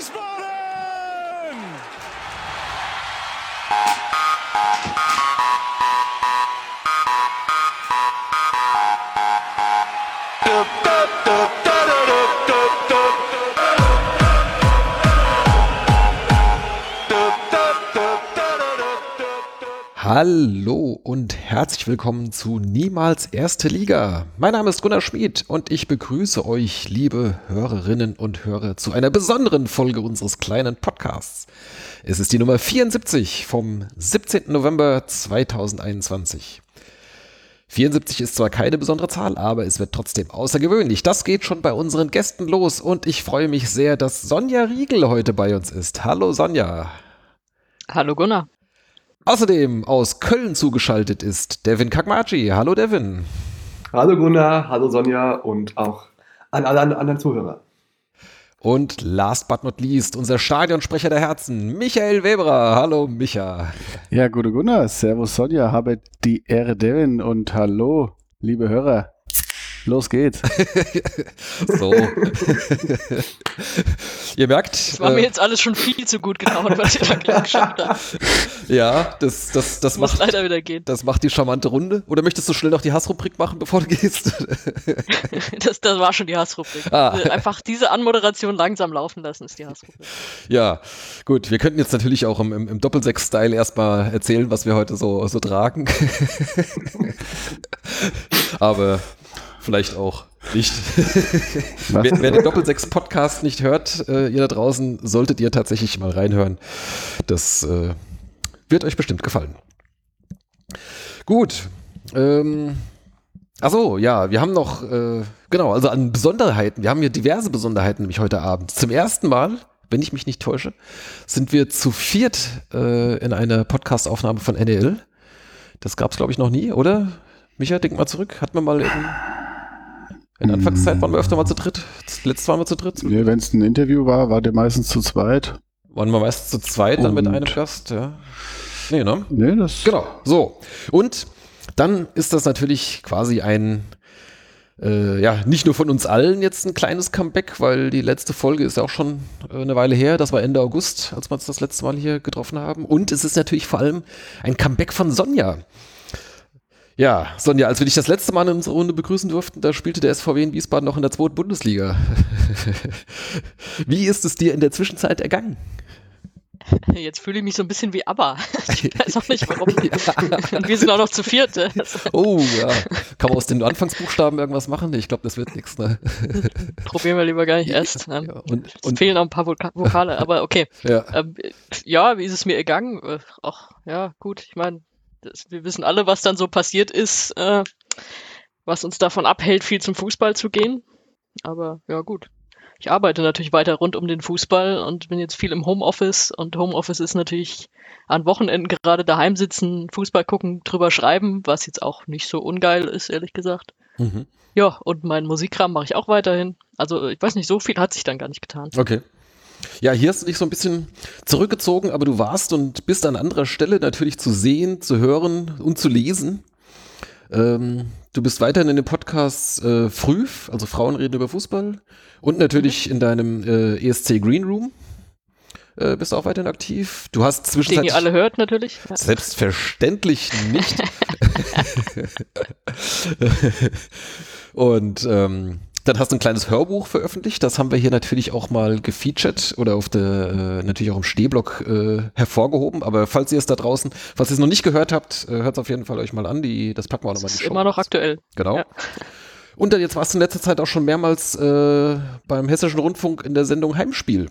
Wiesbaden! Hallo und herzlich willkommen zu Niemals Erste Liga. Mein Name ist Gunnar Schmid und ich begrüße euch, liebe Hörerinnen und Hörer, zu einer besonderen Folge unseres kleinen Podcasts. Es ist die Nummer 74 vom 17. November 2021. 74 ist zwar keine besondere Zahl, aber es wird trotzdem außergewöhnlich. Das geht schon bei unseren Gästen los und ich freue mich sehr, dass Sonja Riegel heute bei uns ist. Hallo Sonja. Hallo Gunnar. Außerdem aus Köln zugeschaltet ist Devin Kakmachi. Hallo Devin. Hallo Gunnar, hallo Sonja und auch an alle anderen Zuhörer. Und last but not least, unser Stadionsprecher der Herzen, Michael Weberer. Hallo Micha. Ja, gute Gunnar, Servus Sonja, habe die Ehre Devin und hallo, liebe Hörer. Los geht's. so. ihr merkt. Das war äh, mir jetzt alles schon viel zu gut gelaunt, was ihr da gerade geschafft habt. Ja, das, das, das Muss macht. leider wieder gehen. Das macht die charmante Runde. Oder möchtest du schnell noch die Hassrubrik machen, bevor du gehst? das, das war schon die Hassrubrik. Ah. Einfach diese Anmoderation langsam laufen lassen, ist die Hassrubrik. Ja, gut. Wir könnten jetzt natürlich auch im, im, im Doppelsechs-Style erstmal erzählen, was wir heute so, so tragen. Aber vielleicht auch nicht. wer, wer, den Doppelsechs-Podcast nicht hört, äh, ihr da draußen, solltet ihr tatsächlich mal reinhören. Das äh, wird euch bestimmt gefallen. Gut. Ähm, Achso, ja, wir haben noch, äh, genau, also an Besonderheiten. Wir haben hier diverse Besonderheiten nämlich heute Abend. Zum ersten Mal, wenn ich mich nicht täusche, sind wir zu viert äh, in einer Podcast-Aufnahme von NEL. Das gab es, glaube ich, noch nie, oder? Micha, denk mal zurück. Hat man mal in, der Anfangszeit waren wir öfter mal zu dritt. Letztes waren wir zu dritt. Nee, wenn es ein Interview war, war der meistens zu zweit. Waren wir meistens zu zweit dann mit einem Gast, ja. Nee, ne? Nee, das. Genau. So. Und dann ist das natürlich quasi ein, äh, ja, nicht nur von uns allen jetzt ein kleines Comeback, weil die letzte Folge ist ja auch schon äh, eine Weile her. Das war Ende August, als wir uns das letzte Mal hier getroffen haben. Und es ist natürlich vor allem ein Comeback von Sonja. Ja, Sonja, als wir dich das letzte Mal in unserer Runde begrüßen durften, da spielte der SVW in Wiesbaden noch in der zweiten Bundesliga. Wie ist es dir in der Zwischenzeit ergangen? Jetzt fühle ich mich so ein bisschen wie ABBA. Ich weiß auch nicht warum. Und wir sind auch noch zu viert. Oh ja. Kann man aus den Anfangsbuchstaben irgendwas machen? Ich glaube, das wird nichts. Ne? Probieren wir lieber gar nicht erst. Ja, und, und, fehlen noch ein paar Vokale, aber okay. Ja. Ähm, ja, wie ist es mir ergangen? Ach, ja, gut. Ich meine, das, wir wissen alle, was dann so passiert ist, äh, was uns davon abhält, viel zum Fußball zu gehen. Aber ja, gut. Ich arbeite natürlich weiter rund um den Fußball und bin jetzt viel im Homeoffice und Homeoffice ist natürlich an Wochenenden gerade daheim sitzen, Fußball gucken, drüber schreiben, was jetzt auch nicht so ungeil ist, ehrlich gesagt. Mhm. Ja, und meinen Musikkram mache ich auch weiterhin. Also ich weiß nicht, so viel hat sich dann gar nicht getan. Okay. Ja, hier hast du dich so ein bisschen zurückgezogen, aber du warst und bist an anderer Stelle natürlich zu sehen, zu hören und zu lesen. Ähm, du bist weiterhin in dem Podcast äh, Früh, also Frauen reden über Fußball und natürlich mhm. in deinem äh, ESC Green Room. Äh, bist du auch weiterhin aktiv? Du hast zwischenzeitlich... Den ihr alle hört natürlich. Selbstverständlich nicht. und ähm, dann hast du ein kleines Hörbuch veröffentlicht. Das haben wir hier natürlich auch mal gefeatured oder auf der, äh, natürlich auch im Stehblock äh, hervorgehoben. Aber falls ihr es da draußen, falls ihr es noch nicht gehört habt, äh, hört es auf jeden Fall euch mal an. Die, das packen wir auch nochmal in die Show. Immer noch aktuell. Genau. Ja. Und dann jetzt warst du in letzter Zeit auch schon mehrmals äh, beim Hessischen Rundfunk in der Sendung Heimspiel.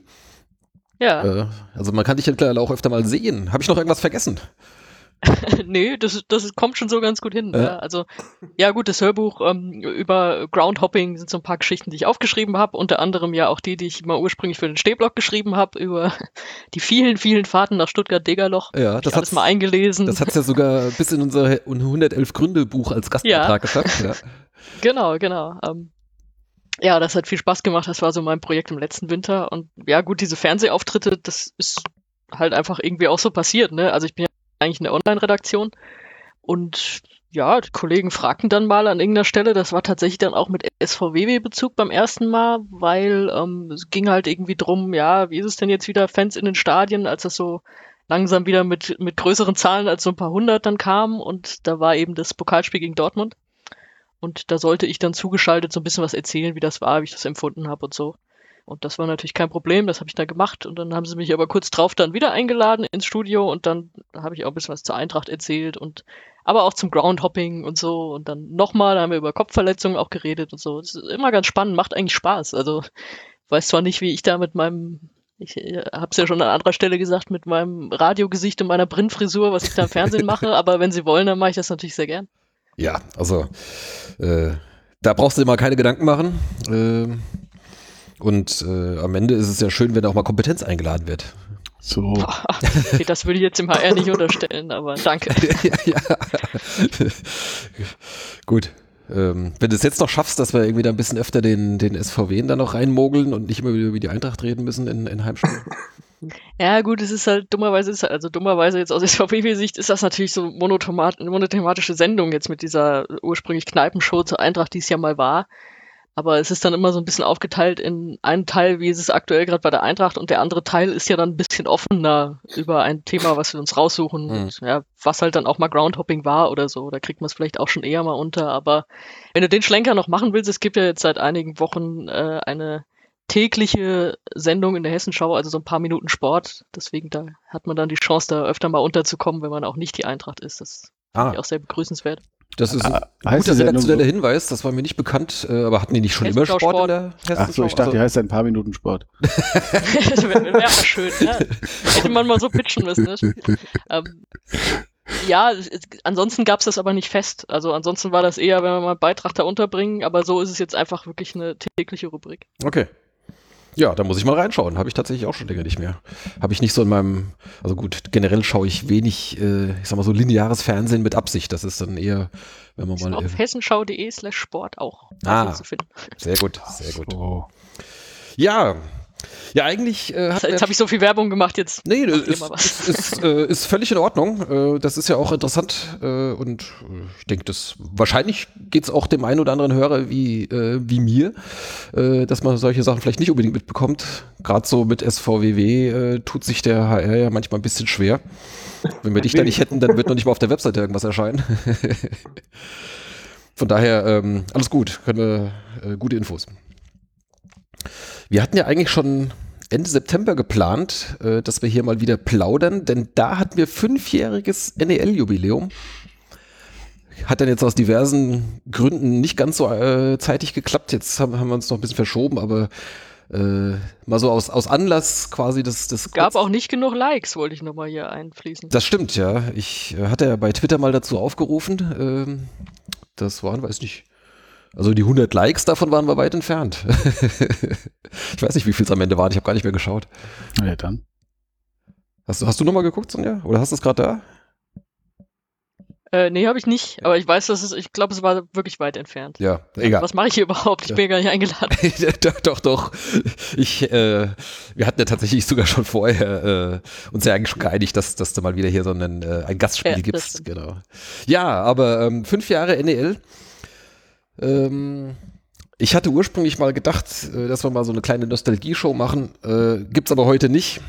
Ja. Äh, also man kann dich mittlerweile auch öfter mal sehen. Habe ich noch irgendwas vergessen? nee, das, das kommt schon so ganz gut hin. Ja. Ja. Also, ja gut, das Hörbuch ähm, über Groundhopping sind so ein paar Geschichten, die ich aufgeschrieben habe. Unter anderem ja auch die, die ich mal ursprünglich für den Stehblock geschrieben habe, über die vielen, vielen Fahrten nach Stuttgart-Degerloch. Ja, das hat mal eingelesen. Das hat es ja sogar bis in unser 111 Gründe Buch als Gastbeitrag ja. geschafft. Ja. Genau, genau. Ähm, ja, das hat viel Spaß gemacht. Das war so mein Projekt im letzten Winter. Und ja, gut, diese Fernsehauftritte, das ist halt einfach irgendwie auch so passiert. Ne? Also ich bin ja eigentlich in der Online-Redaktion. Und ja, die Kollegen fragten dann mal an irgendeiner Stelle, das war tatsächlich dann auch mit SVW-Bezug beim ersten Mal, weil ähm, es ging halt irgendwie drum, ja, wie ist es denn jetzt wieder Fans in den Stadien, als das so langsam wieder mit, mit größeren Zahlen als so ein paar hundert dann kam und da war eben das Pokalspiel gegen Dortmund und da sollte ich dann zugeschaltet so ein bisschen was erzählen, wie das war, wie ich das empfunden habe und so. Und das war natürlich kein Problem, das habe ich da gemacht. Und dann haben sie mich aber kurz drauf dann wieder eingeladen ins Studio und dann habe ich auch ein bisschen was zur Eintracht erzählt und aber auch zum Groundhopping und so. Und dann nochmal, da haben wir über Kopfverletzungen auch geredet und so. Das ist immer ganz spannend, macht eigentlich Spaß. Also weiß zwar nicht, wie ich da mit meinem, ich habe es ja schon an anderer Stelle gesagt, mit meinem Radiogesicht und meiner Printfrisur, was ich da im Fernsehen mache, aber wenn sie wollen, dann mache ich das natürlich sehr gern. Ja, also äh, da brauchst du immer keine Gedanken machen. Äh, und äh, am Ende ist es ja schön, wenn auch mal Kompetenz eingeladen wird. So. okay, das würde ich jetzt im HR nicht unterstellen, aber danke. ja, ja. Gut. Ähm, wenn du es jetzt noch schaffst, dass wir irgendwie da ein bisschen öfter den, den SVW da noch reinmogeln und nicht immer wieder über die Eintracht reden müssen in, in Heimspielen. Ja, gut, es ist halt dummerweise, ist, also dummerweise jetzt aus SVW-Sicht ist das natürlich so eine monothematische Sendung jetzt mit dieser ursprünglich Kneipenshow zur Eintracht, die es ja mal war. Aber es ist dann immer so ein bisschen aufgeteilt in einen Teil, wie ist es aktuell gerade bei der Eintracht, und der andere Teil ist ja dann ein bisschen offener über ein Thema, was wir uns raussuchen. Mhm. Und, ja, was halt dann auch mal Groundhopping war oder so. Da kriegt man es vielleicht auch schon eher mal unter. Aber wenn du den Schlenker noch machen willst, es gibt ja jetzt seit einigen Wochen äh, eine tägliche Sendung in der Hessenschau, also so ein paar Minuten Sport. Deswegen da hat man dann die Chance, da öfter mal unterzukommen, wenn man auch nicht die Eintracht ist. Das ah. finde ich auch sehr begrüßenswert. Das ist ein ah, guter redaktioneller so? Hinweis, das war mir nicht bekannt, äh, aber hatten die nicht schon immer Sport, Sport in der Ach so, ich dachte, die heißt ein paar Minuten Sport. das wäre wär schön, ne? Hätte man mal so pitchen müssen. Ne? Ähm, ja, ansonsten gab es das aber nicht fest. Also ansonsten war das eher, wenn wir mal einen Beitrag da unterbringen, aber so ist es jetzt einfach wirklich eine tägliche Rubrik. Okay. Ja, da muss ich mal reinschauen. Habe ich tatsächlich auch schon länger nicht mehr. Habe ich nicht so in meinem, also gut, generell schaue ich wenig, äh, ich sag mal so lineares Fernsehen mit Absicht. Das ist dann eher, wenn man mal. Auf hessenschau.de slash Sport auch ah, zu finden. Sehr gut, sehr gut. So. Ja, ja, eigentlich äh, Jetzt habe ich so viel Werbung gemacht, jetzt. Nee, ist, ist, ist, äh, ist, völlig in Ordnung. Äh, das ist ja auch interessant äh, und äh, ich denke, das wahrscheinlich geht es auch dem einen oder anderen Hörer wie, äh, wie mir, dass man solche Sachen vielleicht nicht unbedingt mitbekommt. Gerade so mit SVWW tut sich der HR ja manchmal ein bisschen schwer. Wenn wir dich da nicht hätten, dann wird noch nicht mal auf der Webseite irgendwas erscheinen. Von daher, ähm, alles gut, können wir gute Infos. Wir hatten ja eigentlich schon Ende September geplant, äh, dass wir hier mal wieder plaudern, denn da hatten wir fünfjähriges NEL-Jubiläum. Hat dann jetzt aus diversen Gründen nicht ganz so äh, zeitig geklappt. Jetzt haben, haben, wir uns noch ein bisschen verschoben, aber äh, mal so aus, aus Anlass quasi das. das Gab auch nicht genug Likes, wollte ich nochmal hier einfließen. Das stimmt, ja. Ich äh, hatte ja bei Twitter mal dazu aufgerufen. Ähm, das waren, weiß nicht, also die 100 Likes davon waren wir weit entfernt. ich weiß nicht, wie viel es am Ende waren. Ich habe gar nicht mehr geschaut. Ja, dann. Hast, hast du nochmal geguckt, Sonja? Oder hast du es gerade da? Äh, nee, habe ich nicht. Aber ich weiß, dass es, ich glaube, es war wirklich weit entfernt. Ja, egal. Was mache ich hier überhaupt? Ich ja. bin ja gar nicht eingeladen. doch, doch, doch. Ich, äh, wir hatten ja tatsächlich sogar schon vorher äh, uns ja eigentlich schon geeinigt, dass, dass du mal wieder hier so einen, äh, ein Gastspiel ja, gibst. Genau. Ja, aber ähm, fünf Jahre NEL. Ähm, ich hatte ursprünglich mal gedacht, äh, dass wir mal so eine kleine Nostalgie-Show machen. Äh, gibt's aber heute nicht.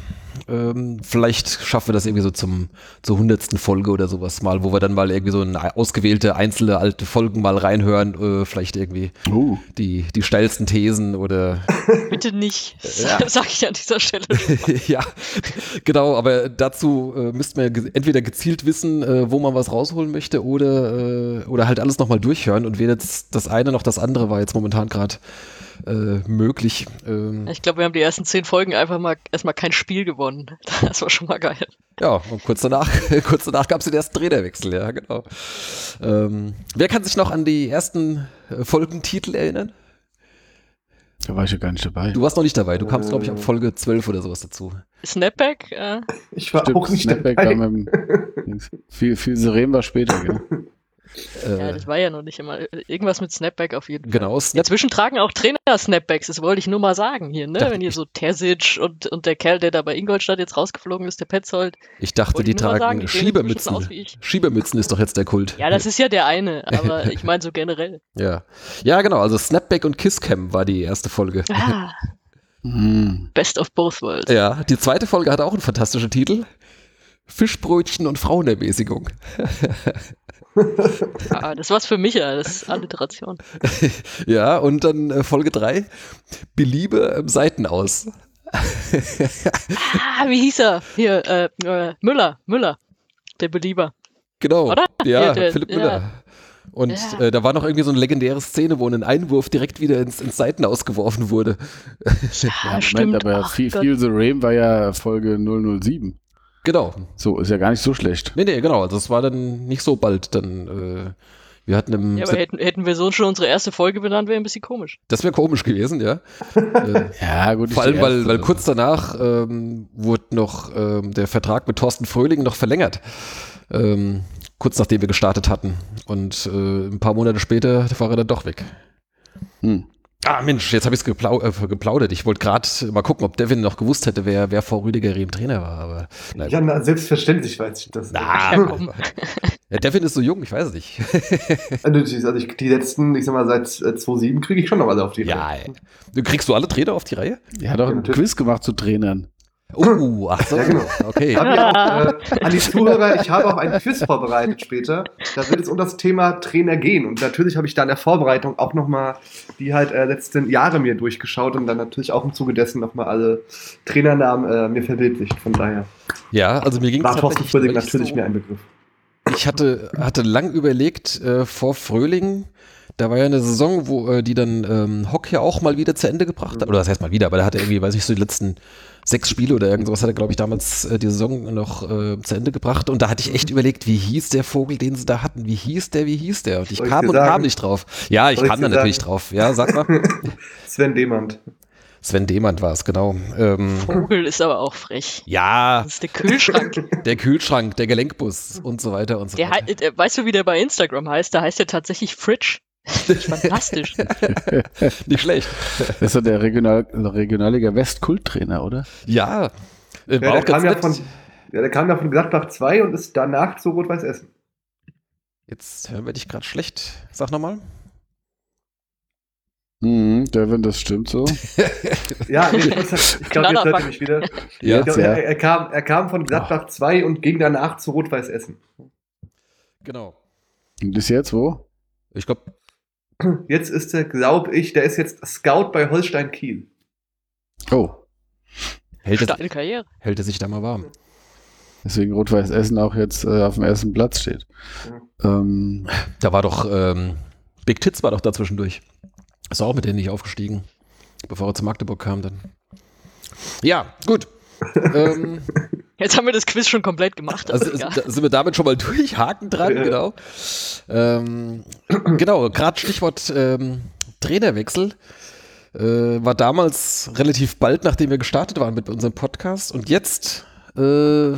Ähm, vielleicht schaffen wir das irgendwie so zum, zur hundertsten Folge oder sowas mal, wo wir dann mal irgendwie so eine ausgewählte einzelne alte Folgen mal reinhören, äh, vielleicht irgendwie uh. die, die steilsten Thesen oder. Bitte nicht, ja. sag ich an dieser Stelle. ja, genau, aber dazu äh, müssten wir ge entweder gezielt wissen, äh, wo man was rausholen möchte oder, äh, oder halt alles nochmal durchhören und weder das, das eine noch das andere war jetzt momentan gerade äh, möglich. Ähm, ich glaube, wir haben die ersten zehn Folgen einfach mal erstmal kein Spiel gewonnen. Das war schon mal geil. Ja, und kurz danach, kurz danach gab es den ersten Trainerwechsel, ja, genau. Ähm, wer kann sich noch an die ersten äh, Folgentitel erinnern? Da war ich ja gar nicht dabei. Du warst noch nicht dabei. Du kamst, glaube ich, ab äh. Folge 12 oder sowas dazu. Snapback? Äh. Ich war Stimmt, auch nicht Snapback dabei. War mit, viel, viel Seren war später, gell? Ja, das war ja noch nicht immer. Irgendwas mit Snapback auf jeden Fall. Genau, Snap Inzwischen tragen auch Trainer Snapbacks, das wollte ich nur mal sagen hier, ne? Wenn ihr so Terzic und, und der Kerl, der da bei Ingolstadt jetzt rausgeflogen ist, der Petzold. Ich dachte, die tragen sagen, Schiebermützen. Schiebermützen ist doch jetzt der Kult. Ja, das ist ja der eine, aber ich meine so generell. Ja. Ja, genau. Also Snapback und Kisscam war die erste Folge. Ah, Hm. best of both worlds. Ja, die zweite Folge hatte auch einen fantastischen Titel. Fischbrötchen und Frauenermäßigung. Ah, das war's für mich, ja, das ist Alliteration. Ja, und dann äh, Folge 3. Beliebe im Seitenaus. Ah, wie hieß er? Hier, äh, äh, Müller, Müller, der Belieber. Genau. Oder? Ja, Ja, der- Philipp ja. Müller. Und Ja. äh, da war noch irgendwie so eine legendäre Szene, wo ein Einwurf direkt wieder ins, ins Seitenaus geworfen wurde. Ja, Ja, stimmt. Moment, aber Ach Feel, Gott. Feel the Rain war ja Folge 007. Genau. So, ist ja gar nicht so schlecht. Nee, nee, genau. Also es war dann nicht so bald. Dann, äh, wir hatten im Ja, aber hätten, hätten wir so schon unsere erste Folge benannt, wäre ein bisschen komisch. Das wäre komisch gewesen, ja. äh, Ja, gut. vor allem, weil, weil kurz danach ähm, wurde noch ähm, der Vertrag mit Thorsten Fröhling noch verlängert. Ähm, kurz nachdem wir gestartet hatten. Und äh, ein paar Monate später war er dann doch weg. Hm. Ah, Mensch, jetzt habe ich es geplau äh, geplaudert. Ich wollte gerade mal gucken, ob Devin noch gewusst hätte, wer, wer vor Rüdiger Rehm Trainer war. Aber nein. Ja, na, selbstverständlich weiß ich das. Na, Ja, komm. Ja, Devin ist so jung, ich weiß es nicht. Also, die- also ich, die letzten, ich sag mal, seit äh, 2007 kriege ich schon noch alle auf die ja, Reihe. ey. Du kriegst du alle Trainer auf die Reihe? Er hat auch Ja, einen natürlich. Quiz gemacht zu Trainern. Oh, ach so. Ja, genau. Okay. Ich habe ja auch, äh, an die Zuhörer, ich habe auch einen Quiz vorbereitet später. Da wird es um das Thema Trainer gehen. Und natürlich habe ich da in der Vorbereitung auch nochmal die halt äh, letzten Jahre mir durchgeschaut und dann natürlich auch im Zuge dessen nochmal alle Trainernamen äh, mir verbildlicht. Von daher Ja, also mir ging war Thorsten Fröhling natürlich so. mir ein Begriff. Ich hatte, hatte lang überlegt, äh, vor Fröhling, da war ja eine Saison, wo äh, die dann ähm, Hock ja auch mal wieder zu Ende gebracht hat. Oder das heißt mal wieder, aber da hat er irgendwie, weiß ich, so die letzten sechs Spiele oder irgendwas hat er, glaube ich, damals äh, die Saison noch äh, zu Ende gebracht. Und da hatte ich echt überlegt, wie hieß der Vogel, den sie da hatten? Wie hieß der, wie hieß der? Und ich Soll ich kam dir und sagen? kam nicht drauf. Ja, ich Soll ich kam da natürlich sagen? drauf. Ja, sag mal. Sven Demand. Sven Demand war es, genau. Ähm, Vogel ist aber auch frech. ja, Das ist der Kühlschrank. der Kühlschrank, der Gelenkbus und so weiter und so Der, weiter. äh, weißt du, wie der bei Instagram heißt? Da heißt der tatsächlich Fridge. Fantastisch. Nicht schlecht. Das ist ja der Regional Regionalliga West Kulttrainer, oder? Ja, äh, Ja, der, auch ganz kam ja von, ja, der kam ja von Gladbach 2 und ist danach zu Rot-Weiß Essen. Jetzt hören wir dich gerade schlecht. Sag nochmal. Mhm, Devin, das stimmt so. Ja, nee, ich, sagen, ich glaube, jetzt hört ihr mich wieder. Ja, glaub, sehr. er, er, kam, er kam von Gladbach 2 und ging danach zu Rot-Weiß Essen. genau. Und ist jetzt wo? Ich glaube, Jetzt ist er, glaube ich, der ist jetzt Scout bei Holstein Kiel. Oh, hält, er- Steile Karriere. hält er sich da mal warm. deswegen Rot-Weiß Essen auch jetzt äh, auf dem ersten Platz steht. Ähm, Da war doch, ähm, Big Tits war doch da zwischendurch. Ist auch mit denen nicht aufgestiegen, bevor er zu Magdeburg kam dann. Ja, gut. ähm, Jetzt haben wir das Quiz schon komplett gemacht. also Also, da sind wir damit schon mal durch, Haken dran, Ja. genau. Ähm, genau, gerade Stichwort ähm, Trainerwechsel. Äh, war damals relativ bald, nachdem wir gestartet waren mit unserem Podcast. Und jetzt, äh,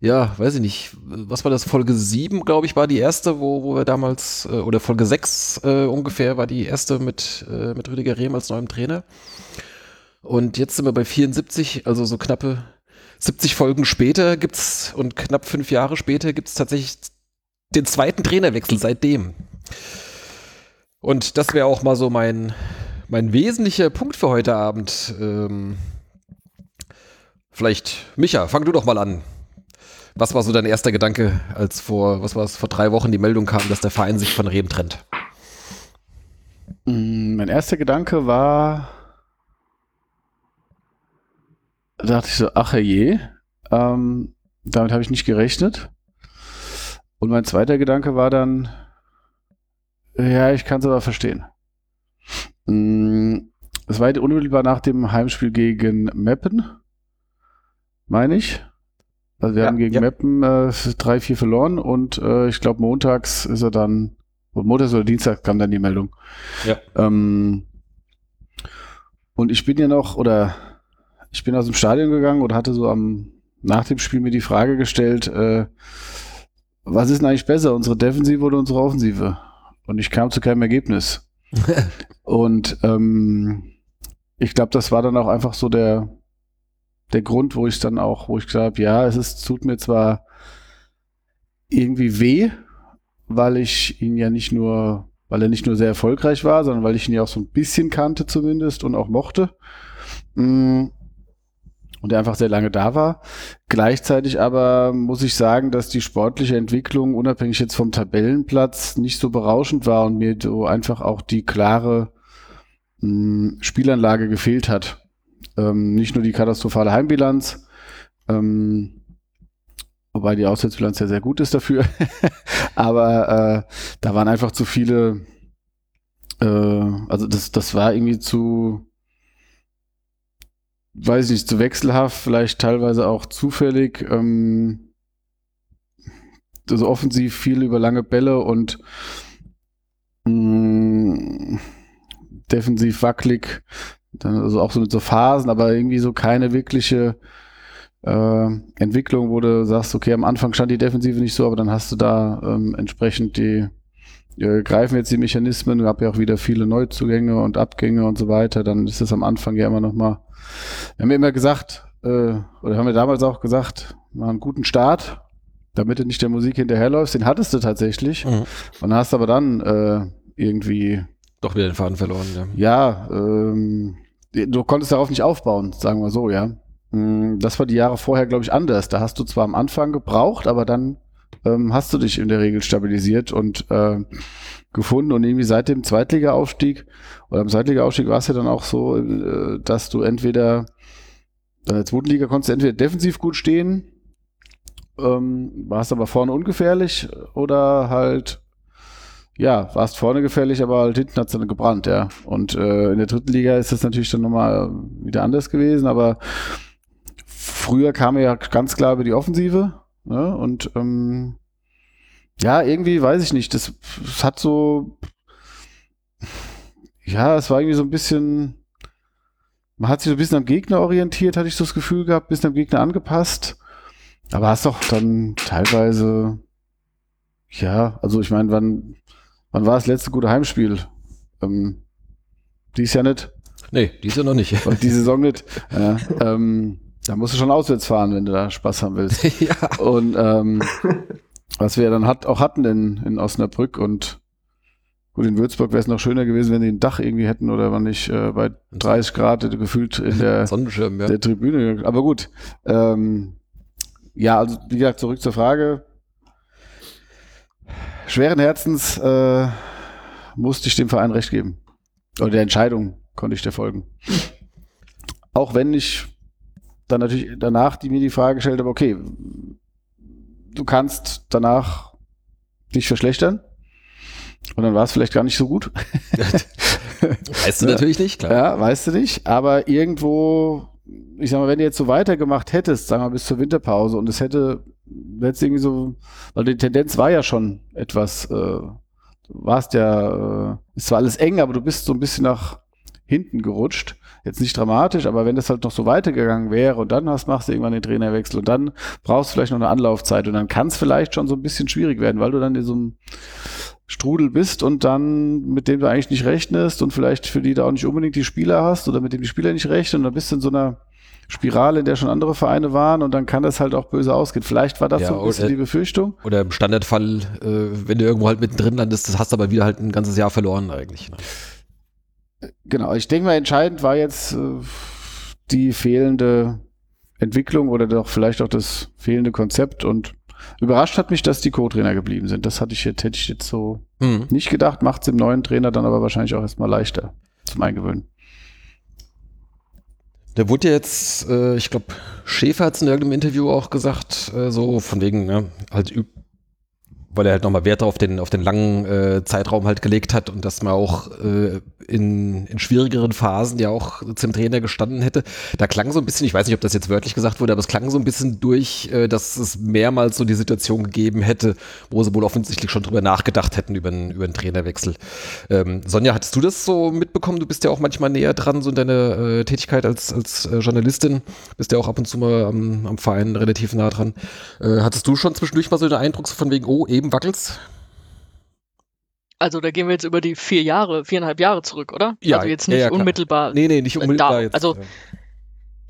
ja, weiß ich nicht, was war das? Folge 7, glaube ich, war die erste, wo, wo wir damals, äh, oder Folge 6 äh, ungefähr, war die erste mit, äh, mit Rüdiger Rehm als neuem Trainer. Und jetzt sind wir bei 74, also so knappe 70 Folgen später gibt's und knapp fünf Jahre später gibt's tatsächlich den zweiten Trainerwechsel seitdem. Und das wäre auch mal so mein, mein wesentlicher Punkt für heute Abend. Ähm, vielleicht, Micha, fang du doch mal an. Was war so dein erster Gedanke, als vor, was war es, vor drei Wochen die Meldung kam, dass der Verein sich von Rehm trennt? Mm, Mein erster Gedanke war, da dachte ich so, ach je, ähm, damit habe ich nicht gerechnet. Und mein zweiter Gedanke war dann, ja, ich kann es aber verstehen. Mm, Es war unmittelbar nach dem Heimspiel gegen Meppen, meine ich. Also wir Ja, haben gegen ja. Meppen äh, 3-4 verloren und äh, ich glaube montags ist er dann, oder montags oder Dienstag kam dann die Meldung. Ja. Ähm, und ich bin ja noch, oder ich bin aus dem Stadion gegangen und hatte so am nach dem Spiel mir die Frage gestellt, äh, was ist denn eigentlich besser, unsere Defensive oder unsere Offensive? Und ich kam zu keinem Ergebnis. und ähm, ich glaube, das war dann auch einfach so der, der Grund, wo ich dann auch, wo ich gesagt habe, ja, es ist, tut mir zwar irgendwie weh, weil ich ihn ja nicht nur, weil er nicht nur sehr erfolgreich war, sondern weil ich ihn ja auch so ein bisschen kannte zumindest und auch mochte. Mm. Und er einfach sehr lange da war. Gleichzeitig aber muss ich sagen, dass die sportliche Entwicklung, unabhängig jetzt vom Tabellenplatz, nicht so berauschend war und mir so einfach auch die klare mh, mm, Spielanlage gefehlt hat. Ähm, nicht nur die katastrophale Heimbilanz, ähm, wobei die Auswärtsbilanz ja sehr gut ist dafür. Aber äh, da waren einfach zu viele, äh, also das, das war irgendwie zu, weiß ich nicht, zu wechselhaft, vielleicht teilweise auch zufällig. Ähm, also offensiv viel über lange Bälle und mh, mm, defensiv wackelig. Dann also auch so mit so Phasen, aber irgendwie so keine wirkliche äh, Entwicklung, wo du sagst, okay, am Anfang stand die Defensive nicht so, aber dann hast du da ähm, entsprechend die, äh, greifen jetzt die Mechanismen, gab ja auch wieder viele Neuzugänge und Abgänge und so weiter, dann ist es am Anfang ja immer noch mal, wir haben ja immer gesagt, äh, oder haben wir damals auch gesagt, mal einen guten Start, damit du nicht der Musik hinterherläufst, den hattest du tatsächlich mhm. und hast aber dann äh, irgendwie doch wieder den Faden verloren, ja. Ja, ähm, du konntest darauf nicht aufbauen, sagen wir so, ja. Mm, das war die Jahre vorher, glaube ich, anders. Da hast du zwar am Anfang gebraucht, aber dann ähm, hast du dich in der Regel stabilisiert und äh, gefunden. Und irgendwie seit dem Zweitliga-Aufstieg oder am Zweitliga-Aufstieg war es ja dann auch so, äh, dass du entweder in der zweiten Liga konntest du entweder defensiv gut stehen, ähm, warst aber vorne ungefährlich oder halt ja, warst vorne gefährlich, aber halt hinten hat's dann gebrannt, ja. Und äh, in der dritten Liga ist das natürlich dann nochmal wieder anders gewesen, aber früher kam ja ganz klar über die Offensive. Ne? Und ähm, ja, irgendwie weiß ich nicht. Das, das hat so. Ja, es war irgendwie so ein bisschen. Man hat sich so ein bisschen am Gegner orientiert, hatte ich so das Gefühl gehabt, ein bisschen am Gegner angepasst. Aber hast doch dann teilweise. Ja, also ich meine, wann, wann war das letzte gute Heimspiel? Ähm, dies ja nicht. Nee, dies ja noch nicht. Und die Saison nicht. Ja, ähm, da musst du schon auswärts fahren, wenn du da Spaß haben willst. ja. Und ähm, was wir dann hat, auch hatten in, in Osnabrück und gut, in Würzburg wäre es noch schöner gewesen, wenn die ein Dach irgendwie hätten oder wenn nicht äh, bei 30 Grad gefühlt in der, Sonnenschirm, ja. der Tribüne. Aber gut. Ähm, ja, also wie gesagt, zurück zur Frage. Schweren Herzens äh, musste ich dem Verein recht geben. Oder der Entscheidung konnte ich dir folgen. Auch wenn ich dann natürlich danach die mir die Frage gestellt habe, okay, du kannst danach dich verschlechtern und dann war es vielleicht gar nicht so gut. weißt du natürlich nicht, klar. Ja, weißt du nicht, aber irgendwo, ich sag mal, wenn du jetzt so weitergemacht hättest, sagen wir bis zur Winterpause und es hätte jetzt irgendwie so, weil die Tendenz war ja schon etwas, äh, du warst ja, äh, es war alles eng, aber du bist so ein bisschen nach hinten gerutscht Jetzt nicht dramatisch, aber wenn das halt noch so weitergegangen wäre und dann hast, machst du irgendwann den Trainerwechsel und dann brauchst du vielleicht noch eine Anlaufzeit und dann kann es vielleicht schon so ein bisschen schwierig werden, weil du dann in so einem Strudel bist und dann mit dem du eigentlich nicht rechnest und vielleicht für die du auch nicht unbedingt die Spieler hast oder mit dem die Spieler nicht rechnen und dann bist du in so einer Spirale, in der schon andere Vereine waren und dann kann das halt auch böse ausgehen. Vielleicht war das ja, so ein bisschen oder, die Befürchtung. Oder im Standardfall, äh, wenn du irgendwo halt mittendrin landest, das hast du aber wieder halt ein ganzes Jahr verloren eigentlich. Ne? Genau, ich denke mal, entscheidend war jetzt äh, die fehlende Entwicklung oder doch vielleicht auch das fehlende Konzept und überrascht hat mich, dass die Co-Trainer geblieben sind. Das hatte ich jetzt, hätte ich jetzt so mhm. nicht gedacht, macht es dem neuen Trainer dann aber wahrscheinlich auch erstmal leichter zum Eingewöhnen. Der wurde jetzt, äh, ich glaube, Schäfer hat es in irgendeinem Interview auch gesagt, äh, so von wegen, ne, halt weil er halt nochmal Wert auf den, auf den langen äh, Zeitraum halt gelegt hat und dass man auch äh, in, in schwierigeren Phasen ja auch zum Trainer gestanden hätte. Da klang so ein bisschen, ich weiß nicht, ob das jetzt wörtlich gesagt wurde, aber es klang so ein bisschen durch, äh, dass es mehrmals so die Situation gegeben hätte, wo sie wohl offensichtlich schon drüber nachgedacht hätten über einen, über einen Trainerwechsel. Ähm, Sonja, hattest du das so mitbekommen? Du bist ja auch manchmal näher dran, so in deiner äh, Tätigkeit als, als äh, Journalistin, bist ja auch ab und zu mal am, am Verein relativ nah dran. Äh, hattest du schon zwischendurch mal so den Eindruck so von wegen, oh, eben wackelt's? Also da gehen wir jetzt über die vier Jahre, viereinhalb Jahre zurück, oder? Ja, also jetzt nicht ja, unmittelbar. Nee, nee, nicht unmittelbar da, jetzt. also ja.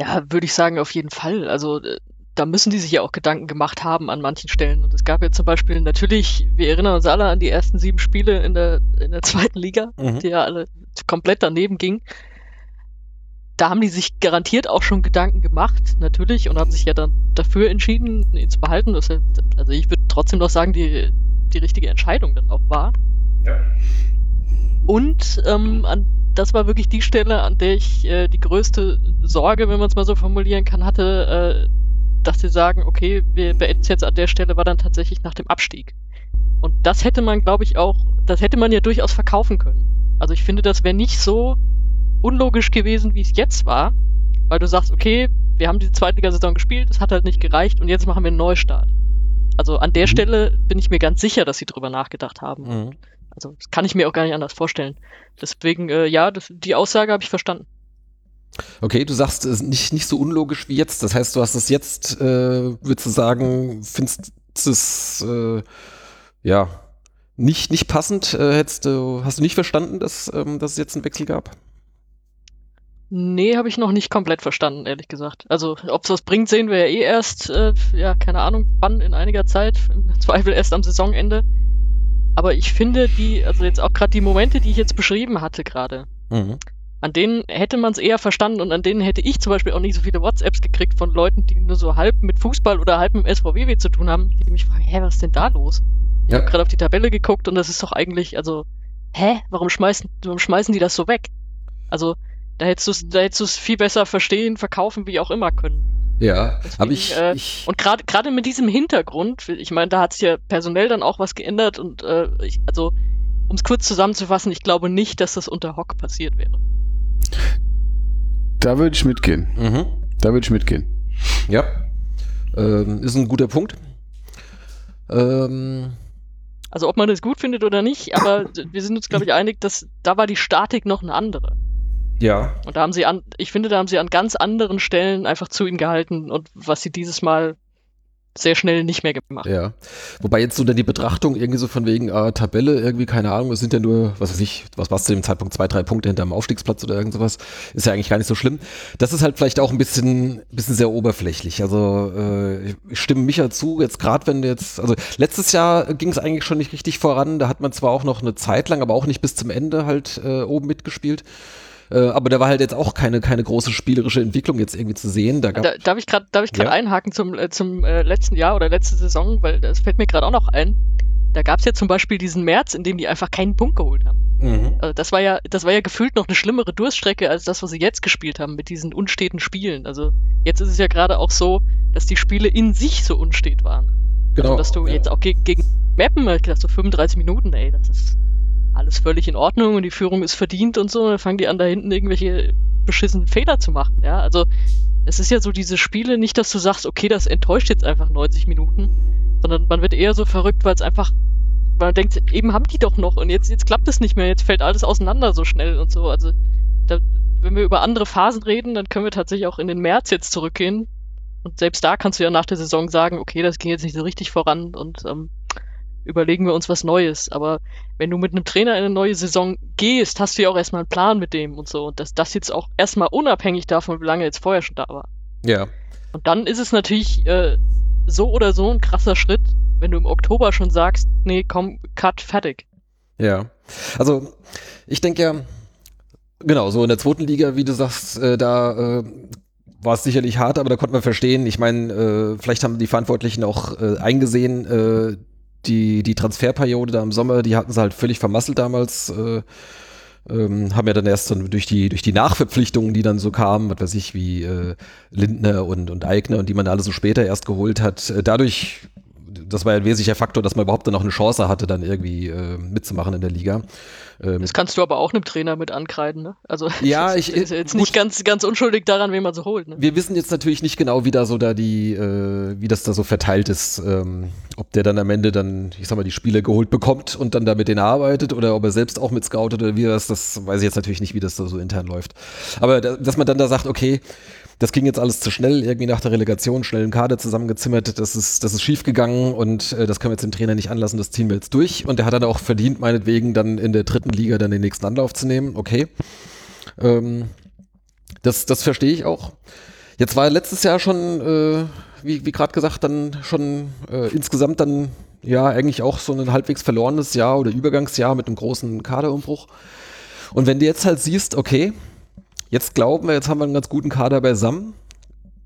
Ja, würde ich sagen, auf jeden Fall. Also äh, da müssen die sich ja auch Gedanken gemacht haben an manchen Stellen. Und es gab ja zum Beispiel natürlich, wir erinnern uns alle an die ersten sieben Spiele in der, in der zweiten Liga, Mhm. die ja alle komplett daneben gingen. Da haben die sich garantiert auch schon Gedanken gemacht, natürlich, und haben sich ja dann dafür entschieden, ihn zu behalten. Was ja, also ich würde trotzdem noch sagen, die, die richtige Entscheidung dann auch war. Und ähm, an, das war wirklich die Stelle, an der ich äh, die größte Sorge, wenn man es mal so formulieren kann, hatte, äh, dass sie sagen, okay, wir beenden es jetzt an der Stelle, war dann tatsächlich nach dem Abstieg. Und das hätte man, glaube ich, auch, das hätte man ja durchaus verkaufen können. Also ich finde, das wäre nicht so unlogisch gewesen, wie es jetzt war, weil du sagst, okay, wir haben die Zweitligasaison gespielt, es hat halt nicht gereicht und jetzt machen wir einen Neustart. Also an der Mhm. Stelle bin ich mir ganz sicher, dass sie drüber nachgedacht haben. Mhm. Also das kann ich mir auch gar nicht anders vorstellen. Deswegen, äh, ja, das, die Aussage habe ich verstanden. Okay, du sagst es nicht, nicht so unlogisch wie jetzt. Das heißt, du hast es jetzt, äh, würdest du sagen, findest es äh, ja nicht, nicht passend? Äh, hättest hast du nicht verstanden, dass, ähm, dass es jetzt einen Wechsel gab? Nee, habe ich noch nicht komplett verstanden, ehrlich gesagt. Also, ob es was bringt, sehen wir ja eh erst, äh, ja, keine Ahnung, wann in einiger Zeit, im Zweifel erst am Saisonende. Aber ich finde die, also jetzt auch gerade die Momente, die ich jetzt beschrieben hatte gerade, Mhm. an denen hätte man es eher verstanden und an denen hätte ich zum Beispiel auch nicht so viele WhatsApps gekriegt von Leuten, die nur so halb mit Fußball oder halb mit dem SVW zu tun haben, die mich fragen, hä, was ist denn da los? Ich Ja. habe gerade auf die Tabelle geguckt und das ist doch eigentlich, also, hä, warum schmeißen, warum schmeißen die das so weg? Also, da hättest du es da hättest du's viel besser verstehen, verkaufen, wie auch immer können. Ja, aber ich, äh, ich Und gerade gerade mit diesem Hintergrund, ich meine, da hat sich ja personell dann auch was geändert und äh, ich, also, um es kurz zusammenzufassen, ich glaube nicht, dass das unter Hock passiert wäre. Da würde ich mitgehen. mhm. Da würde ich mitgehen. ja, ähm, ist ein guter Punkt. Ähm, Also ob man das gut findet oder nicht, aber wir sind uns, glaube ich, einig, dass da war die Statik noch eine andere. Ja, Und da haben sie an, ich finde, da haben sie an ganz anderen Stellen einfach zu ihm gehalten und was sie dieses Mal sehr schnell nicht mehr gemacht. Ja. Wobei jetzt so dann die Betrachtung irgendwie so von wegen ah, Tabelle, irgendwie, keine Ahnung, es sind ja nur, was weiß ich, was war zu dem Zeitpunkt, zwei, drei Punkte hinterm Aufstiegsplatz oder irgend sowas. Ist ja eigentlich gar nicht so schlimm. Das ist halt vielleicht auch ein bisschen, bisschen sehr oberflächlich. Also äh, ich- stimme Micha zu, jetzt gerade wenn jetzt, also letztes Jahr ging es eigentlich schon nicht richtig voran, da hat man zwar auch noch eine Zeit lang, aber auch nicht bis zum Ende halt äh, oben mitgespielt. Äh, aber da war halt jetzt auch keine, keine große spielerische Entwicklung jetzt irgendwie zu sehen. Da gab, Da, darf ich gerade darf ich gerade Ja. einhaken zum, äh, zum äh, letzten Jahr oder letzte Saison, weil das fällt mir gerade auch noch ein. Da gab es ja zum Beispiel diesen März, in dem die einfach keinen Punkt geholt haben. mhm. Also das war ja, das war ja gefühlt noch eine schlimmere Durststrecke als das, was sie jetzt gespielt haben mit diesen unsteten Spielen. Also jetzt ist es ja gerade auch so, dass die Spiele in sich so unstet waren. genau. Also, dass du ja. jetzt auch gegen, gegen Mappen, ich dachte so 35 Minuten, ey, das ist alles völlig in Ordnung und die Führung ist verdient und so, dann fangen die an, da hinten irgendwelche beschissenen Fehler zu machen, ja, also es ist ja so diese Spiele, nicht, dass du sagst, okay, das enttäuscht jetzt einfach 90 Minuten, sondern man wird eher so verrückt, weil es einfach, weil man denkt, eben haben die doch noch und jetzt, jetzt klappt es nicht mehr, jetzt fällt alles auseinander so schnell und so, also da, wenn wir über andere Phasen reden, dann können wir tatsächlich auch in den März jetzt zurückgehen. Und selbst da kannst du ja nach der Saison sagen, okay, das ging jetzt nicht so richtig voran und ähm, überlegen wir uns was Neues. Aber wenn du mit einem Trainer in eine neue Saison gehst, hast du ja auch erstmal einen Plan mit dem und so. Und dass das jetzt auch erstmal unabhängig davon, wie lange jetzt vorher schon da war. ja. Und dann ist es natürlich äh, so oder so ein krasser Schritt, wenn du im Oktober schon sagst, nee, komm, cut, fertig. Ja, also ich denke ja, genau, so in der zweiten Liga, wie du sagst, äh, da äh, war es sicherlich hart, aber da konnte man verstehen. Ich meine, äh, vielleicht haben die Verantwortlichen auch äh, eingesehen, äh, die, die Transferperiode da im Sommer, die hatten sie halt völlig vermasselt damals. Äh, ähm, haben ja dann erst dann durch die, durch die Nachverpflichtungen, die dann so kamen, was weiß ich, wie äh, Lindner und, und Eigner und die man alle so später erst geholt hat, äh, dadurch das war ja ein wesentlicher Faktor, dass man überhaupt dann noch eine Chance hatte, dann irgendwie äh, mitzumachen in der Liga. Ähm, das kannst du aber auch einem Trainer mit ankreiden, ne? Also ja, ich ist jetzt gut. nicht ganz, ganz unschuldig daran, wen man so holt. Ne? Wir wissen jetzt natürlich nicht genau, wie da so da die, äh, wie das da so verteilt ist, ähm, ob der dann am Ende dann, ich sag mal, die Spiele geholt bekommt und dann da mit denen arbeitet oder ob er selbst auch mit scoutet oder wie das, das weiß ich jetzt natürlich nicht, wie das da so intern läuft. Aber da, dass man dann da sagt, okay, das ging jetzt alles zu schnell, irgendwie nach der Relegation schnell einen Kader zusammengezimmert, das ist, das ist schief gegangen und äh, das können wir jetzt dem Trainer nicht anlassen, das ziehen wir jetzt durch. Und er hat dann auch verdient, meinetwegen dann in der dritten Liga dann den nächsten Anlauf zu nehmen, okay. Ähm, das, das verstehe ich auch. Jetzt war letztes Jahr schon, äh, wie, wie gerade gesagt, dann schon äh, insgesamt dann ja eigentlich auch so ein halbwegs verlorenes Jahr oder Übergangsjahr mit einem großen Kaderumbruch. Und wenn du jetzt halt siehst, okay, Jetzt glauben wir, jetzt haben wir einen ganz guten Kader beisammen.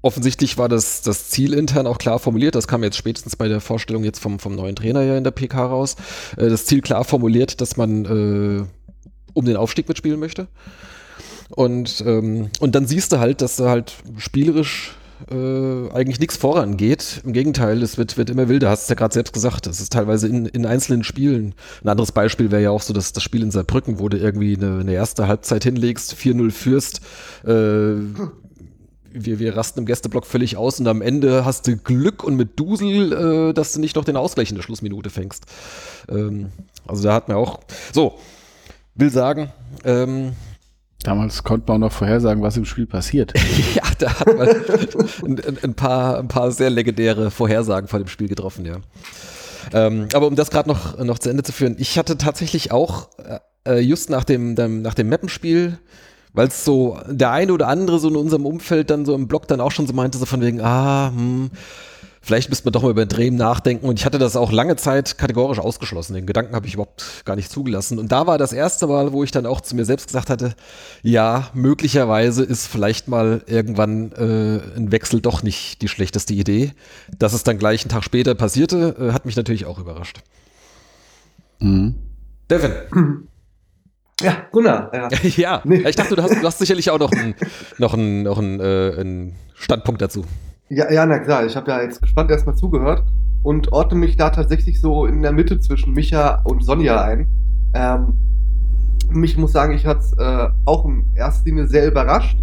Offensichtlich war das, das Ziel intern auch klar formuliert. Das kam jetzt spätestens bei der Vorstellung jetzt vom, vom neuen Trainer ja in der PK raus. Äh, das Ziel klar formuliert, dass man äh, um den Aufstieg mitspielen möchte. Und, ähm, und dann siehst du halt, dass du halt spielerisch äh, eigentlich nichts vorangeht. Im Gegenteil, es wird, wird immer wilder. Hast es ja gerade selbst gesagt. Es ist teilweise in, in einzelnen Spielen. Ein anderes Beispiel wäre ja auch so, dass das Spiel in Saarbrücken, wo du irgendwie eine, eine erste Halbzeit hinlegst, 4-0 führst, äh, wir, wir rasten im Gästeblock völlig aus und am Ende hast du Glück und mit Dusel, äh, dass du nicht noch den Ausgleich in der Schlussminute fängst. Ähm, also da hat man auch. So, will sagen, ähm, Damals konnte man auch noch vorhersagen, was im Spiel passiert. ja, da hat man ein, ein, paar, ein paar sehr legendäre Vorhersagen vor dem Spiel getroffen, ja. Ähm, aber um das gerade noch, noch zu Ende zu führen, ich hatte tatsächlich auch äh, just nach dem, dem nach dem Mappenspiel, weil es so der eine oder andere so in unserem Umfeld dann so im Blog dann auch schon so meinte, so von wegen, ah, hm, vielleicht müsste man doch mal über Dream nachdenken. Und ich hatte das auch lange Zeit kategorisch ausgeschlossen. Den Gedanken habe ich überhaupt gar nicht zugelassen. Und da war das erste Mal, wo ich dann auch zu mir selbst gesagt hatte, ja, möglicherweise ist vielleicht mal irgendwann äh, ein Wechsel doch nicht die schlechteste Idee. Dass es dann gleich einen Tag später passierte, äh, hat mich natürlich auch überrascht. Mhm. Devin. Ja, Gunnar. Ja, ja nee. ich dachte, du hast, du hast sicherlich auch noch einen, noch einen, noch einen, äh, einen Standpunkt dazu. Ja, ja, na klar. Ich habe ja jetzt gespannt erstmal zugehört und ordne mich da tatsächlich so in der Mitte zwischen Micha und Sonja ein. Ähm, ich muss sagen, ich hatte es äh, auch in erster Linie sehr überrascht,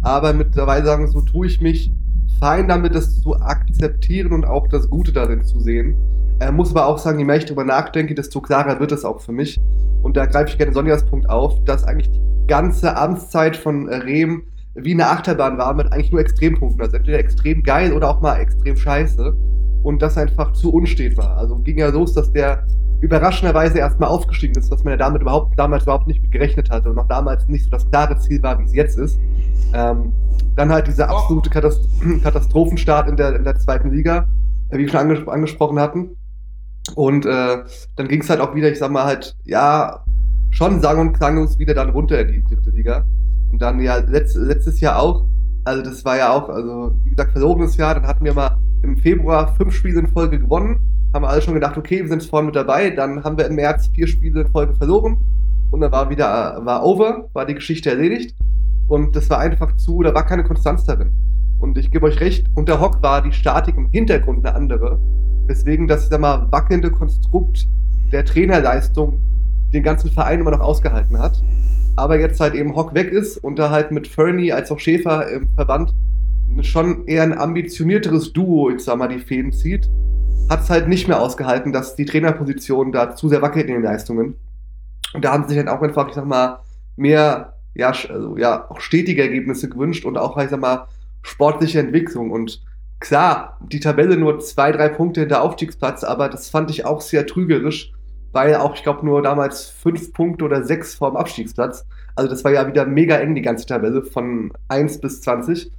aber mittlerweile sagen, so tue ich mich fein damit, das zu akzeptieren und auch das Gute darin zu sehen. Äh, muss aber auch sagen, je mehr ich darüber nachdenke, desto klarer wird es auch für mich. Und da greife ich gerne Sonjas Punkt auf, dass eigentlich die ganze Amtszeit von Rehm wie eine Achterbahn war mit eigentlich nur Extrempunkten. Also entweder extrem geil oder auch mal extrem scheiße. Und das einfach zu unstet war. Also ging ja los, dass der überraschenderweise erstmal aufgestiegen ist, dass man ja damit überhaupt, damals überhaupt nicht mit gerechnet hatte und auch damals nicht so das klare Ziel war, wie es jetzt ist. Ähm, dann halt dieser absolute Katast Katastrophenstart in der, in der zweiten Liga, äh, wie wir schon anges angesprochen hatten. Und äh, dann ging es halt auch wieder, ich sag mal halt, ja, schon sang- und klanglos wieder dann runter in die dritte Liga. Und dann ja letzt, letztes Jahr auch. Also das war ja auch, also wie gesagt, verlorenes Jahr. Dann hatten wir mal im Februar fünf Spiele in Folge gewonnen. Haben alle schon gedacht, okay, wir sind vorne mit dabei. Dann haben wir im März vier Spiele in Folge verloren. Und dann war wieder, war over, war die Geschichte erledigt. Und das war einfach zu, da war keine Konstanz darin. Und ich gebe euch recht, unter Hock war die Statik im Hintergrund eine andere. Weswegen das, ich sag mal, wackelnde Konstrukt der Trainerleistung den ganzen Verein immer noch ausgehalten hat aber jetzt halt eben Hock weg ist und da halt mit Fernie als auch Schäfer im Verband schon eher ein ambitionierteres Duo, ich sag mal, die Fäden zieht, hat es halt nicht mehr ausgehalten, dass die Trainerposition da zu sehr wackelt in den Leistungen. Und da haben sich halt auch einfach, ich sag mal, mehr, ja, also, ja, auch stetige Ergebnisse gewünscht und auch, ich sag mal, sportliche Entwicklung. Und klar, die Tabelle nur zwei, drei Punkte hinter Aufstiegsplatz, aber das fand ich auch sehr trügerisch, weil auch, ich glaube, nur damals fünf Punkte oder sechs vor dem Abstiegsplatz. Also das war ja wieder mega eng, die ganze Tabelle, von 1 bis 20.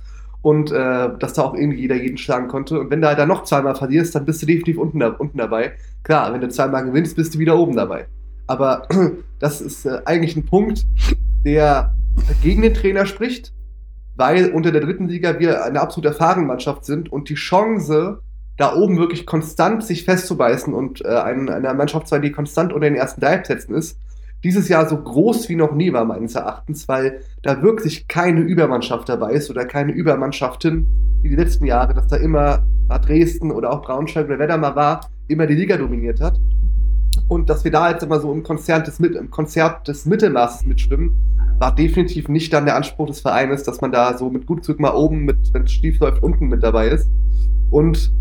Und äh, dass da auch irgendwie jeder jeden schlagen konnte. Und wenn du halt dann noch zweimal verlierst, dann bist du definitiv unten, da, unten dabei. Klar, wenn du zweimal gewinnst, bist du wieder oben dabei. Aber das ist äh, eigentlich ein Punkt, der gegen den Trainer spricht, weil unter der dritten Liga wir eine absolut erfahrene Mannschaft sind und die Chance, da oben wirklich konstant sich festzubeißen und äh, ein, einer Mannschaft sein, die konstant unter den ersten drei Plätzen ist, dieses Jahr so groß wie noch nie war, meines Erachtens, weil da wirklich keine Übermannschaft dabei ist oder keine Übermannschaften, wie die letzten Jahre, dass da immer Dresden oder auch Braunschweig oder wer da mal war, immer die Liga dominiert hat. Und dass wir da jetzt immer so im Konzert des, im Konzert des Mittelmaßes mitschwimmen, war definitiv nicht dann der Anspruch des Vereines, dass man da so mit Gutzug mal oben, mit, wenn es schief läuft, unten mit dabei ist. Und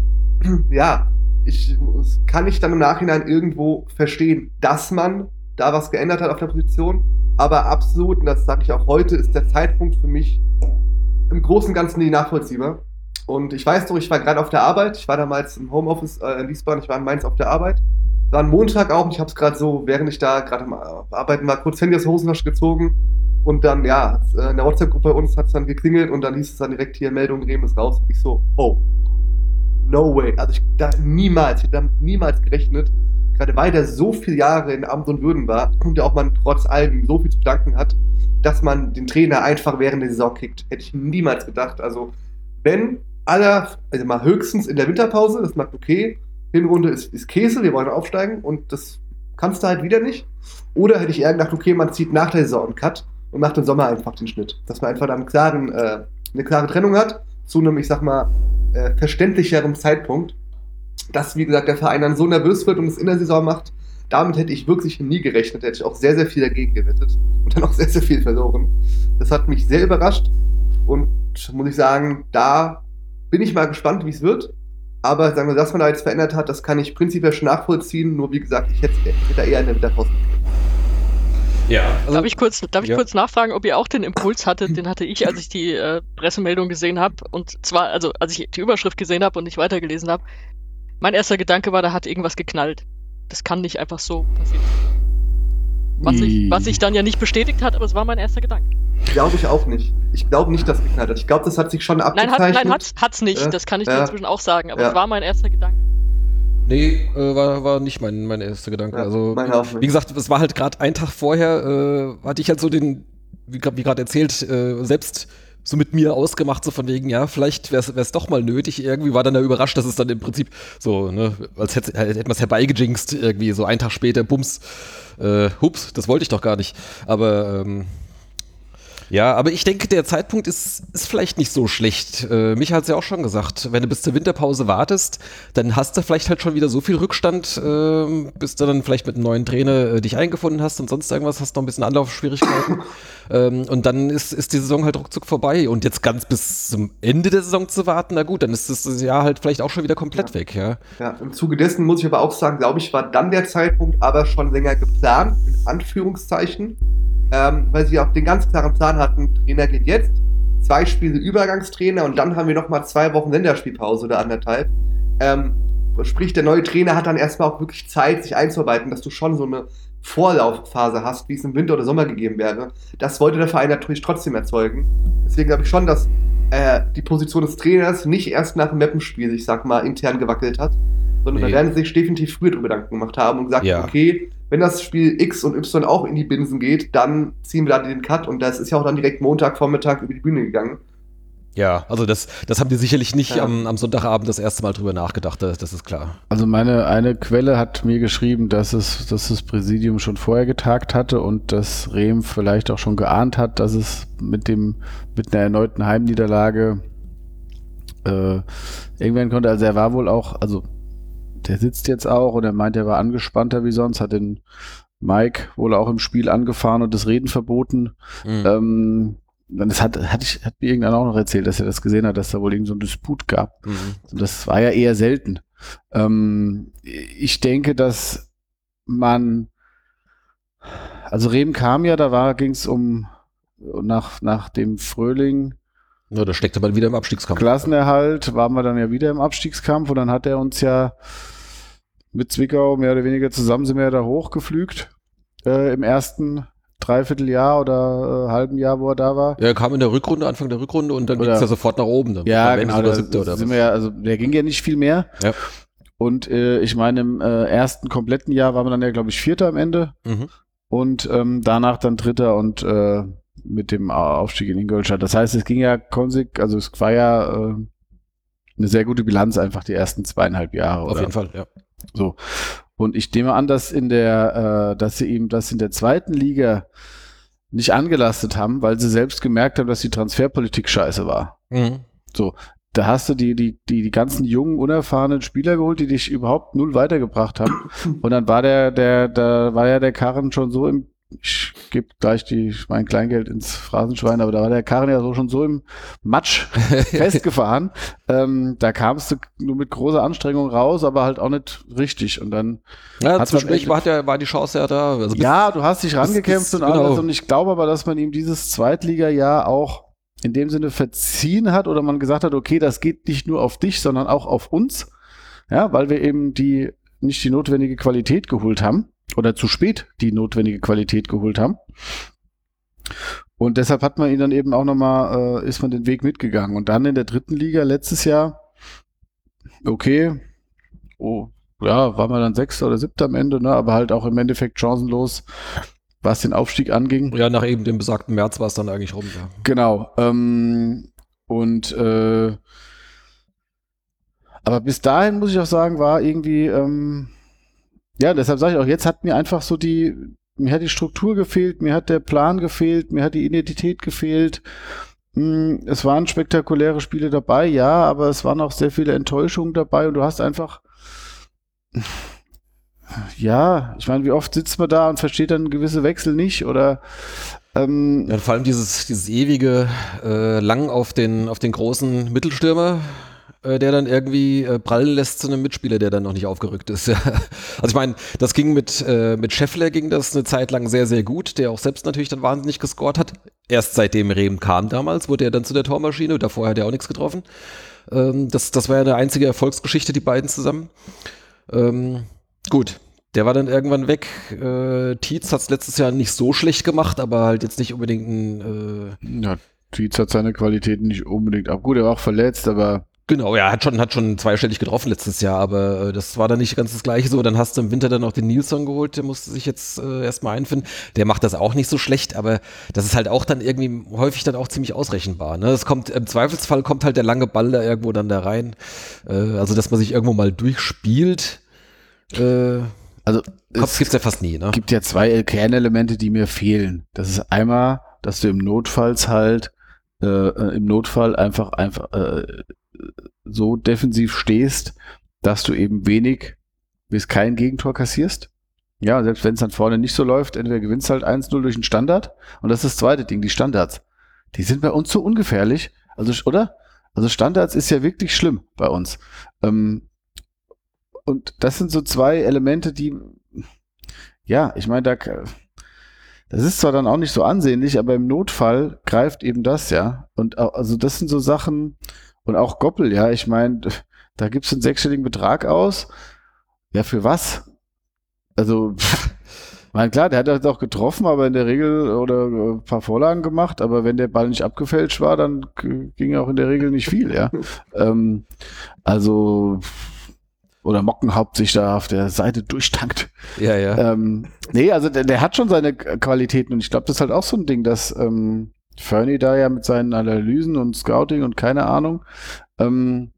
ja, ich kann ich dann im Nachhinein irgendwo verstehen, dass man da was geändert hat auf der Position. Aber absolut, und das sage ich auch heute, ist der Zeitpunkt für mich im Großen und Ganzen nicht nachvollziehbar. Und ich weiß doch, ich war gerade auf der Arbeit. Ich war damals im Homeoffice äh, in Wiesbaden. Ich war in Mainz auf der Arbeit. War ein Montag auch und ich habe es gerade so, während ich da gerade am Arbeiten war, kurz Handy aus der Hosentasche gezogen. Und dann, ja, äh, in der WhatsApp-Gruppe bei uns hat es dann geklingelt und dann hieß es dann direkt hier, Meldung, Rehm ist raus. Und ich so, oh, no way. Also ich da niemals, ich hätte damit niemals gerechnet, gerade weil der so viele Jahre in Amt und Würden war und ja auch man trotz allem so viel zu danken hat, dass man den Trainer einfach während der Saison kickt. Hätte ich niemals gedacht. Also, wenn aller, also mal höchstens in der Winterpause, das macht okay, Hinrunde ist, ist Käse, wir wollen aufsteigen und das kannst du halt wieder nicht. Oder hätte ich eher gedacht, okay, man zieht nach der Saison einen Cut und macht im Sommer einfach den Schnitt. Dass man einfach dann einen klaren, äh, eine klare Trennung hat zu einem, ich sag mal, äh, verständlicherem Zeitpunkt. Dass, wie gesagt, der Verein dann so nervös wird und es in der Saison macht, damit hätte ich wirklich nie gerechnet. Hätte ich auch sehr, sehr viel dagegen gewettet und dann auch sehr, sehr viel verloren. Das hat mich sehr überrascht und muss ich sagen, da bin ich mal gespannt, wie es wird. Aber sagen wir, dass man da jetzt verändert hat, das kann ich prinzipiell schon nachvollziehen. Nur wie gesagt, ich hätte, hätte eher in der Winterpause. Ja. Also, darf ich kurz, darf ich ja. kurz nachfragen, ob ihr auch den Impuls hattet? Den hatte ich, als ich die äh, Pressemeldung gesehen habe. Und zwar, also als ich die Überschrift gesehen habe und nicht weitergelesen habe. Mein erster Gedanke war, da hat irgendwas geknallt. Das kann nicht einfach so passieren. Was sich was ich dann ja nicht bestätigt hat, aber es war mein erster Gedanke. Glaube ich auch nicht. Ich glaube nicht, dass es geknallt hat. Ich glaube, das hat sich schon abgezeichnet. Nein, hat, nein hat's, hat's nicht. Ja, das kann ich dir inzwischen auch sagen, aber es war mein erster Gedanke. Nee, äh, war, war nicht mein, mein erster Gedanke. also, wie gesagt, es war halt gerade einen Tag vorher, äh, hatte ich halt so den, wie, wie gerade erzählt, äh, selbst so mit mir ausgemacht, so von wegen, ja, vielleicht wäre es doch mal nötig. Irgendwie war dann da überrascht, dass es dann im Prinzip so, ne, als hätte, hätte man es herbeigejinxt, irgendwie so einen Tag später, bums, äh, hups, das wollte ich doch gar nicht. Aber ähm, ja, aber ich denke, der Zeitpunkt ist, ist vielleicht nicht so schlecht. Äh, Micha hat es ja auch schon gesagt, wenn du bis zur Winterpause wartest, dann hast du vielleicht halt schon wieder so viel Rückstand, äh, bis du dann vielleicht mit einem neuen Trainer äh, dich eingefunden hast und sonst irgendwas, hast noch ein bisschen Anlaufschwierigkeiten. ähm, und dann ist, ist die Saison halt ruckzuck vorbei. Und jetzt ganz bis zum Ende der Saison zu warten, na gut, dann ist das Jahr halt vielleicht auch schon wieder komplett ja. weg, ja. Ja, im Zuge dessen muss ich aber auch sagen, glaube ich, war dann der Zeitpunkt aber schon länger geplant, in Anführungszeichen ähm, weil sie auch den ganz klaren Plan hatten, Trainer geht jetzt, zwei Spiele Übergangstrainer und dann haben wir nochmal zwei Wochen Länderspielpause oder anderthalb. Ähm, sprich, der neue Trainer hat dann erstmal auch wirklich Zeit, sich einzuarbeiten, dass du schon so eine Vorlaufphase hast, wie es im Winter oder Sommer gegeben wäre. Das wollte der Verein natürlich trotzdem erzeugen. Deswegen glaube ich schon, dass äh, die Position des Trainers nicht erst nach dem Mappenspiel, ich sag mal, intern gewackelt hat, sondern nee. da werden sie sich definitiv früher darüber Gedanken gemacht haben und gesagt, ja. okay, wenn das Spiel X und Y auch in die Binsen geht, dann ziehen wir da den Cut und das ist ja auch dann direkt Montagvormittag über die Bühne gegangen. Ja, also das, das haben die sicherlich nicht ja. am, am, Sonntagabend das erste Mal drüber nachgedacht, das, das, ist klar. Also meine eine Quelle hat mir geschrieben, dass es, dass das Präsidium schon vorher getagt hatte und dass Rehm vielleicht auch schon geahnt hat, dass es mit dem, mit einer erneuten Heimniederlage äh, irgendwann konnte. Also er war wohl auch, also der sitzt jetzt auch und er meint, er war angespannter wie sonst, hat den Mike wohl auch im Spiel angefahren und das Reden verboten. Mhm. Ähm, das hat, hat, ich, hat mir irgendeiner auch noch erzählt, dass er das gesehen hat, dass da wohl irgend so ein Disput gab. Mhm. Und das war ja eher selten. Ähm, ich denke, dass man, also Rehm kam ja, da ging es um nach, nach dem Fröhling. Ja, da steckte man wieder im Abstiegskampf. Klassenerhalt waren wir dann ja wieder im Abstiegskampf und dann hat er uns ja mit Zwickau mehr oder weniger zusammen sind wir da hochgeflügt äh, im ersten Dreivierteljahr oder äh, halben Jahr, wo er da war. Ja, er kam in der Rückrunde, Anfang der Rückrunde und dann ging es ja sofort nach oben. Dann ja, genau, da sind wir ja, also der ging ja nicht viel mehr. Ja. Und äh, ich meine, im äh, ersten kompletten Jahr waren wir dann ja, glaube ich, Vierter am Ende. Mhm. Und ähm, danach dann Dritter und äh, mit dem Aufstieg in Ingolstadt. Das heißt, es ging ja konsig, also es war ja äh, eine sehr gute Bilanz einfach die ersten zweieinhalb Jahre. Auf oder? jeden Fall, ja. So. Und ich nehme an, dass in der, äh, dass sie ihm das in der zweiten Liga nicht angelastet haben, weil sie selbst gemerkt haben, dass die Transferpolitik scheiße war. Mhm. So. da hast du die, die, die, die ganzen jungen, unerfahrenen Spieler geholt, die dich überhaupt null weitergebracht haben. Und dann war der, der, da war ja der Karren schon so im, ich gebe gleich die, mein Kleingeld ins Phrasenschwein, aber da war der Karren ja so schon so im Matsch festgefahren. ähm, da kamst du nur mit großer Anstrengung raus, aber halt auch nicht richtig. Und dann Ja, zwischendurch war, der, war die Chance ja da. Also ja, du hast dich rangekämpft das- und alles. genau. Und ich glaube aber, dass man ihm dieses Zweitliga-Jahr auch in dem Sinne verziehen hat oder man gesagt hat, okay, das geht nicht nur auf dich, sondern auch auf uns. Ja, weil wir eben die nicht die notwendige Qualität geholt haben oder zu spät die notwendige Qualität geholt haben. Und deshalb hat man ihn dann eben auch nochmal, äh, ist man den Weg mitgegangen. Und dann in der dritten Liga letztes Jahr, okay, oh, ja, war man dann Sechster oder Siebter am Ende, ne, aber halt auch im Endeffekt chancenlos, was den Aufstieg anging. ja, nach eben dem besagten März war es dann eigentlich rum. Ja. Genau. Ähm, und äh, aber bis dahin muss ich auch sagen, war irgendwie, ähm, ja, deshalb sage ich auch, jetzt hat mir einfach so die, mir hat die Struktur gefehlt, mir hat der Plan gefehlt, mir hat die Identität gefehlt. Hm, Es waren spektakuläre Spiele dabei, ja, aber es waren auch sehr viele Enttäuschungen dabei und du hast einfach, ja, ich meine, wie oft sitzt man da und versteht dann gewisse Wechsel nicht oder ähm, Ja, vor allem dieses, dieses ewige äh, Lang auf den, auf den großen Mittelstürmer, der dann irgendwie äh, prallen lässt zu einem Mitspieler, der dann noch nicht aufgerückt ist. Also ich meine, das ging mit, äh, mit Scheffler ging das eine Zeit lang sehr, sehr gut, der auch selbst natürlich dann wahnsinnig gescored hat. Erst seitdem Rehm kam damals, wurde er dann zu der Tormaschine, davor hat er auch nichts getroffen. Ähm, das, das war ja eine einzige Erfolgsgeschichte, die beiden zusammen. Ähm, gut, der war dann irgendwann weg. Äh, Tietz hat es letztes Jahr nicht so schlecht gemacht, aber halt jetzt nicht unbedingt ein. Äh, Ja, Tietz hat seine Qualitäten nicht unbedingt ab. Gut, er war auch verletzt, aber genau, ja, hat schon, hat schon zweistellig getroffen letztes Jahr, aber äh, das war dann nicht ganz das gleiche so. Dann hast du im Winter dann noch den Nilsson geholt, der musste sich jetzt äh, erstmal einfinden. Der macht das auch nicht so schlecht, aber das ist halt auch dann irgendwie häufig dann auch ziemlich ausrechenbar. Ne? Es kommt, im Zweifelsfall kommt halt der lange Ball da irgendwo dann da rein. Äh, also, dass man sich irgendwo mal durchspielt. Äh, also gibt's ja fast nie, ne? gibt ja zwei Kernelemente, die mir fehlen. Das ist einmal, dass du im Notfalls halt äh, äh, im Notfall einfach einfach äh, so defensiv stehst, dass du eben wenig bis kein Gegentor kassierst. Ja, selbst wenn es dann vorne nicht so läuft, entweder gewinnst halt 1-0 durch einen Standard und das ist das zweite Ding, die Standards. Die sind bei uns so ungefährlich, also oder? Also Standards ist ja wirklich schlimm bei uns. Ähm, und das sind so zwei Elemente, die ja, ich meine, da, das ist zwar dann auch nicht so ansehnlich, aber im Notfall greift eben das, ja. Und also das sind so Sachen, und auch Goppel, ja, ich meine, da gibst du einen sechsstelligen Betrag aus. Ja, für was? Also, pff, mein klar, der hat das auch getroffen, aber in der Regel oder äh, ein paar Vorlagen gemacht, aber wenn der Ball nicht abgefälscht war, dann ging auch in der Regel nicht viel, ja. ähm, also, oder Mockenhaupt sich da auf der Seite durchtankt. Ja, ja. Ähm, nee, also der, der hat schon seine Qualitäten und ich glaube, das ist halt auch so ein Ding, dass ähm, Fernie da ja mit seinen Analysen und Scouting und keine Ahnung, ähm,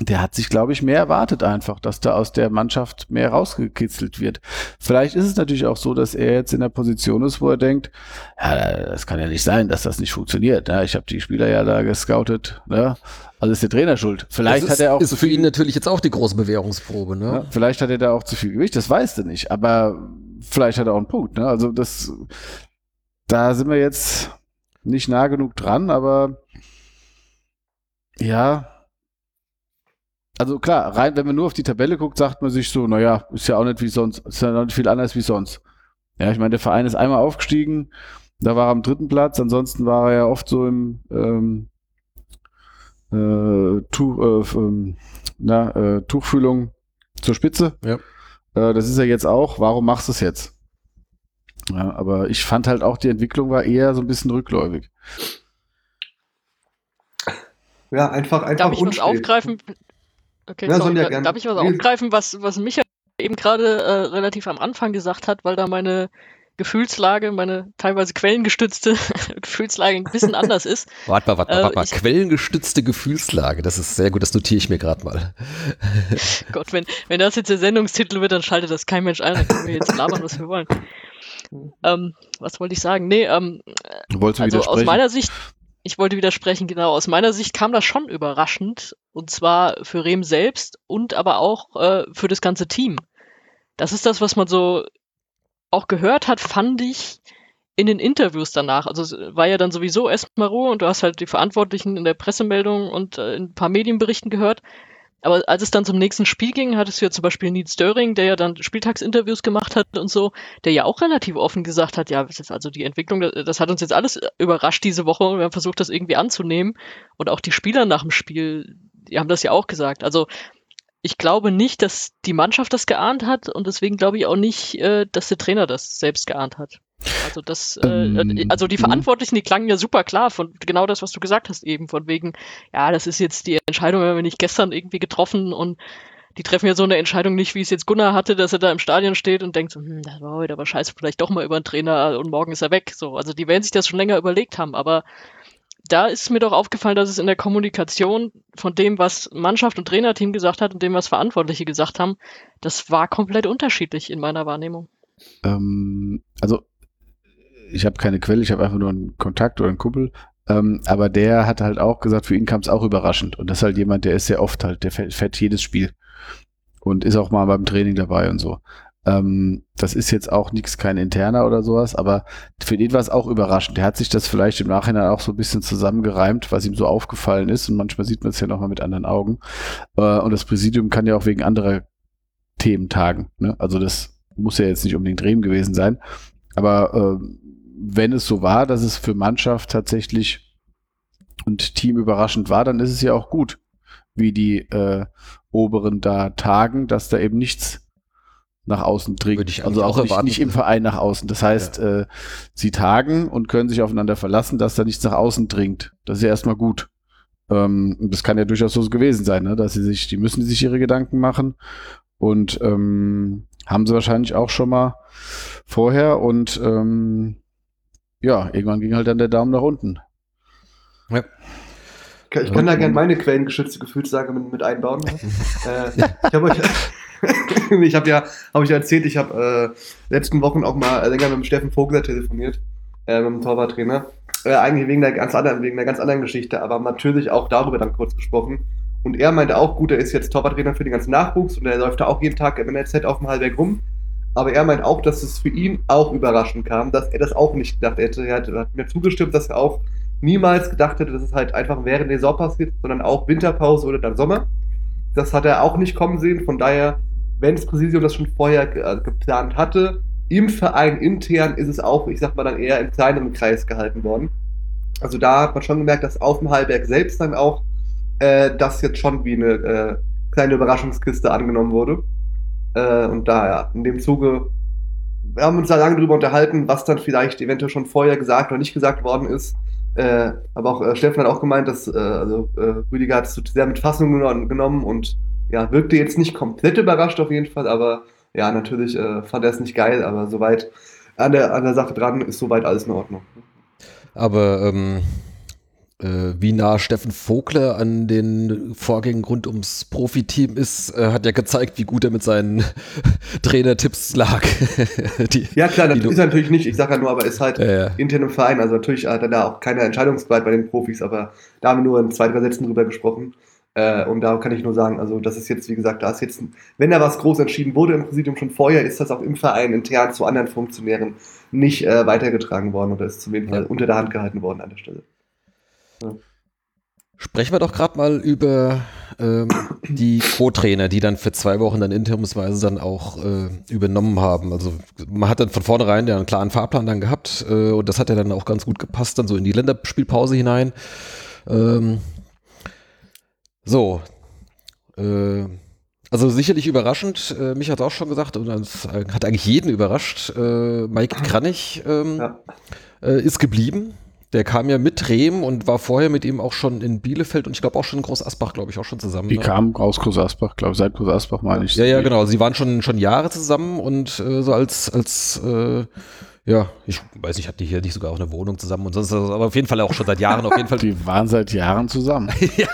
der hat sich, glaube ich, mehr erwartet einfach, dass da aus der Mannschaft mehr rausgekitzelt wird. Vielleicht ist es natürlich auch so, dass er jetzt in der Position ist, wo er denkt, ja, das kann ja nicht sein, dass das nicht funktioniert. Ne? Ich habe die Spieler ja da gescoutet, ne? also ist der Trainer schuld. Vielleicht das hat ist, er auch ist zu für viel- ihn natürlich jetzt auch die große Bewährungsprobe, ne? ja, vielleicht hat er da auch zu viel Gewicht, das weißt du nicht, aber vielleicht hat er auch einen Punkt. Ne? Also das, da sind wir jetzt nicht nah genug dran, aber ja, also klar, rein, wenn man nur auf die Tabelle guckt, sagt man sich so, naja, ist ja auch nicht wie sonst, ist ja noch nicht viel anders wie sonst. Ja, ich meine, der Verein ist einmal aufgestiegen, da war er am dritten Platz, ansonsten war er ja oft so im ähm, äh, tu, äh, ähm, na, äh, Tuchfühlung zur Spitze. Ja. Äh, das ist er jetzt auch. Warum machst du es jetzt? Ja, aber ich fand halt auch, die Entwicklung war eher so ein bisschen rückläufig. Ja, einfach, einfach Darf ich was unspät. aufgreifen? Okay, Ja, sorry, gern. darf ich was aufgreifen, was, was Micha eben gerade äh, relativ am Anfang gesagt hat, weil da meine Gefühlslage, meine teilweise quellengestützte Gefühlslage ein bisschen anders ist. Warte mal, warte mal, Äh, warte mal. Quellengestützte Gefühlslage, das ist sehr gut, das notiere ich mir gerade mal. Gott, wenn, wenn das jetzt der Sendungstitel wird, dann schaltet das kein Mensch ein, dann können wir jetzt labern, was wir wollen. Ähm, was wollte ich sagen? Nee, ähm, Du wolltest also aus widersprechen. meiner Sicht, ich wollte widersprechen, genau, aus meiner Sicht kam das schon überraschend. Und zwar für Rehm selbst und aber auch äh, für das ganze Team. Das ist das, was man so auch gehört hat, fand ich in den Interviews danach. Also es war ja dann sowieso erstmal Ruhe und du hast halt die Verantwortlichen in der Pressemeldung und äh, in ein paar Medienberichten gehört. Aber als es dann zum nächsten Spiel ging, hattest du ja zum Beispiel Nils Störing, der ja dann Spieltagsinterviews gemacht hat und so, der ja auch relativ offen gesagt hat, ja, also die Entwicklung, das hat uns jetzt alles überrascht diese Woche und wir haben versucht, das irgendwie anzunehmen. Und auch die Spieler nach dem Spiel, die haben das ja auch gesagt. Also ich glaube nicht, dass die Mannschaft das geahnt hat und deswegen glaube ich auch nicht, äh, dass der Trainer das selbst geahnt hat. Also das, äh, ähm, also die mhm. Verantwortlichen, die klangen ja super klar von genau das, was du gesagt hast eben, von wegen, ja, das ist jetzt die Entscheidung, wenn wir nicht gestern irgendwie getroffen und die treffen ja so eine Entscheidung nicht, wie es jetzt Gunnar hatte, dass er da im Stadion steht und denkt so, hm, das war heute aber scheiße, vielleicht doch mal über den Trainer und morgen ist er weg. So, also die werden sich das schon länger überlegt haben, aber da ist mir doch aufgefallen, dass es in der Kommunikation von dem, was Mannschaft und Trainerteam gesagt hat und dem, was Verantwortliche gesagt haben, das war komplett unterschiedlich in meiner Wahrnehmung. Ähm, also ich habe keine Quelle, ich habe einfach nur einen Kontakt oder einen Kumpel. Ähm, aber der hat halt auch gesagt, für ihn kam es auch überraschend. Und das ist halt jemand, der ist sehr oft halt, der fährt, fährt jedes Spiel und ist auch mal beim Training dabei und so. Ähm, das ist jetzt auch nichts, kein interner oder sowas, aber für den war es auch überraschend. Der hat sich das vielleicht im Nachhinein auch so ein bisschen zusammengereimt, was ihm so aufgefallen ist. Und manchmal sieht man es ja nochmal mit anderen Augen. Äh, und das Präsidium kann ja auch wegen anderer Themen tagen. Ne? Also das muss ja jetzt nicht unbedingt Rehm gewesen sein. Aber äh, wenn es so war, dass es für Mannschaft tatsächlich und Team überraschend war, dann ist es ja auch gut, wie die äh, Oberen da tagen, dass da eben nichts nach außen dringt. also auch, nicht, nicht, im Verein nach außen. Das heißt, ja. äh, sie tagen und können sich aufeinander verlassen, dass da nichts nach außen dringt. Das ist ja erstmal gut. Ähm, das kann ja durchaus so gewesen sein, ne? dass sie sich, die müssen sich ihre Gedanken machen und ähm, haben sie wahrscheinlich auch schon mal vorher und ähm, ja, irgendwann ging halt dann der Daumen nach unten. Ja. Ich kann da gerne meine quellengeschützte Gefühlslage mit, mit einbauen. äh, ich habe euch, ich habe ja, habe ich erzählt, ich habe äh, letzten Wochen auch mal länger mit dem Steffen Vogler telefoniert, äh, mit dem Torwarttrainer. Äh, eigentlich wegen einer ganz anderen, wegen einer ganz anderen Geschichte, aber natürlich auch darüber dann kurz gesprochen. Und er meinte auch, gut, er ist jetzt Torwarttrainer für den ganzen Nachwuchs und er läuft da auch jeden Tag im NLZ auf dem Halbweg rum. Aber er meint auch, dass es für ihn auch überraschend kam, dass er das auch nicht gedacht hätte. Er hat, hat mir zugestimmt, dass er auch niemals gedacht hätte, dass es halt einfach während der Saison passiert, sondern auch Winterpause oder dann Sommer. Das hat er auch nicht kommen sehen. Von daher, wenn das Präsidium das schon vorher äh, geplant hatte, im Verein intern ist es auch, ich sag mal, dann eher in kleinem Kreis gehalten worden. Also da hat man schon gemerkt, dass auf dem Hallberg selbst dann auch äh, das jetzt schon wie eine äh, kleine Überraschungskiste angenommen wurde. Äh, und daher, in dem Zuge, wir haben uns da lange drüber unterhalten, was dann vielleicht eventuell schon vorher gesagt oder nicht gesagt worden ist. Äh, aber auch äh, Steffen hat auch gemeint, dass äh, also, äh, Rüdiger hat es sehr mit Fassung genommen und ja, wirkte jetzt nicht komplett überrascht auf jeden Fall, aber ja, natürlich äh, fand er es nicht geil, aber soweit an der, an der Sache dran ist soweit alles in Ordnung. Aber ähm, äh, wie nah Steffen Vogler an den Vorgängen rund ums Profiteam ist, äh, hat ja gezeigt, wie gut er mit seinen Trainertipps lag. die, ja klar, das ist er natürlich nicht. Ich sage ja nur, aber ist halt ja, ja. intern im Verein. Also natürlich hat er da auch keine Entscheidungsgewalt bei den Profis, aber da haben wir nur in zwei, drei Sätzen drüber gesprochen. Äh, und da kann ich nur sagen, also das ist jetzt, wie gesagt, da ist jetzt, wenn da was groß entschieden wurde im Präsidium schon vorher, ist das auch im Verein intern zu anderen Funktionären nicht äh, weitergetragen worden oder ist zumindest ja. unter der Hand gehalten worden an der Stelle. Sprechen wir doch gerade mal über ähm, die Co-Trainer, die dann für zwei Wochen dann interimsweise dann auch äh, übernommen haben. Also man hat dann von vornherein ja einen klaren Fahrplan dann gehabt äh, und das hat ja dann auch ganz gut gepasst, dann so in die Länderspielpause hinein. Ähm, so. Äh, also sicherlich überraschend. Äh, mich hat auch schon gesagt, und das hat eigentlich jeden überrascht. Äh, Mike Kranich ähm, ja. äh, ist geblieben. Der kam ja mit Rehm und war vorher mit ihm auch schon in Bielefeld und ich glaube auch schon in Groß Asbach, glaube ich, auch schon zusammen. Die ne? kamen aus Groß Asbach, glaube ich, seit Groß Asbach meine ich. Ja, ja, genau. Sie waren schon, schon Jahre zusammen und äh, so als, als äh, Ja, ich weiß nicht, hatten die hier nicht sogar auch eine Wohnung zusammen und sonst, aber auf jeden Fall auch schon seit Jahren, auf jeden Fall. Die waren seit Jahren zusammen. ja.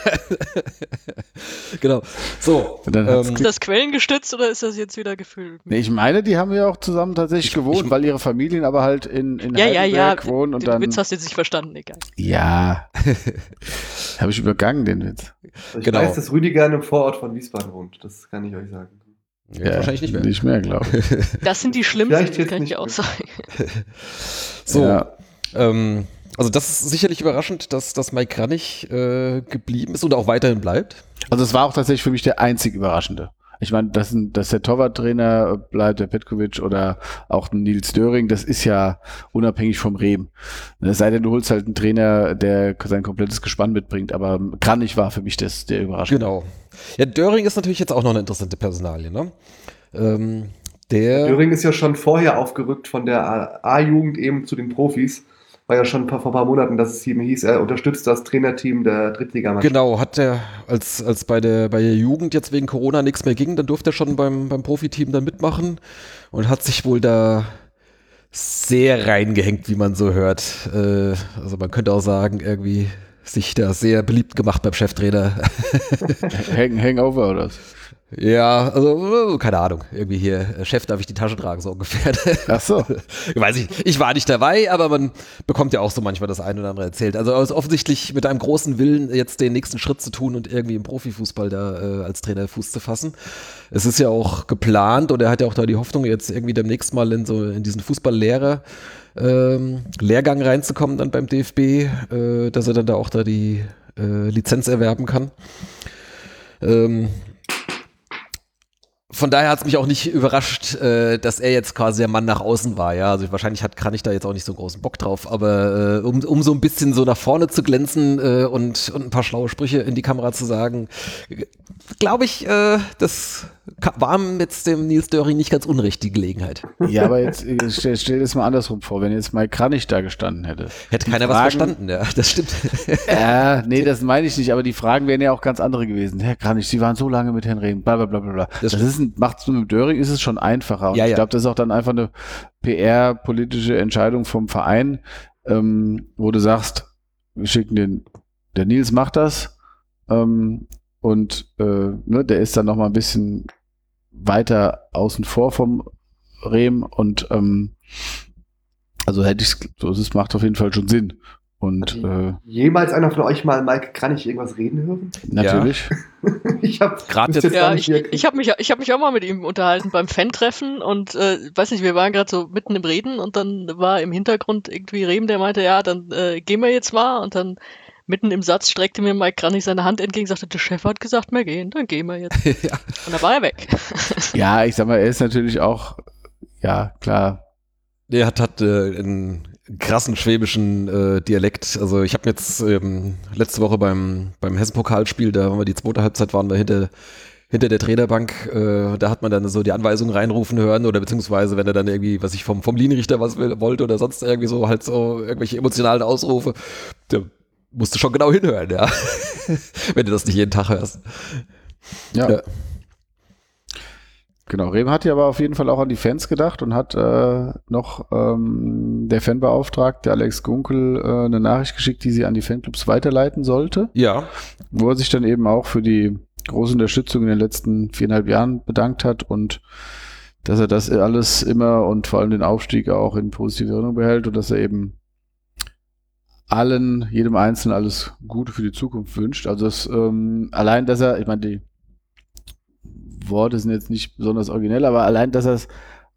genau. So. Ähm, Ist das quellengestützt oder ist das jetzt wieder gefühlt? Nee, ich meine, die haben ja auch zusammen tatsächlich Ich- gewohnt, ich- weil ihre Familien aber halt in, in Ja, ja, ja. Heidelberg wohnen und Den dann. Witz hast du jetzt nicht verstanden, egal. Ja. Habe ich übergangen, den Witz. Also ich Genau. weiß, dass Rüdiger in einem Vorort von Wiesbaden wohnt. Das kann ich euch sagen. Ja, wahrscheinlich nicht mehr. Nicht mehr, glaube ich. Das sind die Schlimmsten, jetzt kann ich auch sagen. So. Ja. Ähm, also das ist sicherlich überraschend, dass, dass Mike Kranich äh, geblieben ist und auch weiterhin bleibt. Also es war auch tatsächlich für mich der einzig Überraschende. Ich meine, dass, dass der Torwarttrainer bleibt, der Petkovic oder auch ein Nils Döring, das ist ja unabhängig vom Rehm. Es sei denn, du holst halt einen Trainer, der sein komplettes Gespann mitbringt, aber Kranich war für mich das, der Überraschende. Genau. Ja, Döring ist natürlich jetzt auch noch eine interessante Personalie, ne? Ähm, der. Döring ist ja schon vorher aufgerückt von der A-Jugend eben zu den Profis. War ja schon vor ein paar Monaten, dass es eben hieß, er unterstützt das Trainerteam der Drittligamannschaft. Genau, hat er, als, als bei der, bei der Jugend jetzt wegen Corona nichts mehr ging, dann durfte er schon beim, beim Profiteam dann mitmachen und hat sich wohl da sehr reingehängt, wie man so hört. Äh, also man könnte auch sagen, irgendwie sich da sehr beliebt gemacht beim Cheftrainer. Hang, Hangover oder was? Ja, also äh, keine Ahnung, irgendwie hier, äh, Chef darf ich die Tasche tragen, so ungefähr. Ach so. Ich weiß nicht, ich war nicht dabei, aber man bekommt ja auch so manchmal das eine oder andere erzählt. Also ist offensichtlich mit einem großen Willen, jetzt den nächsten Schritt zu tun und irgendwie im Profifußball da äh, als Trainer Fuß zu fassen. Es ist ja auch geplant und er hat ja auch da die Hoffnung, jetzt irgendwie demnächst mal in so in diesen Fußballlehrer ähm, Lehrgang reinzukommen dann beim DFB, äh, dass er dann da auch da die äh, Lizenz erwerben kann. Ähm, von daher hat es mich auch nicht überrascht, äh, dass er jetzt quasi der Mann nach außen war. Ja, also wahrscheinlich hat Kranich da jetzt auch nicht so großen Bock drauf, aber äh, um, um so ein bisschen so nach vorne zu glänzen äh, und, und ein paar schlaue Sprüche in die Kamera zu sagen, glaube ich, äh, das ka- war jetzt dem Nils Döring nicht ganz unrecht, die Gelegenheit. Ja, aber jetzt äh, stell, stell das mal andersrum vor, wenn jetzt Mike Kranich da gestanden hätte. Hätte Die keiner was Fragen- verstanden, ja, das stimmt. Ja, nee, das meine ich nicht, aber die Fragen wären ja auch ganz andere gewesen. Herr Kranich, Sie waren so lange mit Herrn Rehm, bla bla bla bla bla. Das Das, ist ein, macht's mit Döring ist es schon einfacher. Und Ja, ich glaube, das ist auch dann einfach eine PR-politische Entscheidung vom Verein, ähm, wo du sagst, wir schicken den, der Nils macht das ähm, und äh, ne, der ist dann noch mal ein bisschen weiter außen vor vom Rehm und ähm, also hätte ich so es macht auf jeden Fall schon Sinn. Und äh, Jemals einer von euch mal Mike Kranich irgendwas reden hören? natürlich. ich habe Gerade jetzt jetzt- Ja, ich, nicht ich habe mich, ich hab mich auch mal mit ihm unterhalten beim Fan-Treffen und äh, weiß nicht, wir waren gerade so mitten im Reden und dann war im Hintergrund irgendwie Rehm, der meinte, ja, dann äh, gehen wir jetzt mal und dann mitten im Satz streckte mir Mike Kranich seine Hand entgegen, sagte, der Chef hat gesagt, wir gehen, dann gehen wir jetzt. ja. Und dann war er weg. Ja, ich sag mal, er ist natürlich auch, ja, klar. Der hat, hat äh, einen krassen schwäbischen äh, Dialekt. Also ich habe jetzt ähm, letzte Woche beim, beim Hessen-Pokalspiel, da waren wir die zweite Halbzeit, waren wir hinter, hinter der Trainerbank, äh, da hat man dann so die Anweisungen reinrufen hören oder beziehungsweise wenn er dann irgendwie, was ich vom, vom Linienrichter was will, wollte oder sonst irgendwie so halt so irgendwelche emotionalen Ausrufe, der musste schon genau hinhören, ja. wenn du das nicht jeden Tag hörst. Ja. Ja. Genau, Rehm hat ja aber auf jeden Fall auch an die Fans gedacht und hat äh, noch ähm, der Fanbeauftragte Alex Gunkel äh, eine Nachricht geschickt, die sie an die Fanclubs weiterleiten sollte, Ja, wo er sich dann eben auch für die große Unterstützung in den letzten viereinhalb Jahren bedankt hat und dass er das alles immer und vor allem den Aufstieg auch in positive Erinnerung behält und dass er eben allen, jedem Einzelnen alles Gute für die Zukunft wünscht. Also es, ähm, allein, dass er, ich meine, die Worte sind jetzt nicht besonders originell, aber allein, dass er es,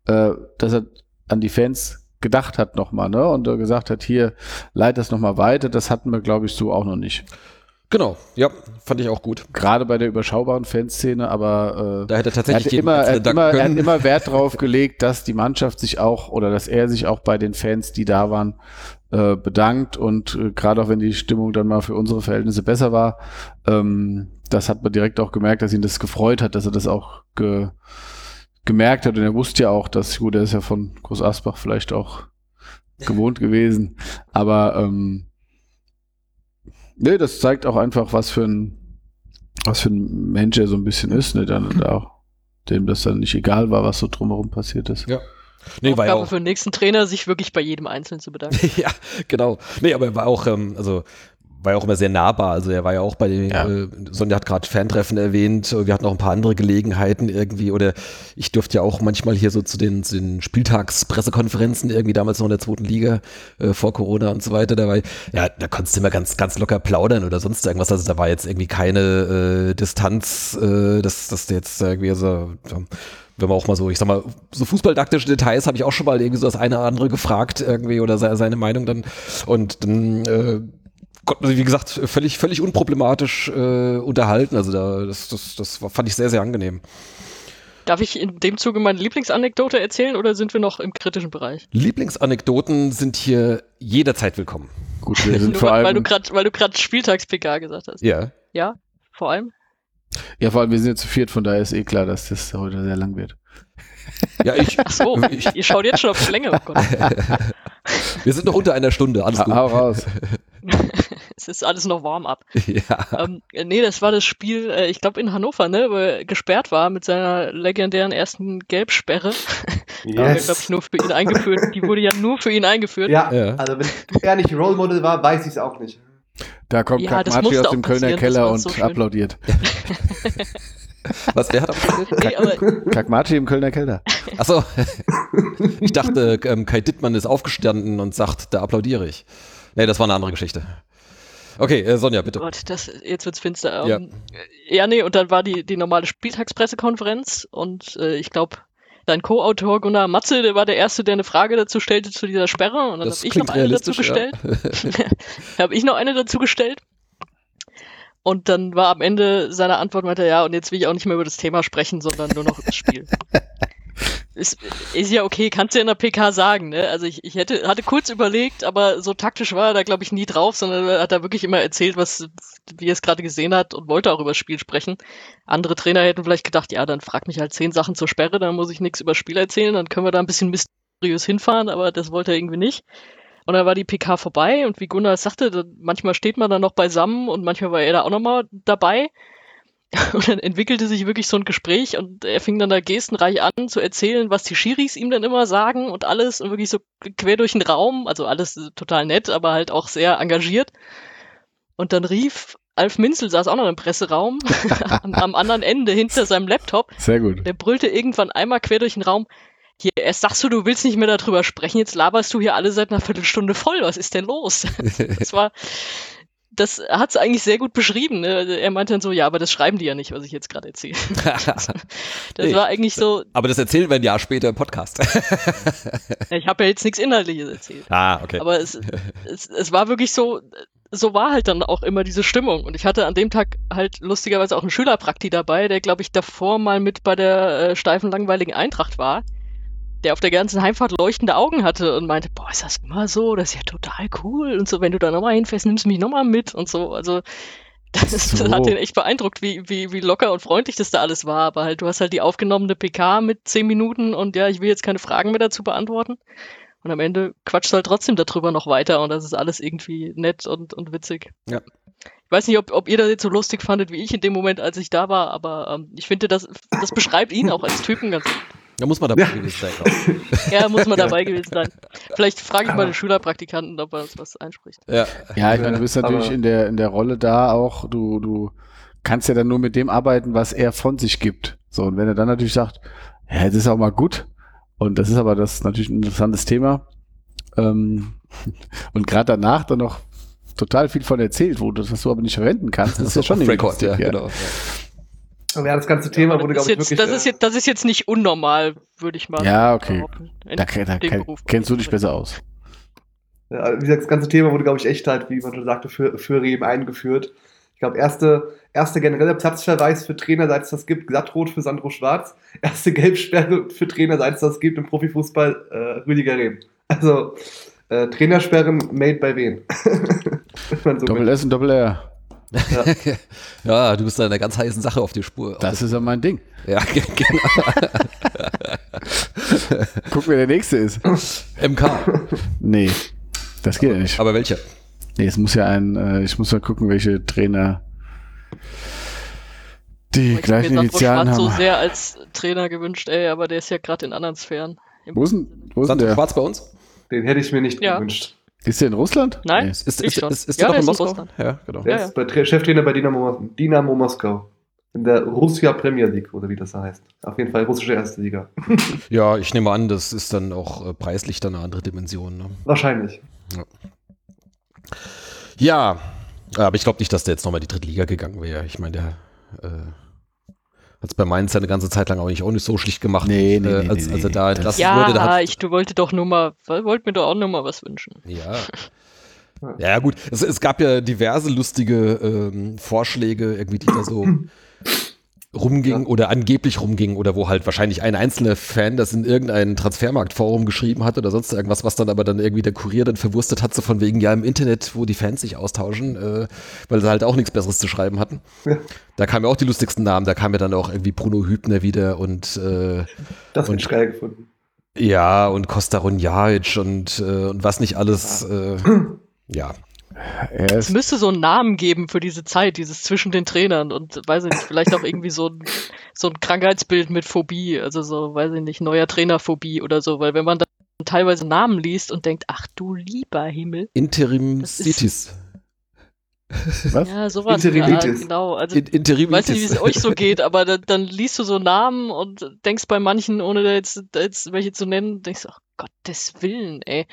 äh, dass er an die Fans gedacht hat nochmal, ne? Und er gesagt hat, hier, leit das nochmal weiter, das hatten wir, glaube ich, so auch noch nicht. genau. Ja, fand ich auch gut. Gerade bei der überschaubaren Fanszene, aber äh, Da hätte er er hat, tatsächlich jedem immer, er, hat immer, er hat immer Wert darauf gelegt, dass die Mannschaft sich auch oder dass er sich auch bei den Fans, die da waren, äh, bedankt und äh, gerade auch wenn die Stimmung dann mal für unsere Verhältnisse besser war, ähm, das hat man direkt auch gemerkt, dass ihn das gefreut hat, dass er das auch ge gemerkt hat und er wusste ja auch, dass, gut, er ist ja von Groß Asbach vielleicht auch gewohnt gewesen, aber ähm, nee, das zeigt auch einfach, was für ein was für ein Mensch er so ein bisschen ist, ne, dann da auch, dem das dann nicht egal war, was so drumherum passiert ist. Ja. Nee, war ja Aufgabe auch, für den nächsten Trainer, sich wirklich bei jedem Einzelnen zu bedanken. ja, genau. Nee, aber er war auch, ähm, also war ja auch immer sehr nahbar. Also er war ja auch bei den, Ja. äh, Sonja hat gerade Fantreffen erwähnt, wir hatten auch ein paar andere Gelegenheiten irgendwie oder ich durfte ja auch manchmal hier so zu den, zu den Spieltagspressekonferenzen irgendwie damals noch in der zweiten Liga äh, vor Corona und so weiter dabei. Ja, da konntest du immer ganz, ganz locker plaudern oder sonst irgendwas. Also da war jetzt irgendwie keine äh, Distanz, äh, dass, dass du jetzt irgendwie so, wenn man auch mal so, ich sag mal, so fußballdaktische Details habe ich auch schon mal irgendwie so das eine oder andere gefragt irgendwie oder se seine Meinung dann und dann äh, konnten wir sich, wie gesagt, völlig, völlig unproblematisch äh, unterhalten. Also da, das, das, das fand ich sehr, sehr angenehm. Darf ich in dem Zuge meine Lieblingsanekdote erzählen oder sind wir noch im kritischen Bereich? Lieblingsanekdoten sind hier jederzeit willkommen. Gut, wir sind Nur vor allem, du gerade weil du gerade Spieltags-PK gesagt hast. Ja. Ja, vor allem. Ja, vor allem, wir sind jetzt zu viert, von daher ist eh klar, dass das heute sehr lang wird. Ja, ich, Ach so, Ich- ihr schaut jetzt schon auf die Länge. Oh Gott. wir sind noch unter einer Stunde, alles Ha- gut. Hau raus. es ist alles noch warm ab. Ja. ähm, äh, nee, das war das Spiel, äh, ich glaube in Hannover, ne, wo er gesperrt war mit seiner legendären ersten Gelbsperre. Die wurde, glaube ich, nur für ihn eingeführt. Die wurde ja nur für ihn eingeführt. Ja, Ja. also wenn er nicht Role Model war, weiß ich es auch nicht. Da kommt Ja, ja, musste aus dem Kölner Keller und so schön. applaudiert. Was, wer hat abgespielt? Nee, aber Kakmachi im Kölner Keller. Achso. Ich dachte, ähm, Kai Dittmann ist aufgestanden und sagt, da applaudiere ich. Nee, das war eine andere Geschichte. Okay, äh, Sonja, bitte. Gott, das, jetzt wird's finster. Ja. Ähm, ja, nee, und dann war die, die normale Spieltagspressekonferenz und äh, ich glaube, dein Co-Autor Gunnar Matze, der war der Erste, der eine Frage dazu stellte zu dieser Sperre und dann habe ich noch eine dazu realistisch, ja. gestellt. habe ich noch eine dazu gestellt. Und dann war am Ende seiner Antwort, meinte er, ja, und jetzt will ich auch nicht mehr über das Thema sprechen, sondern nur noch das Spiel. ist, ist ja okay, kannst du ja in der PK sagen, ne? Also ich, ich hätte, hatte kurz überlegt, aber so taktisch war er da, glaube ich, nie drauf, sondern er hat da wirklich immer erzählt, was, wie er es gerade gesehen hat und wollte auch über das Spiel sprechen. Andere Trainer hätten vielleicht gedacht, ja, dann frag mich halt zehn Sachen zur Sperre, dann muss ich nichts über das Spiel erzählen, dann können wir da ein bisschen mysteriös hinfahren, aber das wollte er irgendwie nicht. Und dann war die PK vorbei und wie Gunnar sagte, da, manchmal steht man dann noch beisammen und manchmal war er da auch nochmal dabei. Und dann entwickelte sich wirklich so ein Gespräch und er fing dann da gestenreich an zu erzählen, was die Schiris ihm dann immer sagen und alles und wirklich so quer durch den Raum, also alles total nett, aber halt auch sehr engagiert. Und dann rief Alf Minzel, saß auch noch im Presseraum, am, am anderen Ende hinter seinem Laptop, Sehr gut. der brüllte irgendwann einmal quer durch den Raum, hier, erst sagst du, du willst nicht mehr darüber sprechen, jetzt laberst du hier alle seit einer Viertelstunde voll, was ist denn los? das war, das hat es eigentlich sehr gut beschrieben. Ne? Er meinte dann so, ja, aber das schreiben die ja nicht, was ich jetzt gerade erzähle. Das Nee. war eigentlich so, Aber das erzählen wir ein Jahr später im Podcast. ich habe ja jetzt nichts Inhaltliches erzählt. ah, okay. Aber es, es, es war wirklich so, so war halt dann auch immer diese Stimmung. Und ich hatte an dem Tag halt lustigerweise auch einen Schülerprakti dabei, der, glaube ich, davor mal mit bei der äh, steifen, langweiligen Eintracht war, der auf der ganzen Heimfahrt leuchtende Augen hatte und meinte, boah, ist das immer so? Das ist ja total cool. Und so, wenn du da nochmal hinfährst, nimmst du mich nochmal mit und so. Also das, So. das hat den echt beeindruckt, wie, wie, wie locker und freundlich das da alles war. Aber halt, du hast halt die aufgenommene PK mit zehn Minuten und ja, ich will jetzt keine Fragen mehr dazu beantworten. Und am Ende quatscht halt trotzdem darüber noch weiter und das ist alles irgendwie nett und, und witzig. Ja. Ich weiß nicht, ob, ob ihr das jetzt so lustig fandet wie ich in dem Moment, als ich da war, aber ähm, ich finde, das, das beschreibt ihn auch als Typen ganz gut. Da muss man dabei Ja. gewesen sein. glaub ich. Ja, muss man dabei gewesen sein. Vielleicht frage ich mal den Schülerpraktikanten, ob er uns was einspricht. Ja. Ja, ich meine, du bist natürlich Aber- in der, in der Rolle da auch, du, du kannst ja dann nur mit dem arbeiten, was er von sich gibt. So, und wenn er dann natürlich sagt, ja, das ist auch mal gut, und das ist aber das natürlich ein interessantes Thema, ähm, und gerade danach dann noch total viel von erzählt, wo du, was du aber nicht verwenden kannst, das ist ja schon irgendwie Record, ja, lustig, genau. Aber ja, das ganze Thema wurde, das, glaube ist ich, jetzt, wirklich. das, äh, ist jetzt, das ist jetzt nicht unnormal, würde ich mal Ja, okay. Da, da, Beruf. kennst du dich besser aus. Ja, wie gesagt, das ganze Thema wurde, glaube ich, echt halt, wie man schon sagte, für, für Rehm eingeführt. Ich glaube, erste, erste generelle Platzverweis für Trainer, seit es das gibt, glattrot für Sandro Schwarz. Erste Gelbsperre für Trainer, seit es das gibt im Profifußball, äh, Rüdiger Rehm. Also, äh, Trainersperren made by wen? So Doppel. S und Doppel R. ja, du bist da einer ganz heißen Sache auf die Spur. Das ist ja mein Ding. ja, ge- genau. Guck, wer der nächste ist. MK. Nee, das geht ja nicht. Aber welcher? Nee, es muss ja ein, äh, ich muss mal gucken, welche Trainer die Ich gleichen Initialen haben. so sehr als Trainer gewünscht, ey, aber der ist ja gerade in anderen Sphären. Im Wo ist denn, wo ist denn Sandro der? Schwarz bei uns? Den hätte ich mir nicht Ja. gewünscht. Ist der in Russland? Nein, Nee, ist, ist, ich ist, ist, ist Ja, der noch der in ist in Moskau? Russland. Ja, genau. Der Ja, ist bei Tra- Cheftrainer bei Dynamo, Dynamo Moskau. In der Russia Premier League, oder wie das da heißt. Auf jeden Fall russische erste Liga. Ja, ich nehme an, das ist dann auch äh, preislich dann eine andere Dimension. Ne? Wahrscheinlich. Ja, aber ich glaube nicht, dass der jetzt nochmal in die dritte Liga gegangen wäre. Ich meine, der äh, hat es bei Mainz ja eine ganze Zeit lang auch nicht, auch nicht so schlicht gemacht, Nee, nee, äh, nee, als, nee, als er da Das- entlassen Ja, wurde. Da hat, ich du wollte doch nur mal, wollte mir doch auch nur mal was wünschen. ja. Ja, gut. Es, es gab ja diverse lustige ähm, Vorschläge, irgendwie, die da so rumgingen oder angeblich rumgingen oder wo halt wahrscheinlich ein einzelner Fan das in irgendein Transfermarktforum geschrieben hat oder sonst irgendwas, was dann aber dann irgendwie der Kurier dann verwurstet hat, so von wegen, ja, im Internet, wo die Fans sich austauschen, äh, weil sie halt auch nichts Besseres zu schreiben hatten. Ja. Da kamen ja auch die lustigsten Namen, da kam ja dann auch irgendwie Bruno Hübner wieder und äh, Das Und- ich geil gefunden. ja, und Costa Runjajic und, äh, und was nicht alles. Äh, ja. Er Es müsste so einen Namen geben für diese Zeit, dieses zwischen den Trainern und weiß ich nicht, vielleicht auch irgendwie so ein, so ein Krankheitsbild mit Phobie, also so, weiß ich nicht, neuer Trainerphobie oder so, weil wenn man dann teilweise Namen liest und denkt, ach du lieber Himmel, Interim Cities. was? ja, sowas, Interimitis. ja, genau, also In, Interim ich weiß nicht, wie es euch so geht, aber da, dann liest du so Namen und denkst bei manchen, ohne da jetzt, da jetzt welche zu nennen, denkst du, ach Gottes Willen, ey.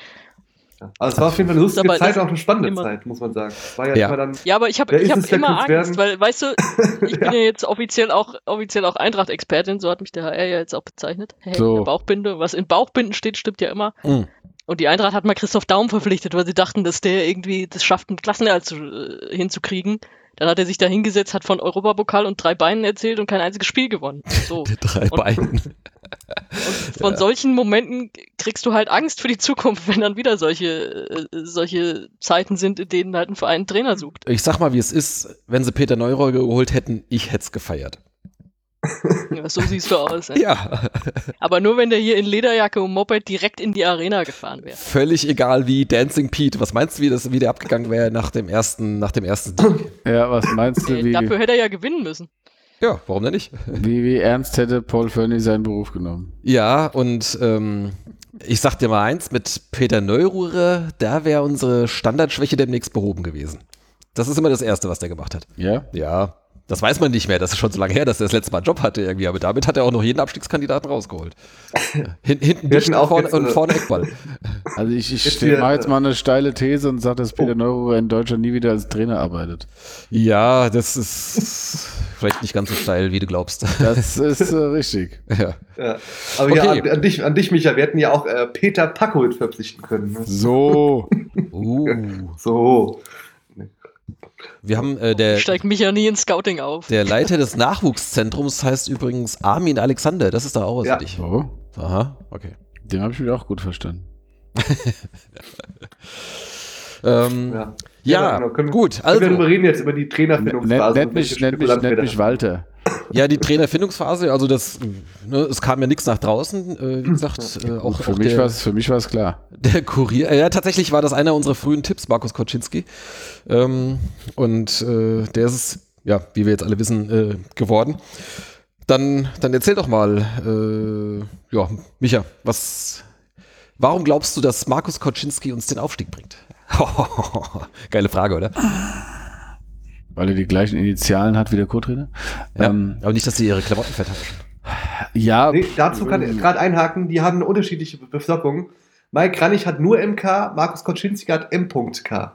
Aber es war auf jeden Fall eine lustige Aber Zeit, auch eine spannende immer- Zeit, muss man sagen. War ja, Ja. immer dann. Ja, aber ich habe ich hab es, immer Angst, werden? weil, weißt du, ich bin ja jetzt offiziell auch, offiziell auch Eintracht-Expertin, so hat mich der HR ja jetzt auch bezeichnet. Hey, So. Bauchbinde, was in Bauchbinden steht, stimmt ja immer. Mhm. Und die Eintracht hat mal Christoph Daum verpflichtet, weil sie dachten, dass der irgendwie das schafft, einen Klassenerhalt zu, äh, hinzukriegen. Dann hat er sich da hingesetzt, hat von Europapokal und drei Beinen erzählt und kein einziges Spiel gewonnen. So. Die drei Und- Beinen. Und von solchen Momenten kriegst du halt Angst für die Zukunft, wenn dann wieder solche, äh, solche Zeiten sind, in denen halt ein Verein einen Trainer sucht. Ich sag mal, wie es ist, wenn sie Peter Neurohr geholt hätten, ich hätte es gefeiert. Ja, so siehst du aus. Ey. Ja, Aber nur wenn der hier in Lederjacke und Moped direkt in die Arena gefahren wäre. völlig egal wie Dancing Pete. Was meinst du, wie, das, wie der abgegangen wäre nach dem ersten, nach dem ersten Sieg? Ja, was meinst du, Äh, wie, dafür hätte er ja gewinnen müssen. Ja, warum denn nicht? wie, wie ernst hätte Paul Fernie seinen Beruf genommen? Ja, und ähm, ich sag dir mal eins, mit Peter Neururer, da wäre unsere Standardschwäche demnächst behoben gewesen. Das ist immer das Erste, was der gemacht hat. Ja? Ja, das weiß man nicht mehr. Das ist schon so lange her, dass er das letzte Mal einen Job hatte irgendwie. Aber damit hat er auch noch jeden Abstiegskandidaten rausgeholt. Hin, hinten hatten und auch vorne, und vorne Eckball. Also ich, ich mal jetzt mal eine steile These und sage, dass Peter Neururer in Deutschland nie wieder als Trainer arbeitet. Ja, das ist vielleicht nicht ganz so steil, wie du glaubst. Das ist äh, richtig. ja. Ja. Aber Okay. ja, an, an, dich, an dich, Micha, wir hätten ja auch äh, Peter Packold verpflichten können. Ne? So. Uh, So. Wir haben äh, der, Steigt mich ja nie ins Scouting auf. der Leiter des Nachwuchszentrums heißt übrigens Armin Alexander. Das ist doch auch was Ja. für dich. so. Aha, okay. Den habe ich wieder auch gut verstanden. Ähm, Ja. Ja, genau. Können, gut. Können wir Also, reden jetzt über die Trainerfindungsphase? nennt und mich, nennt mich, nennt mich. Walter. ja, die Trainerfindungsphase, also das, ne, es kam ja nichts nach draußen. Äh, wie gesagt, äh, auch, Für auch mich der, war es für mich war's klar. der Kurier. Äh, ja, tatsächlich war das einer unserer frühen Tipps, Markus Koczynski. Ähm, und äh, der ist es, ja, wie wir jetzt alle wissen, äh, geworden. Dann, dann erzähl doch mal, äh, ja, Micha, was, warum glaubst du, dass Markus Koczynski uns den Aufstieg bringt? Geile Frage, oder? Weil er die gleichen Initialen hat wie der Co-Trainer. Ja, Ähm, aber nicht, dass sie ihre Klamotten vertauschen. ja. Nee, dazu kann ich gerade einhaken, die haben eine unterschiedliche Beflockung. Mike Kranich hat nur MK, Markus Koczynski hat M.K.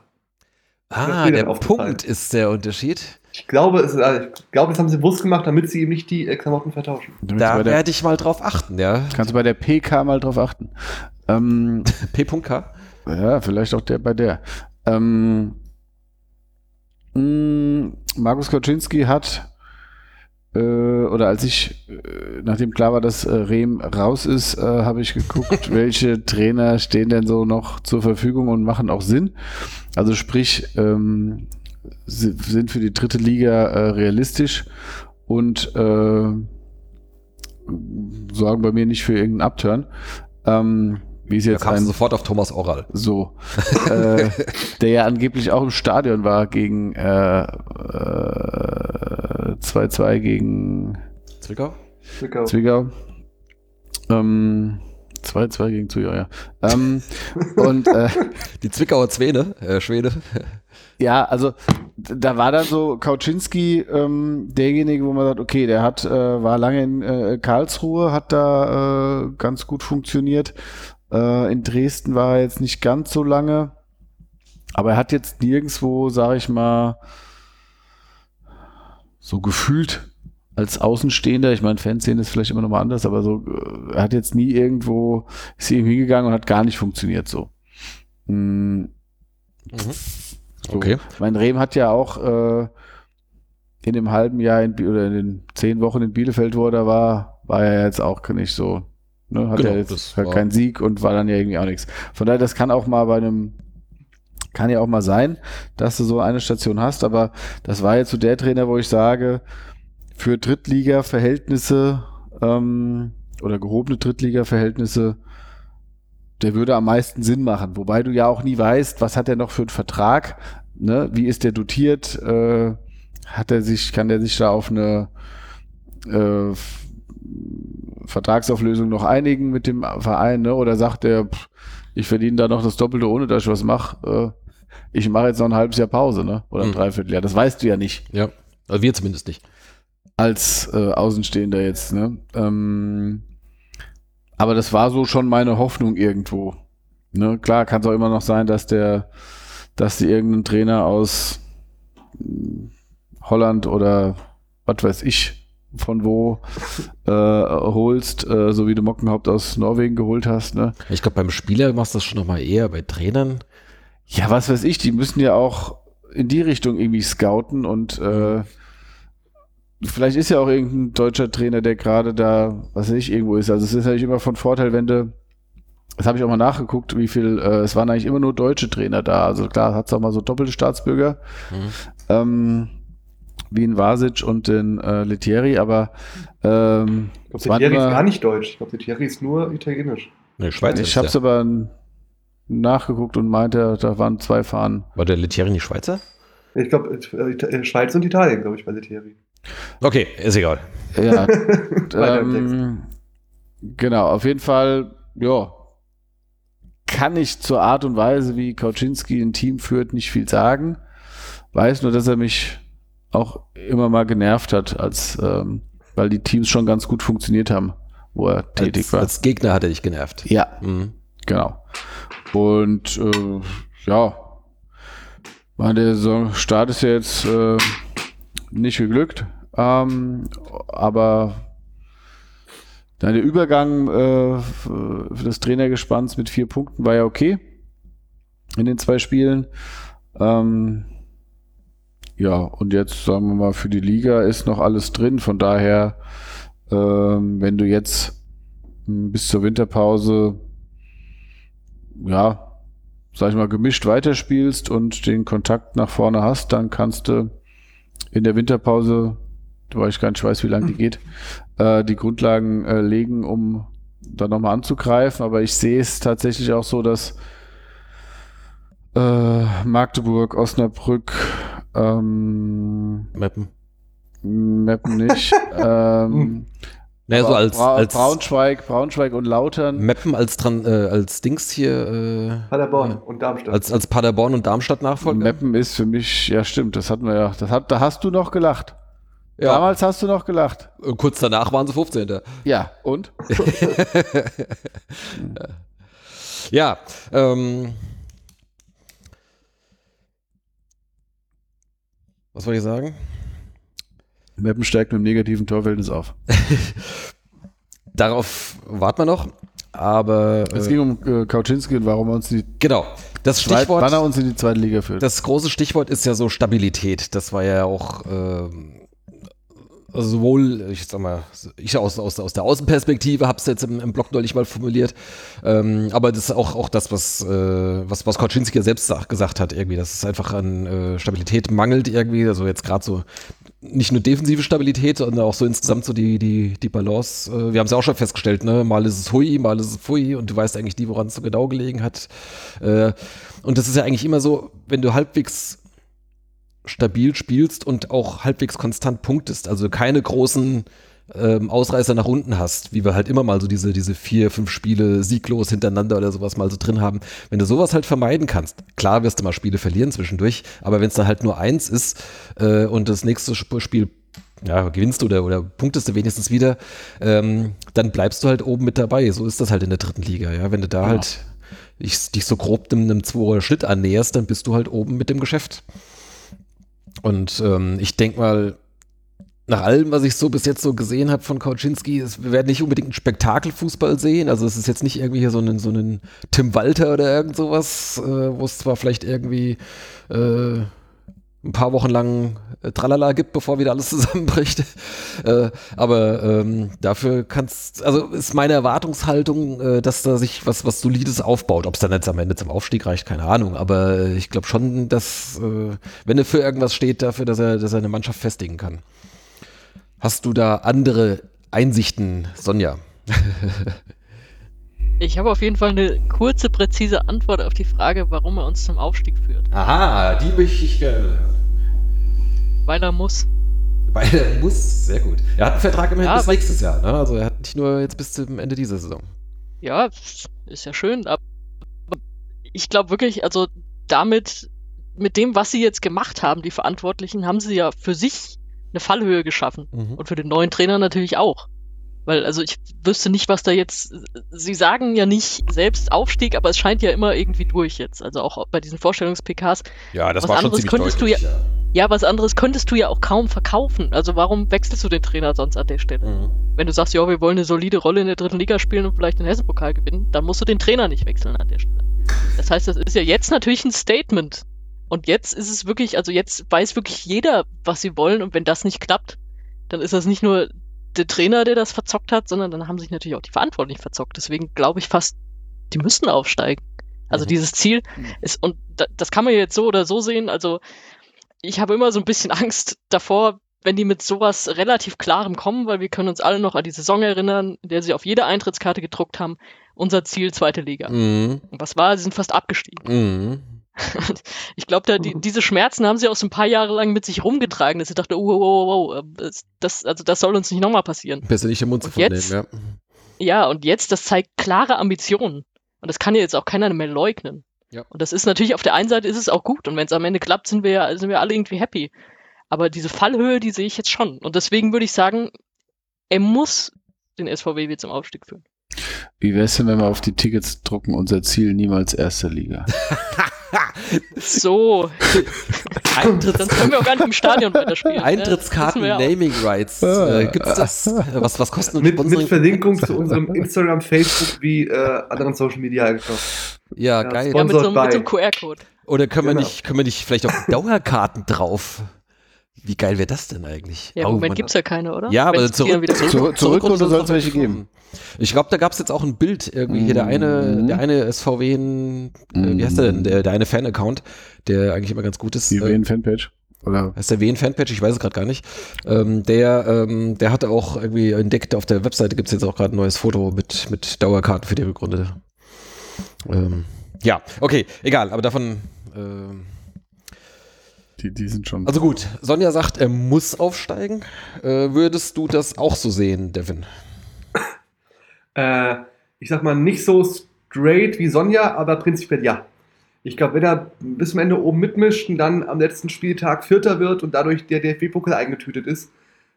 Ah, der. Punkt ist der Unterschied. Ich glaube, es, äh, ich glaube, das haben sie bewusst gemacht, damit sie ihm nicht die äh, Klamotten vertauschen. damit Da werde ich mal drauf achten, ja. kannst du bei der PK mal drauf achten. Ähm, P.K. ja, vielleicht auch der bei der. Ähm, mh, Markus Koczynski hat, äh, oder als ich, äh, nachdem klar war, dass äh, Rehm raus ist, äh, habe ich geguckt, welche Trainer stehen denn so noch zur Verfügung und machen auch Sinn. Also sprich, ähm, si- sind für die dritte Liga äh, realistisch und äh, sorgen bei mir nicht für irgendeinen Upturn. Ähm, wie es Da jetzt du ein sofort auf Thomas Oral. so, äh, der ja angeblich auch im Stadion war gegen äh, äh, 2-2 gegen Zwickau? Zwickau. Zwickau. Ähm, 2-2 gegen Zuja, ja. Ähm, und äh, Die Zwickauer Zwene, äh, Schwede. ja, also da war dann so Kauczynski ähm, derjenige, wo man sagt, okay, der hat, äh, war lange in äh, Karlsruhe, hat da äh, ganz gut funktioniert. Äh, in Dresden war er jetzt nicht ganz so lange, aber er hat jetzt nirgendwo, sage ich mal, so gefühlt als Außenstehender, ich meine, Fans sehen das vielleicht immer noch mal anders, aber so, äh, er hat jetzt nie irgendwo, ist hier hingegangen und hat gar nicht funktioniert so. Mm, so. Okay. Mein Rehm hat ja auch äh, in dem halben Jahr in, oder in den zehn Wochen in Bielefeld, wo er da war, war er jetzt auch nicht so, ne, hat Genau, er das jetzt halt keinen Sieg und war dann ja irgendwie auch nichts. Von daher, das kann auch mal bei einem, kann ja auch mal sein, dass du so eine Station hast, aber das war jetzt so der Trainer, wo ich sage, für Drittliga-Verhältnisse ähm, oder gehobene Drittliga-Verhältnisse der würde am meisten Sinn machen. Wobei du ja auch nie weißt, was hat er noch für einen Vertrag, ne? wie ist der dotiert, äh, hat er sich, kann der sich da auf eine äh, Vertragsauflösung noch einigen mit dem Verein, ne? oder sagt er, pff, ich verdiene da noch das Doppelte, ohne dass ich was mache, äh, ich mache jetzt noch ein halbes Jahr Pause, ne? oder ein Mhm. Dreivierteljahr, das weißt du ja nicht Ja. Also wir zumindest nicht. als äh, Außenstehender jetzt. Ne? Ähm, aber das war so schon meine Hoffnung irgendwo. Ne? Klar, kann es auch immer noch sein, dass der, dass du irgendeinen Trainer aus mh, Holland oder was weiß ich von wo äh, holst, äh, so wie du Mockenhaupt aus Norwegen geholt hast. Ne? Ich glaube, beim Spieler machst du das schon noch mal eher, bei Trainern. Ja, was weiß ich, die müssen ja auch in die Richtung irgendwie scouten und äh, vielleicht ist ja auch irgendein deutscher Trainer, der gerade da, was weiß ich, irgendwo ist. Also es ist natürlich immer von Vorteil, wenn du, das habe ich auch mal nachgeguckt, wie viel, äh, es waren eigentlich immer nur deutsche Trainer da. Also klar, hat es auch mal so doppelte Staatsbürger, Mhm. ähm, wie in Vasic und den äh, Lettieri, aber ähm, Ich glaube, Thierry ist gar nicht deutsch. Ich glaube, Thierry ist nur italienisch. Nee, Schweizer ich habe es aber nachgeguckt und meinte, da waren zwei Fahnen. War der Lettieri nicht Schweizer? Ich glaube, äh, Schweiz und Italien, glaube ich, bei Thierry. Okay, ist egal. Ja, ähm, genau, auf jeden Fall, ja, kann ich zur Art und Weise, wie Kauczynski ein Team führt, nicht viel sagen. Weiß nur, dass er mich auch immer mal genervt hat, als ähm, weil die Teams schon ganz gut funktioniert haben, wo er tätig Als, war. als Gegner hat er dich genervt. ja, Mhm. genau. Und äh, ja, war der Saisonstart ist ja jetzt äh, nicht geglückt, ähm, aber dann der Übergang äh, für das Trainergespanns mit vier Punkten war ja okay in den zwei Spielen. Ähm, ja, und jetzt sagen wir mal, für die Liga ist noch alles drin. Von daher, ähm, wenn du jetzt mh, bis zur Winterpause, ja, sag ich mal, gemischt weiterspielst und den Kontakt nach vorne hast, dann kannst du in der Winterpause, weil ich gar nicht weiß, wie lange die geht, äh, die Grundlagen äh, legen, um da nochmal anzugreifen. Aber ich sehe es tatsächlich auch so, dass äh, Magdeburg, Osnabrück, ähm, Mappen. Meppen nicht, ähm, Naja, so als, Bra als Braunschweig, Braunschweig und Lautern. Mappen als, dran, äh, als Dings hier, äh, Paderborn Ja. und Darmstadt. als, als Paderborn und Darmstadt Nachfolger. Meppen ist für mich, ja stimmt, das hatten wir ja, das hat, da hast du noch gelacht. Ja, Damals hast du noch gelacht. äh, kurz danach waren sie 15. Ja, und? Ja, ähm. Was wollte ich sagen? Meppen steigt mit dem negativen Torverhältnis auf. Darauf warten wir noch. Aber Es äh, ging um äh, Kauczynski und warum er uns die genau. Das Zweit, Stichwort, wann er uns in die zweite Liga führt. das große Stichwort ist ja so Stabilität. Das war ja auch ähm, also sowohl, ich sag mal, ich aus, aus, aus der Außenperspektive habe es jetzt im, im Blog neulich mal formuliert, ähm, aber das ist auch, auch das, was, äh, was, was Kaczynski ja selbst sag, gesagt hat, irgendwie, dass es einfach an äh, Stabilität mangelt irgendwie, also jetzt gerade so nicht nur defensive Stabilität, sondern auch so insgesamt so die, die, die Balance. Äh, wir haben es ja auch schon festgestellt, ne? Mal ist es Hui, mal ist es Pfui und du weißt eigentlich nie, woran es so genau gelegen hat. Äh, und das ist ja eigentlich immer so, wenn du halbwegs stabil spielst und auch halbwegs konstant punktest, also keine großen ähm, Ausreißer nach unten hast, wie wir halt immer mal so diese, diese vier, fünf Spiele sieglos hintereinander oder sowas mal so drin haben, wenn du sowas halt vermeiden kannst, klar wirst du mal Spiele verlieren zwischendurch, aber wenn es dann halt nur eins ist äh, und das nächste Spiel ja, gewinnst du oder, oder punktest du wenigstens wieder, ähm, dann bleibst du halt oben mit dabei. So ist das halt in der dritten Liga, ja. Wenn du da ja. halt dich, dich so grob einem, einem Zweier Schnitt annäherst, dann bist du halt oben mit dem Geschäft. Und ähm, ich denke mal, nach allem, was ich so bis jetzt so gesehen habe von Kauczynski, wir werden nicht unbedingt einen Spektakelfußball sehen. Also es ist jetzt nicht irgendwie hier so ein, so ein Tim Walter oder irgend sowas, äh, wo es zwar vielleicht irgendwie äh, ein paar Wochen lang äh, Tralala gibt, bevor wieder alles zusammenbricht. äh, aber ähm, dafür kannst, also ist meine Erwartungshaltung, äh, dass da sich was, was Solides aufbaut. Ob es dann jetzt am Ende zum Aufstieg reicht, keine Ahnung. Aber ich glaube schon, dass, äh, wenn er für irgendwas steht, dafür, dass er, dass er eine Mannschaft festigen kann. Hast du da andere Einsichten, Sonja? Ich habe auf jeden Fall eine kurze, präzise Antwort auf die Frage, warum er uns zum Aufstieg führt. Aha, die möchte ich gerne. Weil er muss. Weil er muss, sehr gut. Er hat einen Vertrag immerhin ja, bis nächstes Jahr, ne? Also er hat nicht nur jetzt bis zum Ende dieser Saison. Ja, ist ja schön, aber ich glaube wirklich, also damit, mit dem, was sie jetzt gemacht haben, die Verantwortlichen, haben sie ja für sich eine Fallhöhe geschaffen. Mhm. Und für den neuen Trainer natürlich auch. Weil, also ich wüsste nicht, was da jetzt. Sie sagen ja nicht selbst Aufstieg, aber es scheint ja immer irgendwie durch jetzt. Also auch bei diesen Vorstellungs-PKs. Ja, das was war anderes schon könntest deutlich, du ja, ja, was anderes könntest du ja auch kaum verkaufen. Also warum wechselst du den Trainer sonst an der Stelle? Mhm. Wenn du sagst, ja, wir wollen eine solide Rolle in der dritten Liga spielen und vielleicht den Hessenpokal gewinnen, dann musst du den Trainer nicht wechseln an der Stelle. Das heißt, das ist ja jetzt natürlich ein Statement. Und jetzt ist es wirklich, also jetzt weiß wirklich jeder, was sie wollen und wenn das nicht klappt, dann ist das nicht nur der Trainer, der das verzockt hat, sondern dann haben sich natürlich auch die Verantwortlichen verzockt. Deswegen glaube ich fast, die müssen aufsteigen. Also mhm. dieses Ziel mhm. ist, und das kann man jetzt so oder so sehen. Also ich habe immer so ein bisschen Angst davor, wenn die mit sowas relativ Klarem kommen, weil wir können uns alle noch an die Saison erinnern, in der sie auf jede Eintrittskarte gedruckt haben, unser Ziel zweite Liga. Mhm. Und was war? Sie sind fast abgestiegen. Mhm ich glaube, die, diese Schmerzen haben sie auch so ein paar Jahre lang mit sich rumgetragen, dass sie dachte, oh, oh, oh, oh, das, das, also das soll uns nicht nochmal passieren. Besser nicht im Mund zu vernehmen, ja. Ja, und jetzt, das zeigt klare Ambitionen. Und das kann ja jetzt auch keiner mehr leugnen. Ja. Und das ist natürlich, auf der einen Seite ist es auch gut. Und wenn es am Ende klappt, sind wir ja, sind wir alle irgendwie happy. Aber diese Fallhöhe, die sehe ich jetzt schon. Und deswegen würde ich sagen, er muss den SVW zum Aufstieg führen. Wie wäre es denn, wenn wir auf die Tickets drucken, unser Ziel niemals erste Liga? so. Eintritts Dann können wir auch gar nicht im Stadion weiterspielen. Eintrittskarten, ja, Naming Rights. Äh, Gibt es das? Was, was kosten mit, mit Verlinkung zu unserem Instagram, Facebook wie äh, anderen Social Media einfach. Ja, ja geil. Ja, mit so, mit so einem QR-Code. Oder können, genau. wir nicht, können wir nicht vielleicht auch Dauerkarten drauf? Wie geil wäre das denn eigentlich? Ja, im oh, Moment gibt es ja keine, oder? Ja, aber zurück, wieder zurück, zurück oder soll es welche geben? Ich glaube, da gab es jetzt auch ein Bild irgendwie. Hier der eine, mhm. der eine SVW, äh, wie heißt der denn? Der, der eine Fan-Account, der eigentlich immer ganz gut ist. Die äh, Wen-Fanpage. Oder? Heißt der Wen-Fanpage? Ich weiß es gerade gar nicht. Ähm, der, ähm, der hatte auch irgendwie entdeckt, auf der Webseite gibt es jetzt auch gerade ein neues Foto mit, mit Dauerkarten für die Rückrunde. Ähm, ja, okay, egal, aber davon. Äh, die, die sind schon. Also gut, Sonja sagt, er muss aufsteigen. Äh, würdest du das auch so sehen, Devin? Äh, ich sag mal, nicht so straight wie Sonja, aber prinzipiell ja. Ich glaube, wenn er bis zum Ende oben mitmischt und dann am letzten Spieltag Vierter wird und dadurch der DFB-Pokal eingetütet ist,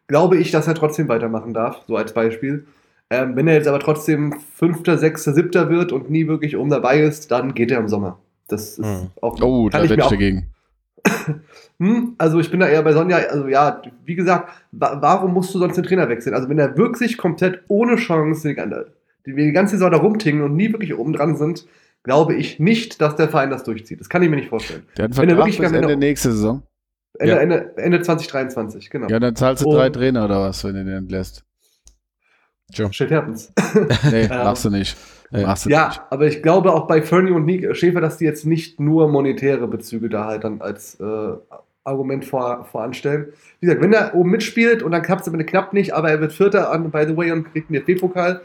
glaube ich, dass er trotzdem weitermachen darf, so als Beispiel. Ähm, wenn er jetzt aber trotzdem Fünfter, Sechster, Siebter wird und nie wirklich oben dabei ist, dann geht er im Sommer. Das ist hm. auch. Oh, da wette ich dagegen. Hm, also ich bin da eher bei Sonja, also ja, wie gesagt, wa warum musst du sonst den Trainer wechseln? Also wenn er wirklich komplett ohne Chance die, die ganze Saison da rumtingen und nie wirklich oben dran sind, glaube ich nicht, dass der Verein das durchzieht. Das kann ich mir nicht vorstellen. Der hat wenn er wirklich bis Ende nächste Saison. Ende, ja. Ende, Ende 2023, genau. Ja, dann zahlst du und, drei Trainer oder was, wenn du den entlässt. Sure. Shit happens. nee, machst du nicht. Ja, ja aber ich glaube auch bei Fernie und Nick Schäfer, dass die jetzt nicht nur monetäre Bezüge da halt dann als äh, Argument vor, voranstellen. Wie gesagt, wenn er oben mitspielt und dann klappt es am Ende knapp nicht, aber er wird Vierter an, by the way, und kriegt einen DFB-Pokal,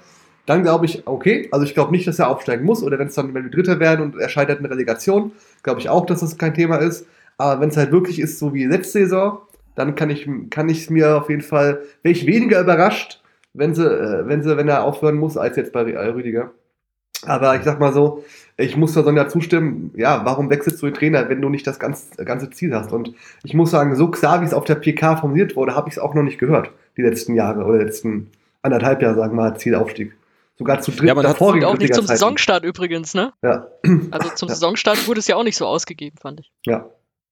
dann glaube ich, okay, also ich glaube nicht, dass er aufsteigen muss oder wenn es dann, wenn wir Dritter werden und er scheitert in Relegation, glaube ich auch, dass das kein Thema ist. Aber wenn es halt wirklich ist, so wie letzte Saison, dann kann ich kann ich mir auf jeden Fall, wäre ich weniger überrascht, wenn sie, äh, wenn sie, wenn er aufhören muss, als jetzt bei äh, Rüdiger. Aber ich sag mal so, ich muss da Sonja zustimmen, ja, warum wechselst du den Trainer, wenn du nicht das ganz, ganze Ziel hast? Und ich muss sagen, so klar, wie es auf der PK formuliert wurde, habe ich es auch noch nicht gehört, die letzten Jahre oder letzten anderthalb Jahre, sagen wir mal, Zielaufstieg. Sogar zu dritt Ja, man hat- auch nicht zum Saisonstart übrigens, ne? Ja, Also zum Ja. Saisonstart wurde es ja auch nicht so ausgegeben, fand ich. ja.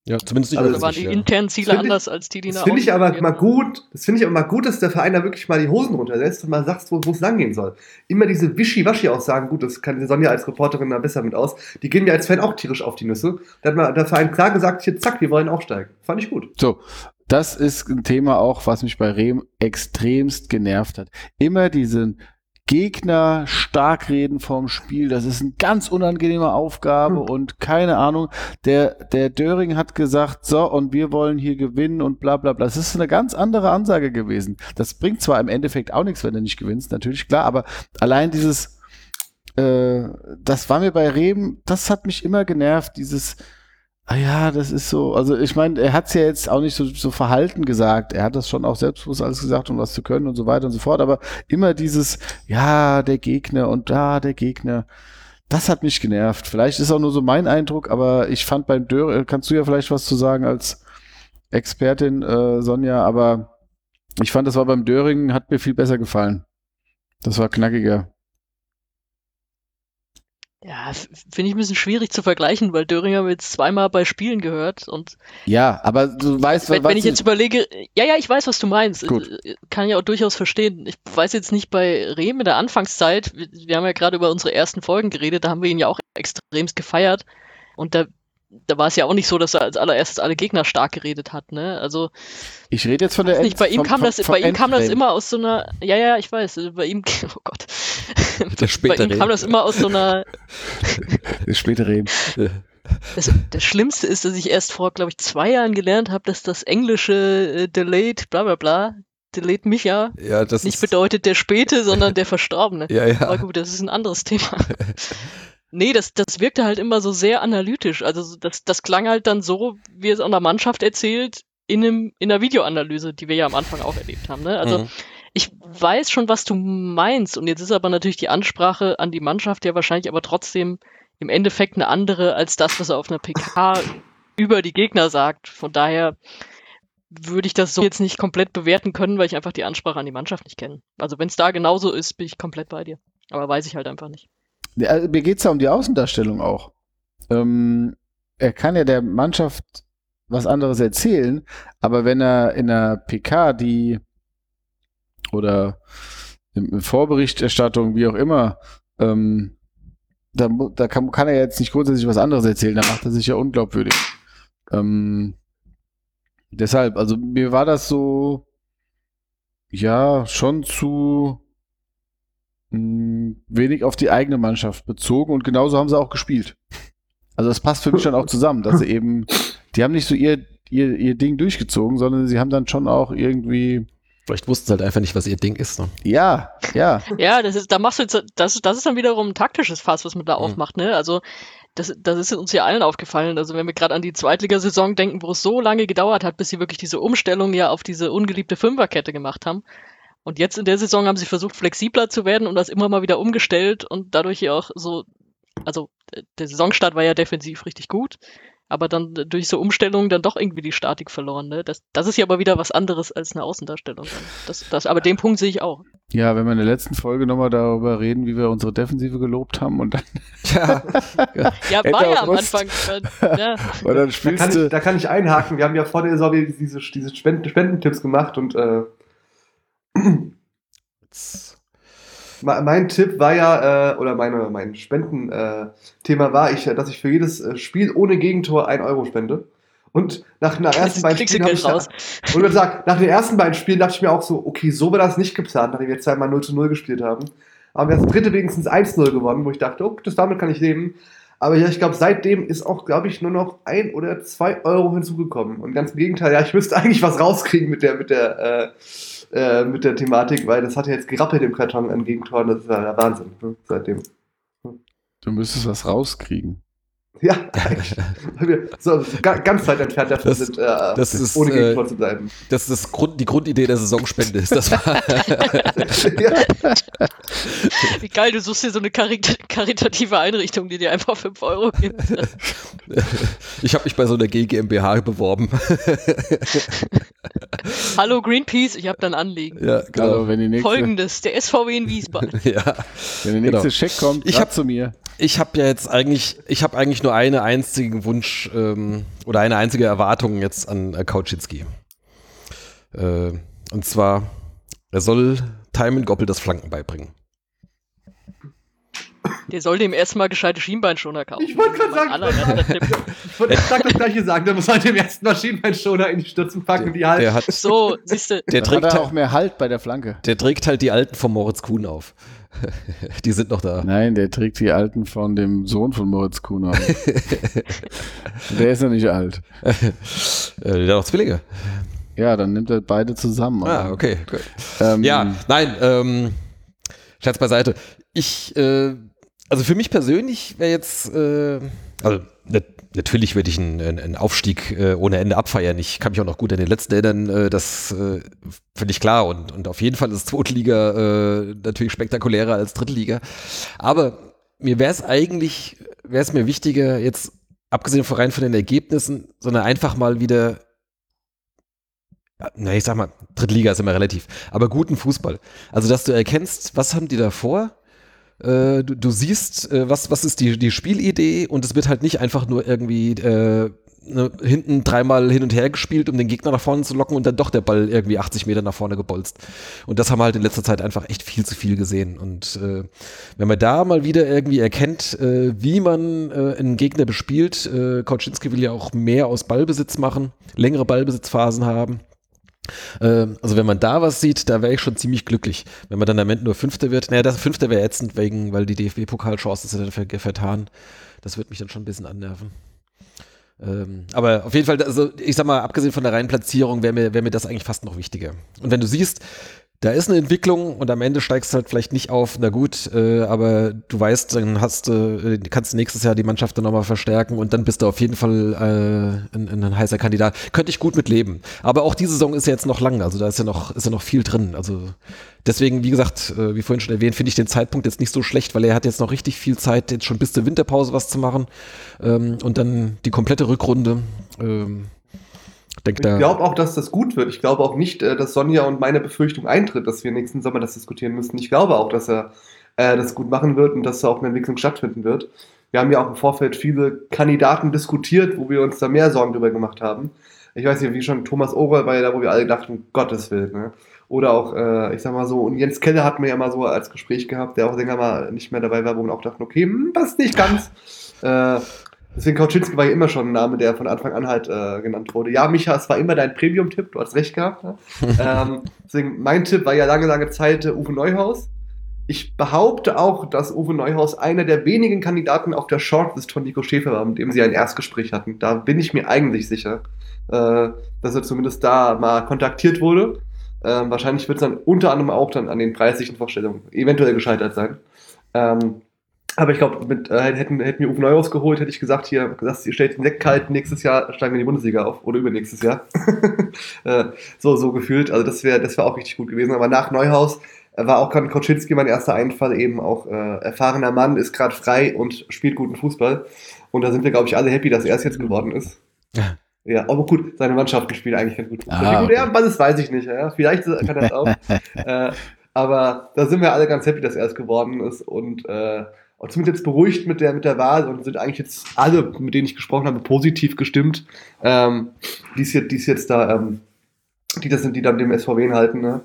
Ja, zumindest nicht Also waren die ja. internen Ziele Das find ich- anders als die, die Das nach finde ich aber mal gut, das finde ich aber mal gut, dass der Verein da wirklich mal die Hosen runterlässt und mal sagt, wo es lang gehen soll. Immer diese Wischi-Waschi-Aussagen, gut, das kann die Sonja als Reporterin da besser mit aus, die gehen mir als Fan auch tierisch auf die Nüsse. Da hat mal der Verein klar gesagt, hier, zack, wir wollen aufsteigen. Fand ich gut. So, das ist ein Thema auch, was mich bei Rehm extremst genervt hat. Immer diesen Gegner stark reden vorm Spiel, das ist eine ganz unangenehme Aufgabe Hm. und keine Ahnung. Der, der Döring hat gesagt, so, und wir wollen hier gewinnen und bla bla bla. Das ist eine ganz andere Ansage gewesen. Das bringt zwar im Endeffekt auch nichts, wenn du nicht gewinnst, natürlich klar, aber allein dieses, äh, das war mir bei Rehm, das hat mich immer genervt, dieses, Ah ja, das ist so. Also ich meine, er hat es ja jetzt auch nicht so, so verhalten gesagt. Er hat das schon auch selbstbewusst alles gesagt, um was zu können und so weiter und so fort. Aber immer dieses, ja, der Gegner und da der Gegner, das hat mich genervt. Vielleicht ist auch nur so mein Eindruck, aber ich fand beim Dörr, kannst du ja vielleicht was zu sagen als Expertin, äh, Sonja, aber ich fand, das war beim Döring, hat mir viel besser gefallen. Das war knackiger. Ja, finde ich ein bisschen schwierig zu vergleichen, weil Döring haben wir jetzt zweimal bei Spielen gehört und Ja, aber du weißt, wenn, was wenn ich jetzt überlege, ja, ja, ich weiß, was du meinst. Gut. Äh, Kann ich auch durchaus verstehen. Ich weiß jetzt nicht bei Rehm in der Anfangszeit, wir, wir haben ja gerade über unsere ersten Folgen geredet, da haben wir ihn ja auch extremst gefeiert und da, da war es ja auch nicht so, dass er als allererstes alle Gegner stark geredet hat, ne? Also ich rede jetzt von der nicht, bei ihm vom- kam das, vom bei ihm kam das immer aus so einer, ja, ja, ich weiß, äh, bei ihm, oh Gott. Der bei spätere. ihm kam das immer aus so einer, Der spätere Rehm. Das, das Schlimmste ist, dass ich erst vor, glaube ich, zwei Jahren gelernt habe, dass das englische äh, Delayed, bla bla bla, Delayed Micha, Ja, das nicht bedeutet der Späte, sondern der Verstorbene. Ja, Aber ja. gut, das ist ein anderes Thema. Nee, das, das wirkte halt immer so sehr analytisch. Also so- das, das klang halt dann so, wie es an der Mannschaft erzählt, in, einem, in einer Videoanalyse, die wir ja am Anfang auch erlebt haben. Ne? Also Mhm. ich weiß schon, was du meinst. Und jetzt ist aber natürlich die Ansprache an die Mannschaft ja wahrscheinlich aber trotzdem im Endeffekt eine andere als das, was er auf einer PK über die Gegner sagt. Von daher würde ich das so jetzt nicht komplett bewerten können, weil ich einfach die Ansprache an die Mannschaft nicht kenne. Also wenn es da genauso ist, bin ich komplett bei dir. Aber weiß ich halt einfach nicht. Also mir geht's ja um die Außendarstellung auch. Ähm, er kann ja der Mannschaft was anderes erzählen, aber wenn er in einer PK die oder in Vorberichterstattung, wie auch immer, ähm, da, da kann, kann er jetzt nicht grundsätzlich was anderes erzählen, da macht er sich ja unglaubwürdig. Ähm, deshalb, also mir war das so, ja, schon zu wenig auf die eigene Mannschaft bezogen und genauso haben sie auch gespielt. Also das passt für mich dann auch zusammen, dass sie eben, die haben nicht so ihr, ihr, ihr Ding durchgezogen, sondern sie haben dann schon auch irgendwie, Vielleicht wussten sie halt einfach nicht, was ihr Ding ist. Ne? ja, ja, Ja, das ist, da machst du jetzt, das, das ist dann wiederum ein taktisches Fass, was man da Mhm. aufmacht, ne? Also, das, das ist uns ja allen aufgefallen. Also, wenn wir gerade an die Zweitligasaison denken, wo es so lange gedauert hat, bis sie wirklich diese Umstellung ja auf diese ungeliebte Fünferkette gemacht haben. Und jetzt in der Saison haben sie versucht, flexibler zu werden und das immer mal wieder umgestellt und dadurch ja auch so, also äh, der Saisonstart war ja defensiv richtig gut, aber dann durch so Umstellungen dann doch irgendwie die Statik verloren. Ne? Das, das ist ja aber wieder was anderes als eine Außendarstellung. Das, das, aber den Punkt sehe ich auch. ja, wenn wir in der letzten Folge nochmal darüber reden, wie wir unsere Defensive gelobt haben und dann, Ja, Ja, Hätte war ja am. Anfang. Äh, ja. und dann Da spielst kann, ich, da kann ich einhaken. Wir haben ja vor der Saison diese, diese Spenden, Spendentipps gemacht und äh, jetzt- Mein Tipp war ja, äh, oder meine, mein Spenden-Thema war, ich, äh, dass ich für jedes äh, Spiel ohne Gegentor 1 Euro spende. Und nach den ersten beiden Spielen ich da, und sag, nach den ersten beiden Spielen dachte ich mir auch so, okay, so war das nicht geplant, nachdem wir zweimal 0 zu 0 gespielt haben. Aber wir haben das dritte wenigstens 1-0 gewonnen, wo ich dachte, oh, das damit kann ich leben. Aber ja, ich glaube, seitdem ist auch, glaube ich, nur noch ein oder zwei Euro hinzugekommen. Und ganz im Gegenteil, ja, ich müsste eigentlich was rauskriegen mit der, mit der, äh, äh, mit der Thematik, weil das hat ja jetzt gerappelt im Karton an Gegentoren, das ist ja der Wahnsinn, ne, seitdem. du müsstest was rauskriegen. Ja, eigentlich. Weil wir so ga- ganz weit entfernt davon Das- sind, äh, das ist, ohne äh, Gegentor zu bleiben. Das ist das Grund, die Grundidee der Saisonspende. Ist das war, ja, Wie geil, du suchst dir so eine karit karitative Einrichtung, die dir einfach 5 Euro gibt. ich habe mich bei so einer GmbH beworben. Hallo Greenpeace, ich habe dann Anliegen. ja, Also, genau. wenn die nächste, Folgendes, der SVW in Wiesbaden. Ja. wenn der nächste Genau. Scheck kommt, Ich hab- zu mir. Ich habe ja jetzt eigentlich, ich habe eigentlich nur einen einzigen Wunsch ähm, oder eine einzige Erwartung jetzt an äh, Kauczynski. Äh, und zwar, er soll Timon Goppel das Flanken beibringen. Der soll dem erstmal gescheite Schienbeinschoner kaufen. Ich wollte gerade sagen, ich wollte exakt das gleiche sagen. Der muss halt dem ersten Maschinenbeinschoner in die Stützen packen und die halt. Der hat, So, siehst du, der trägt, hat er halt- auch mehr Halt bei der Flanke. der trägt halt die alten von Moritz Kuhn auf. Die sind noch da. Nein, der trägt die alten von dem Sohn von Moritz Kuhn auf. der ist ja nicht alt. Äh, der hat noch Zwillinge. Ja, dann nimmt er beide zusammen. Ah, okay. Gut. Ähm, Ja, nein, ähm, Scherz beiseite. Ich, äh, also für mich persönlich wäre jetzt, äh, also nat natürlich würde ich einen, einen Aufstieg äh, ohne Ende abfeiern. Ich kann mich auch noch gut an den letzten erinnern, äh, das äh, völlig klar. Und, und auf jeden Fall ist Zweitliga äh, natürlich spektakulärer als Drittliga. Aber mir wäre es eigentlich, wäre es mir wichtiger, jetzt abgesehen von rein von den Ergebnissen, sondern einfach mal wieder na, ich sag mal, Drittliga ist immer relativ, aber guten Fußball. Also, dass du erkennst, was haben die da vor? Äh, du, du siehst, äh, was, was ist die, die Spielidee und es wird halt nicht einfach nur irgendwie äh, ne, hinten dreimal hin und her gespielt, um den Gegner nach vorne zu locken und dann doch der Ball irgendwie 80 Meter nach vorne gebolzt. Und das haben wir halt in letzter Zeit einfach echt viel zu viel gesehen. Und äh, wenn man da mal wieder irgendwie erkennt, äh, wie man einen Gegner bespielt, äh, Kauczynski will ja auch mehr aus Ballbesitz machen, längere Ballbesitzphasen haben. Ähm, Also wenn man da was sieht, da wäre ich schon ziemlich glücklich. Wenn man dann am Ende nur Fünfter wird, naja, das Fünfter wäre ätzend, wegen, weil die DFB-Pokalchance ist ja dann ver vertan. Das wird mich dann schon ein bisschen annerven. Ähm, aber auf jeden Fall, also ich sag mal, abgesehen von der reinen Platzierung, wäre mir, wär mir das eigentlich fast noch wichtiger. Und wenn du siehst, da ist eine Entwicklung und am Ende steigst du halt vielleicht nicht auf, na gut, äh, aber du weißt, dann hast du, äh, kannst du nächstes Jahr die Mannschaft dann nochmal verstärken und dann bist du auf jeden Fall äh, ein, ein heißer Kandidat. Könnte ich gut mit leben. Aber auch die Saison ist ja jetzt noch lang, also da ist ja noch, ist ja noch viel drin. Also deswegen, wie gesagt, äh, wie vorhin schon erwähnt, finde ich den Zeitpunkt jetzt nicht so schlecht, weil er hat jetzt noch richtig viel Zeit, jetzt schon bis zur Winterpause was zu machen ähm, und dann die komplette Rückrunde. Ähm, denk Ich glaube auch, dass das gut wird. Ich glaube auch nicht, äh, dass Sonja und meine Befürchtung eintritt, dass wir nächsten Sommer das diskutieren müssen. Ich glaube auch, dass er äh, das gut machen wird und dass da auch eine Entwicklung stattfinden wird. Wir haben ja auch im Vorfeld viele Kandidaten diskutiert, wo wir uns da mehr Sorgen drüber gemacht haben. Ich weiß nicht, wie schon Thomas Oral war ja da, wo wir alle dachten, Gottes Willen. Ne? Oder auch, äh, ich sag mal so, und Jens Keller hatten wir ja mal so als Gespräch gehabt, der auch länger mal nicht mehr dabei war, wo wir auch dachten, okay, hm, passt nicht ganz. Äh, Deswegen Kauczynski war ja immer schon ein Name, der von Anfang an halt äh, genannt wurde. Ja, Micha, es war immer dein Premium-Tipp, du hast recht gehabt. Ne? ähm, deswegen, mein Tipp war ja lange, lange Zeit äh, Uwe Neuhaus. Ich behaupte auch, dass Uwe Neuhaus einer der wenigen Kandidaten auf der Shortlist von Nico Schäfer war, mit dem sie ein Erstgespräch hatten. Da bin ich mir eigentlich sicher, äh, dass er zumindest da mal kontaktiert wurde. Ähm, wahrscheinlich wird es dann unter anderem auch dann an den preislichen Vorstellungen eventuell gescheitert sein. Ähm, aber ich glaube, mit äh, hätten, hätten wir Uwe Neuhaus geholt, hätte ich gesagt, hier, das, ihr stellt den Sekt kalt, nächstes Jahr steigen wir in die Bundesliga auf oder übernächstes Jahr. äh, so, so gefühlt. Also das wäre das wär auch richtig gut gewesen. Aber nach Neuhaus äh, war auch gerade Koczynski mein erster Einfall, eben auch äh, erfahrener Mann, ist gerade frei und spielt guten Fußball. Und da sind wir, glaube ich, alle happy, dass er es jetzt geworden ist. Ja. Ja, aber gut, seine Mannschaften spielen eigentlich ganz gut. Ah, gut okay. er was ist, weiß ich nicht. Ja. Vielleicht kann er das auch. äh, aber da sind wir alle ganz happy, dass er es geworden ist und äh, und zumindest jetzt beruhigt mit der, mit der Wahl und sind eigentlich jetzt alle, mit denen ich gesprochen habe, positiv gestimmt, ähm, die es jetzt, die es jetzt da, ähm, die das sind, die dann dem SVW halten. Ne?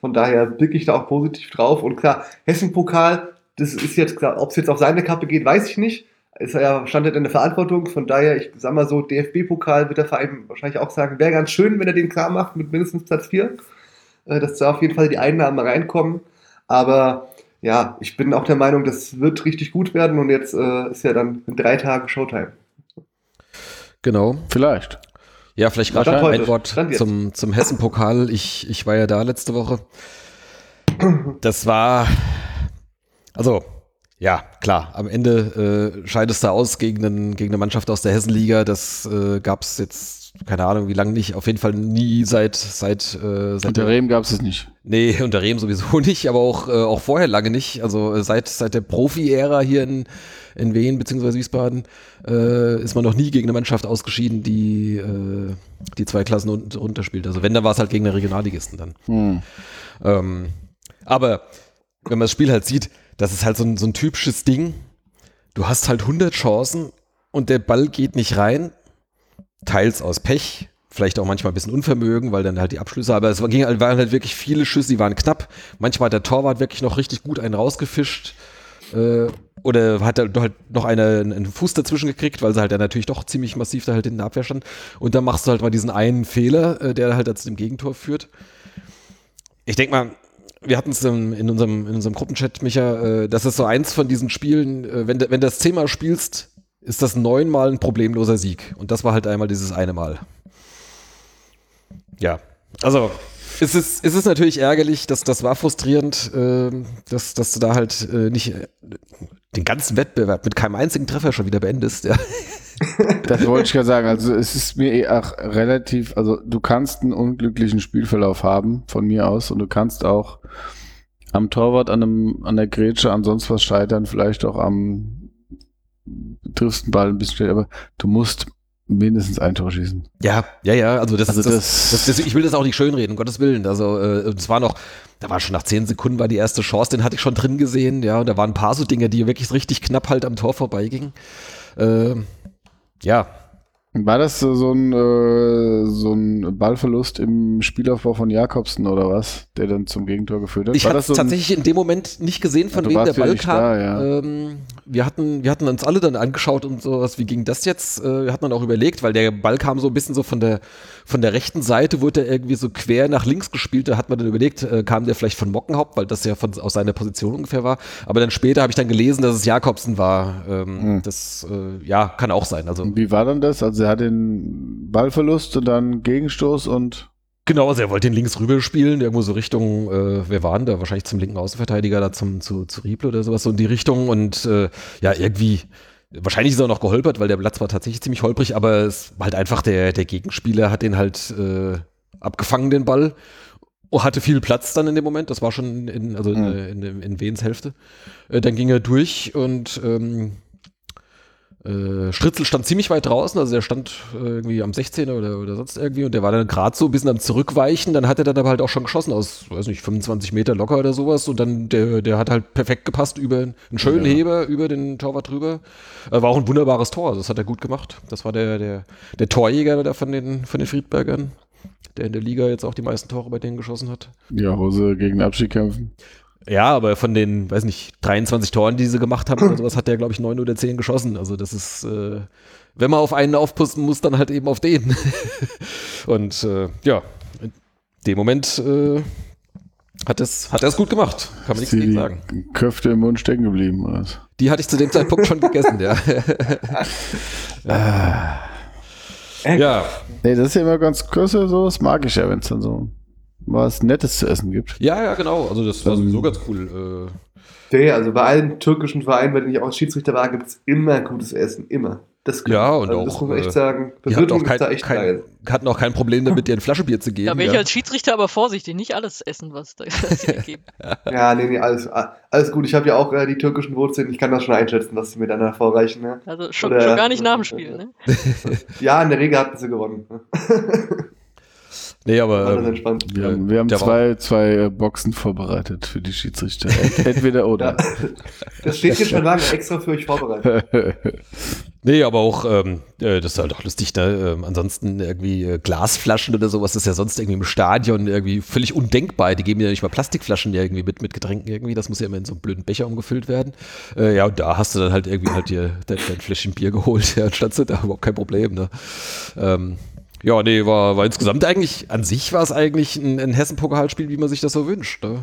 Von daher blicke ich da auch positiv drauf. Und klar, Hessen-Pokal, das ist jetzt klar, ob es jetzt auf seine Kappe geht, weiß ich nicht. Ist ja stand in der Verantwortung. Von daher, ich sag mal so, DFB-Pokal wird der Verein wahrscheinlich auch sagen, wäre ganz schön, wenn er den klar macht mit mindestens Platz 4. Äh, dass da auf jeden Fall die Einnahmen reinkommen. Aber ja, ich bin auch der Meinung, das wird richtig gut werden und jetzt äh, ist ja dann in drei Tagen Showtime. genau. Vielleicht. Ja, vielleicht gerade heute. ein Wort zum, zum Hessen-Pokal. Ich, ich war ja da letzte Woche. Das war, also, ja, klar, am Ende äh, scheidest du aus gegen, einen, gegen eine Mannschaft aus der Hessenliga. Das äh, gab es jetzt, keine Ahnung, wie lange nicht. Auf jeden Fall nie seit. seit, äh, seit Unter Rehm gab es es nicht. Nee, unter Rehm sowieso nicht, aber auch, äh, auch vorher lange nicht. Also äh, seit, seit der Profi-Ära hier in, in Wien bzw. Wiesbaden äh, ist man noch nie gegen eine Mannschaft ausgeschieden, die, äh, die zwei Klassen un runterspielt. Also wenn, dann war es halt gegen den Regionalligisten dann. Hm. Ähm, aber wenn man das Spiel halt sieht, das ist halt so ein, so ein typisches Ding. Du hast halt 100 Chancen und der Ball geht nicht rein. Teils aus Pech, vielleicht auch manchmal ein bisschen Unvermögen, weil dann halt die Abschlüsse, aber es ging, halt- waren halt wirklich viele Schüsse, die waren knapp. Manchmal hat der Torwart wirklich noch richtig gut einen rausgefischt. Äh, oder hat er halt noch eine, einen Fuß dazwischen gekriegt, weil sie halt dann natürlich doch ziemlich massiv da halt in der Abwehr stand. Und dann machst du halt mal diesen einen Fehler, äh, der halt zu dem Gegentor führt. Ich denke mal, wir hatten es in, unserem, in unserem Gruppenchat, Micha, äh, das ist so eins von diesen Spielen, äh, wenn, wenn du das zehnmal spielst, ist das neunmal ein problemloser Sieg. Und das war halt einmal dieses eine Mal. Ja, also es ist, es ist natürlich ärgerlich, dass das war frustrierend, ähm, dass, dass du da halt äh, nicht äh, den ganzen Wettbewerb mit keinem einzigen Treffer schon wieder beendest. Ja. Das wollte ich gerade sagen. Also es ist mir eh auch relativ, also du kannst einen unglücklichen Spielverlauf haben von mir aus und du kannst auch am Torwart, an, einem, an der Grätsche, an sonst was scheitern, vielleicht auch am triffst den Ball ein bisschen, aber du musst mindestens ein Tor schießen. Ja, ja, ja, also das, Also das, das- das, das, ich will das auch nicht schönreden, um Gottes Willen. Also äh, es war noch, da war schon nach zehn Sekunden war die erste Chance, den hatte ich schon drin gesehen, ja, und da waren ein paar so Dinge, die wirklich richtig knapp halt am Tor vorbeigingen. Äh, ja, War das so ein, äh, so ein Ballverlust im Spielaufbau von Jakobsen oder was, der dann zum Gegentor geführt hat? ich das es so tatsächlich in dem Moment nicht gesehen, von Ja, wem der Ball kam. da, ja. ähm, wir, hatten, wir hatten uns alle dann angeschaut und sowas, wie ging das jetzt? Äh, hat man auch überlegt, weil der Ball kam so ein bisschen so von der, von der rechten Seite, wurde er irgendwie so quer nach links gespielt. Da hat man dann überlegt, äh, kam der vielleicht von Mockenhaupt, weil das ja von, aus seiner Position ungefähr war. Aber dann später habe ich dann gelesen, dass es Jakobsen war. Ähm, Hm. Das, äh, ja, kann auch sein. Also Wie war dann das? Also er hat den Ballverlust und dann Gegenstoß und Genau, also er wollte den links rüber spielen, irgendwo so Richtung, äh, wer war denn da? Wahrscheinlich zum linken Außenverteidiger, da zum, zu, zu Rieble oder sowas, so in die Richtung. Und äh, ja, irgendwie, wahrscheinlich ist er noch geholpert, weil der Platz war tatsächlich ziemlich holprig, aber es war halt einfach der, der Gegenspieler hat den halt äh, abgefangen, den Ball. Und hatte viel Platz dann in dem Moment, das war schon in, also in, Mhm. in, in, in Wens Hälfte. Äh, dann ging er durch und ähm, äh, Stritzel stand ziemlich weit draußen, also der stand äh, irgendwie am 16er oder, oder sonst irgendwie und der war dann gerade so ein bisschen am Zurückweichen, dann hat er dann aber halt auch schon geschossen aus, weiß nicht, 25 Meter locker oder sowas und dann der, der hat halt perfekt gepasst über einen schönen Ja. Heber, über den Torwart drüber. Äh, war auch ein wunderbares Tor, also das hat er gut gemacht. Das war der, der, der Torjäger da von den, von den Friedbergern, der in der Liga jetzt auch die meisten Tore bei denen geschossen hat. ja, Hose gegen den Abstieg kämpfen. Ja, aber von den, weiß nicht, 23 Toren, die sie gemacht haben oder sowas, hat der, glaube ich, neun oder zehn geschossen. Also das ist, äh, wenn man auf einen aufpassen muss, dann halt eben auf den. Und äh, ja, in dem Moment äh, hat es hat er es gut gemacht. Kann man nichts gegen sagen. Köfte im Mund stecken geblieben. Was? Die hatte ich zu dem Zeitpunkt schon gegessen, ja. ja. Nee, das ist ja immer ganz klasse, so das mag ich ja, wenn es dann so was Nettes zu essen gibt. Ja, ja, genau. Also das war Ähm, sowieso ganz cool. Äh, Nee, also bei allen türkischen Vereinen, bei denen ich auch als Schiedsrichter war, gibt es immer gutes Essen. Immer. Das Ja, und also Das auch, muss man echt äh, sagen. die hatten Bewirtung auch ist kein, da echt kein, geil. hatten auch kein Problem damit, dir ein Flaschenbier zu geben. Da ich ja. als Schiedsrichter aber vorsichtig, nicht alles essen, was da geben. Ja, nee, nee, alles, alles gut. Ich habe ja auch äh, die türkischen Wurzeln. Ich kann das schon einschätzen, was sie mir dann hervorreichen. Ne? Also schon, Oder- schon gar nicht nach dem Spiel, ne? Ja, in der Regel hatten sie gewonnen. Ne? Nee, aber ähm, entspannt. Wir, Ja, haben- wir haben zwei, zwei äh, Boxen vorbereitet für die Schiedsrichter. Ent- Entweder oder. Das steht hier schon lange extra für euch vorbereitet. Nee, aber auch, ähm, äh, das ist halt auch lustig, ne? Ähm, ansonsten irgendwie äh, Glasflaschen oder sowas ist ja sonst irgendwie im Stadion irgendwie völlig undenkbar. Die geben ja nicht mal Plastikflaschen irgendwie mit, mit Getränken irgendwie. Das muss ja immer in so einen blöden Becher umgefüllt werden. Äh, ja, und da hast du dann halt irgendwie halt dir dein, dein Fläschchen Bier geholt. Ja, statt da überhaupt kein Problem, ne? Ähm, ja, nee, war, war insgesamt eigentlich, an sich war es eigentlich ein, ein Hessen-Pokalspiel, wie man sich das so wünscht. Ne?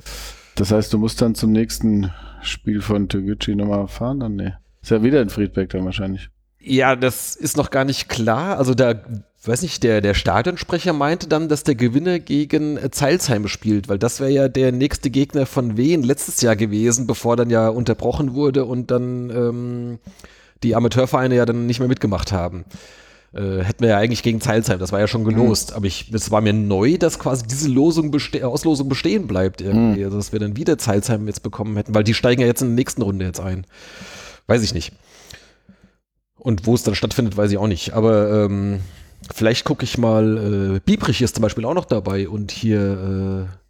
Das heißt, du musst dann zum nächsten Spiel von Toguchi nochmal fahren? Dann nee. Ist ja wieder in Friedberg dann wahrscheinlich. Ja, das ist noch gar nicht klar. Also da, weiß nicht, der, der Stadionsprecher meinte dann, dass der Gewinner gegen Zeilsheim spielt, weil das wäre ja der nächste Gegner von Wien letztes Jahr gewesen, bevor dann ja unterbrochen wurde und dann ähm, die Amateurvereine ja dann nicht mehr mitgemacht haben. Äh, hätten wir ja eigentlich gegen Zeilsheim, das war ja schon gelost, aber ich, es war mir neu, dass quasi diese Losung beste Auslosung bestehen bleibt irgendwie, also dass wir dann wieder Zeilsheim jetzt bekommen hätten, weil die steigen ja jetzt in der nächsten Runde jetzt ein. Weiß ich nicht. Und wo es dann stattfindet, weiß ich auch nicht. Aber ähm, vielleicht gucke ich mal, äh, Biebrich ist zum Beispiel auch noch dabei und hier äh,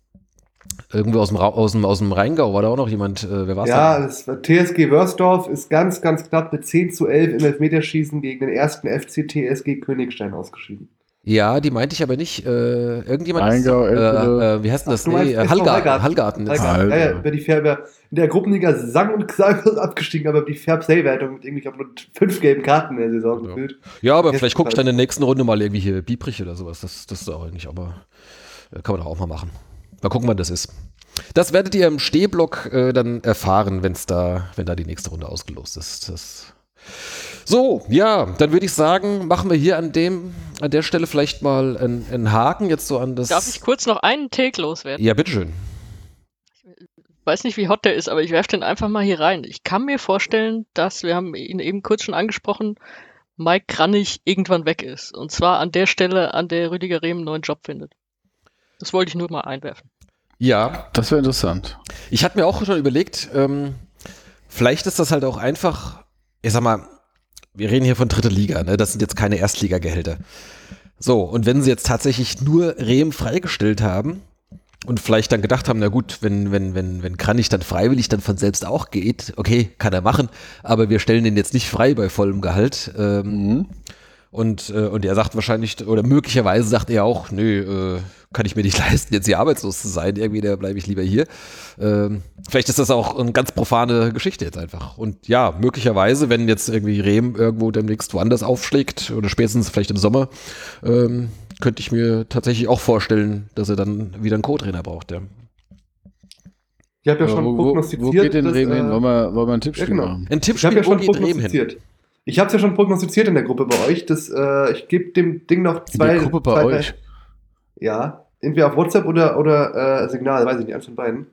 irgendwo aus dem, aus, dem, aus dem Rheingau war da auch noch jemand. Äh, wer war es Ja, das war TSG Wörsdorf ist ganz, ganz knapp mit 10 zu 11 im Elfmeterschießen gegen den ersten FC TSG Königstein ausgeschieden. Ja, die meinte ich aber nicht. Äh, irgendjemand Rheingau, ist, Elbele. äh, äh, wie heißt denn Ach, das? du meinst Nee, äh, Hallgarten. Hallgarten. Hallgarten. Alter. Ja, ja, über die Färber, in der Gruppenliga sang und gesang ist abgestiegen, aber die Fair-Play-Wertung mit irgendwie, ich glaube, nur fünf gelben Karten in der Saison Ja. gefühlt. Ja, aber Jetzt vielleicht gucke ich dann in der nächsten Runde mal irgendwie hier Biebrich oder sowas. Das, das ist auch eigentlich, aber äh, kann man doch auch mal machen. Mal gucken, wann das ist. Das werdet ihr im Stehblock äh, dann erfahren, wenn's da, wenn da die nächste Runde ausgelost ist. Das so, ja, dann würde ich sagen, machen wir hier an dem, an der Stelle vielleicht mal einen, einen Haken jetzt so an das. Darf ich kurz noch einen Take loswerden? Ja, bitteschön. weiß nicht, wie hot der ist, aber ich werfe den einfach mal hier rein. Ich kann mir vorstellen, dass, wir haben ihn eben kurz schon angesprochen, Mike Kranich irgendwann weg ist. Und zwar an der Stelle, an der Rüdiger Rehm einen neuen Job findet. Das wollte ich nur mal einwerfen. Ja, Das wäre interessant. Ich hatte mir auch schon überlegt, ähm, vielleicht ist das halt auch einfach, ich sag mal, wir reden hier von dritte Liga, ne? Das sind jetzt keine Erstligagehälter. So, und wenn sie jetzt tatsächlich nur Rehm freigestellt haben und vielleicht dann gedacht haben, na gut, wenn, wenn, wenn, wenn Kranich dann freiwillig dann von selbst auch geht, okay, kann er machen, aber wir stellen den jetzt nicht frei bei vollem Gehalt. Ähm, Mhm. Und, äh, und er sagt wahrscheinlich, oder möglicherweise sagt er auch, nö, äh, kann ich mir nicht leisten, jetzt hier arbeitslos zu sein. Irgendwie, da bleibe ich lieber hier. Ähm, vielleicht ist das auch eine ganz profane Geschichte jetzt einfach. Und ja, möglicherweise, wenn jetzt irgendwie Rehm irgendwo demnächst woanders aufschlägt oder spätestens vielleicht im Sommer, ähm, könnte ich mir tatsächlich auch vorstellen, dass er dann wieder einen Co-Trainer braucht. Ja. Ich habe ja schon wo, prognostiziert. wo geht denn Rehm hin? äh, Wollen wir, wollen wir ein Tippspiel ja, genau. machen? Ein Ich habe Tippspiel, ja wo schon geht Rehm hin? prognostiziert. Ich habe es ja schon prognostiziert in der Gruppe bei euch. Dass, äh, ich gebe dem Ding noch In zwei. der Gruppe bei zwei, euch. Ja, entweder auf WhatsApp oder, oder äh, Signal, weiß ich nicht, eins von beiden.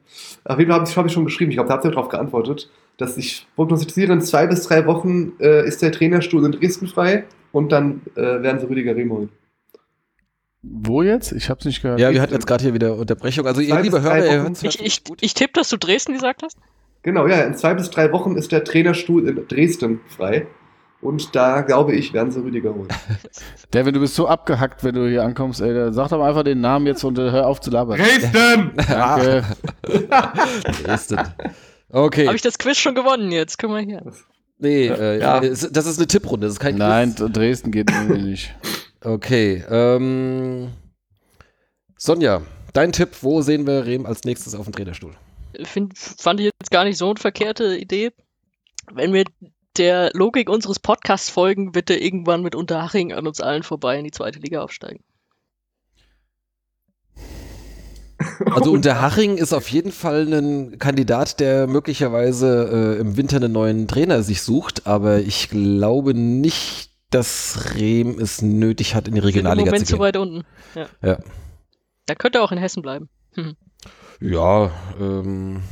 Auf jeden Fall habe ich, hab ich schon geschrieben, ich glaube, da habt ihr darauf geantwortet, dass ich prognostiziere, in zwei bis drei Wochen äh, ist der Trainerstuhl in Dresden frei und dann äh, werden sie Rüdiger Rehm holen. Wo jetzt? Ich hab's nicht gehört. Ja, wir hatten jetzt gerade hier wieder Unterbrechung. Also ihr Zwei liebe bis drei Hörer, ihr hört Ich, ich, ich tippe, dass du Dresden gesagt hast. Genau, ja, in zwei bis drei Wochen ist der Trainerstuhl in Dresden frei. Und da, glaube ich, werden sie Rüdiger holen. Devin, du bist so abgehackt, wenn du hier ankommst. Ey, sag doch einfach den Namen jetzt und äh, hör auf zu labern. Dresden! Danke. Dresden. Okay. Habe ich das Quiz schon gewonnen jetzt? Guck mal hier. Nee, äh, Ja. es- das ist eine Tipprunde, das ist kein Nein, Quiz. Dresden geht irgendwie nicht. Okay, ähm, Sonja, dein Tipp, wo sehen wir Rehm als nächstes auf dem Trainerstuhl? Find, fand ich jetzt gar nicht so eine verkehrte Idee. Wenn wir der Logik unseres Podcasts folgen, wird er irgendwann mit Unterhaching an uns allen vorbei in die zweite Liga aufsteigen. Also Unterhaching ist auf jeden Fall ein Kandidat, der möglicherweise äh, im Winter einen neuen Trainer sich sucht, aber ich glaube nicht, dass Rehm es nötig hat, in die Wir sind im Regionalliga Moment zu zu gehen. weit unten. Ja. Ja, Da könnte er auch in Hessen bleiben. Hm. ja ähm,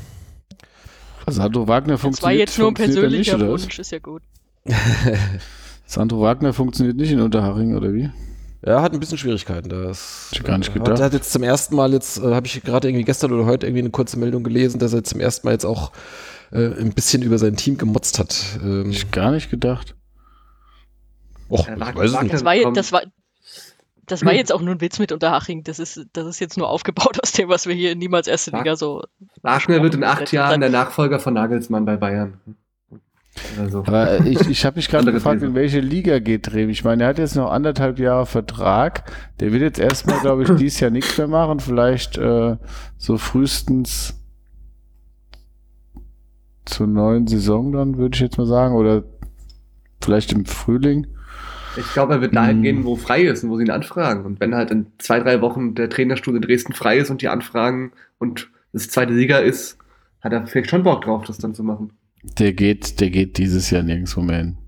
Sandro Wagner Das war funktioniert, jetzt nur ein funktioniert er nicht, persönlicher oder was? Wunsch, ist ja gut. Sandro Wagner funktioniert nicht in Unterhaching, oder wie? er hat ein bisschen Schwierigkeiten. Das ich gar nicht äh, gedacht. Hat, hat jetzt zum ersten Mal jetzt, äh, habe ich gerade irgendwie gestern oder heute irgendwie eine kurze Meldung gelesen, dass er zum ersten Mal jetzt auch äh, ein bisschen über sein Team gemotzt hat. Ähm, ich gar nicht gedacht. och, ich Wagner- weiß es nicht. Das war, das war, das war jetzt auch nur ein Witz mit Unterhaching. Das ist, das ist jetzt nur aufgebaut aus dem, was wir hier niemals erste Liga so. Wagner wird in acht Jahren der Nachfolger von Nagelsmann bei Bayern. Also. Aber äh, ich, ich habe mich gerade gefragt, in welche Liga geht Rehm. Ich meine, er hat jetzt noch anderthalb Jahre Vertrag. Der wird jetzt erstmal, glaube ich, dieses Jahr nichts mehr machen. Vielleicht äh, so frühestens zur neuen Saison dann, würde ich jetzt mal sagen. Oder vielleicht im Frühling. Ich glaube, er wird dahin Hm. gehen, wo frei ist und wo sie ihn anfragen. Und wenn halt in zwei, drei Wochen der Trainerstuhl in Dresden frei ist und die anfragen und das zweite Liga ist, hat er vielleicht schon Bock drauf, das dann zu machen. Der geht, der geht dieses Jahr nirgendwo mehr hin.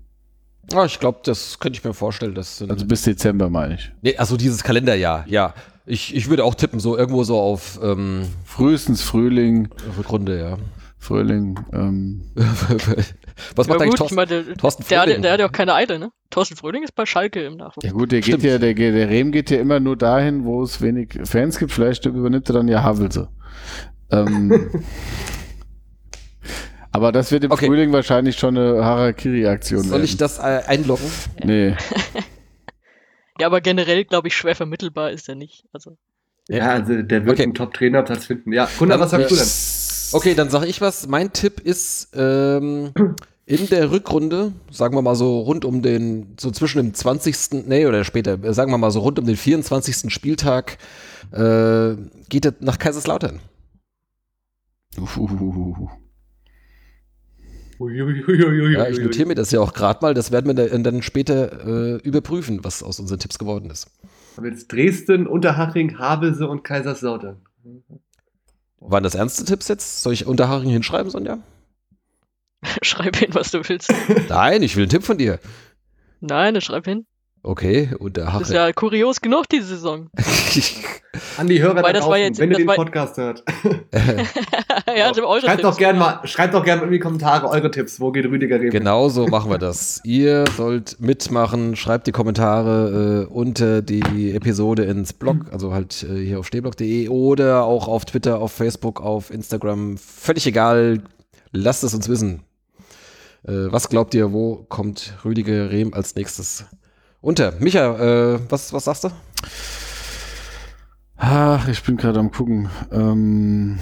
Ja, ich glaube, das könnte ich mir vorstellen. Dass, Also bis Dezember meine ich. nee, also dieses Kalenderjahr, ja. Ich, ich würde auch tippen, so irgendwo so auf ähm, Frühestens Frühling, Rückrunde, ja. Frühling. Ähm, Was Ja macht eigentlich gut, ich Thorsten? meine, der, Thorsten der, Fröhling? der hat ja auch keine Eile, ne? Thorsten Fröhling ist bei Schalke im Nachwuchs. ja gut, der Stimmt. geht ja, der, der Rehm geht ja immer nur dahin, wo es wenig Fans gibt. Vielleicht übernimmt er dann ja Havelse. Ähm, aber das wird im Okay. Frühling wahrscheinlich schon eine Harakiri-Aktion Soll ich werden. das äh, einloggen? Nee. Ja, aber generell, glaube ich, schwer vermittelbar ist er nicht. Also, Ja, also der wird Okay. einen Top-Trainer-Platz finden. Ja, Gunnar, was sagst du denn? Okay, dann sage ich was. Mein Tipp ist, ähm, in der Rückrunde, sagen wir mal so rund um den, so zwischen dem 20. Nee, oder später, äh, sagen wir mal so rund um den 24. Spieltag, äh, geht er nach Kaiserslautern. Uhuhuhu. Ja, ich notiere mir das ja auch gerade mal. Das werden wir da- dann später äh, überprüfen, was aus unseren Tipps geworden ist. Haben jetzt Dresden, Unterhaching, Havelse und Kaiserslautern. Waren das ernste Tipps jetzt? Soll ich Unterhaching hinschreiben, Sonja? schreib hin, was du willst. Nein, ich will einen Tipp von dir. Nein, das schreib hin. Okay, Das ist ja kurios genug, diese Saison. An die Hörer Wobei, da das war draußen, jetzt- wenn ihr den war- Podcast hört. ja, eure Schreibt Tipps. doch gerne mal, schreibt doch gerne in die Kommentare eure Tipps. Wo geht Rüdiger Rehm? Genau so machen wir das. Ihr sollt mitmachen, schreibt die Kommentare äh, unter die Episode ins Blog, also halt äh, hier auf stehblog.de oder auch auf Twitter, auf Facebook, auf Instagram. Völlig egal, lasst es uns wissen. Äh, was glaubt ihr, wo kommt Rüdiger Rehm als nächstes unter? Micha, äh, was, was sagst du? Ach, ich bin gerade am gucken. Ähm,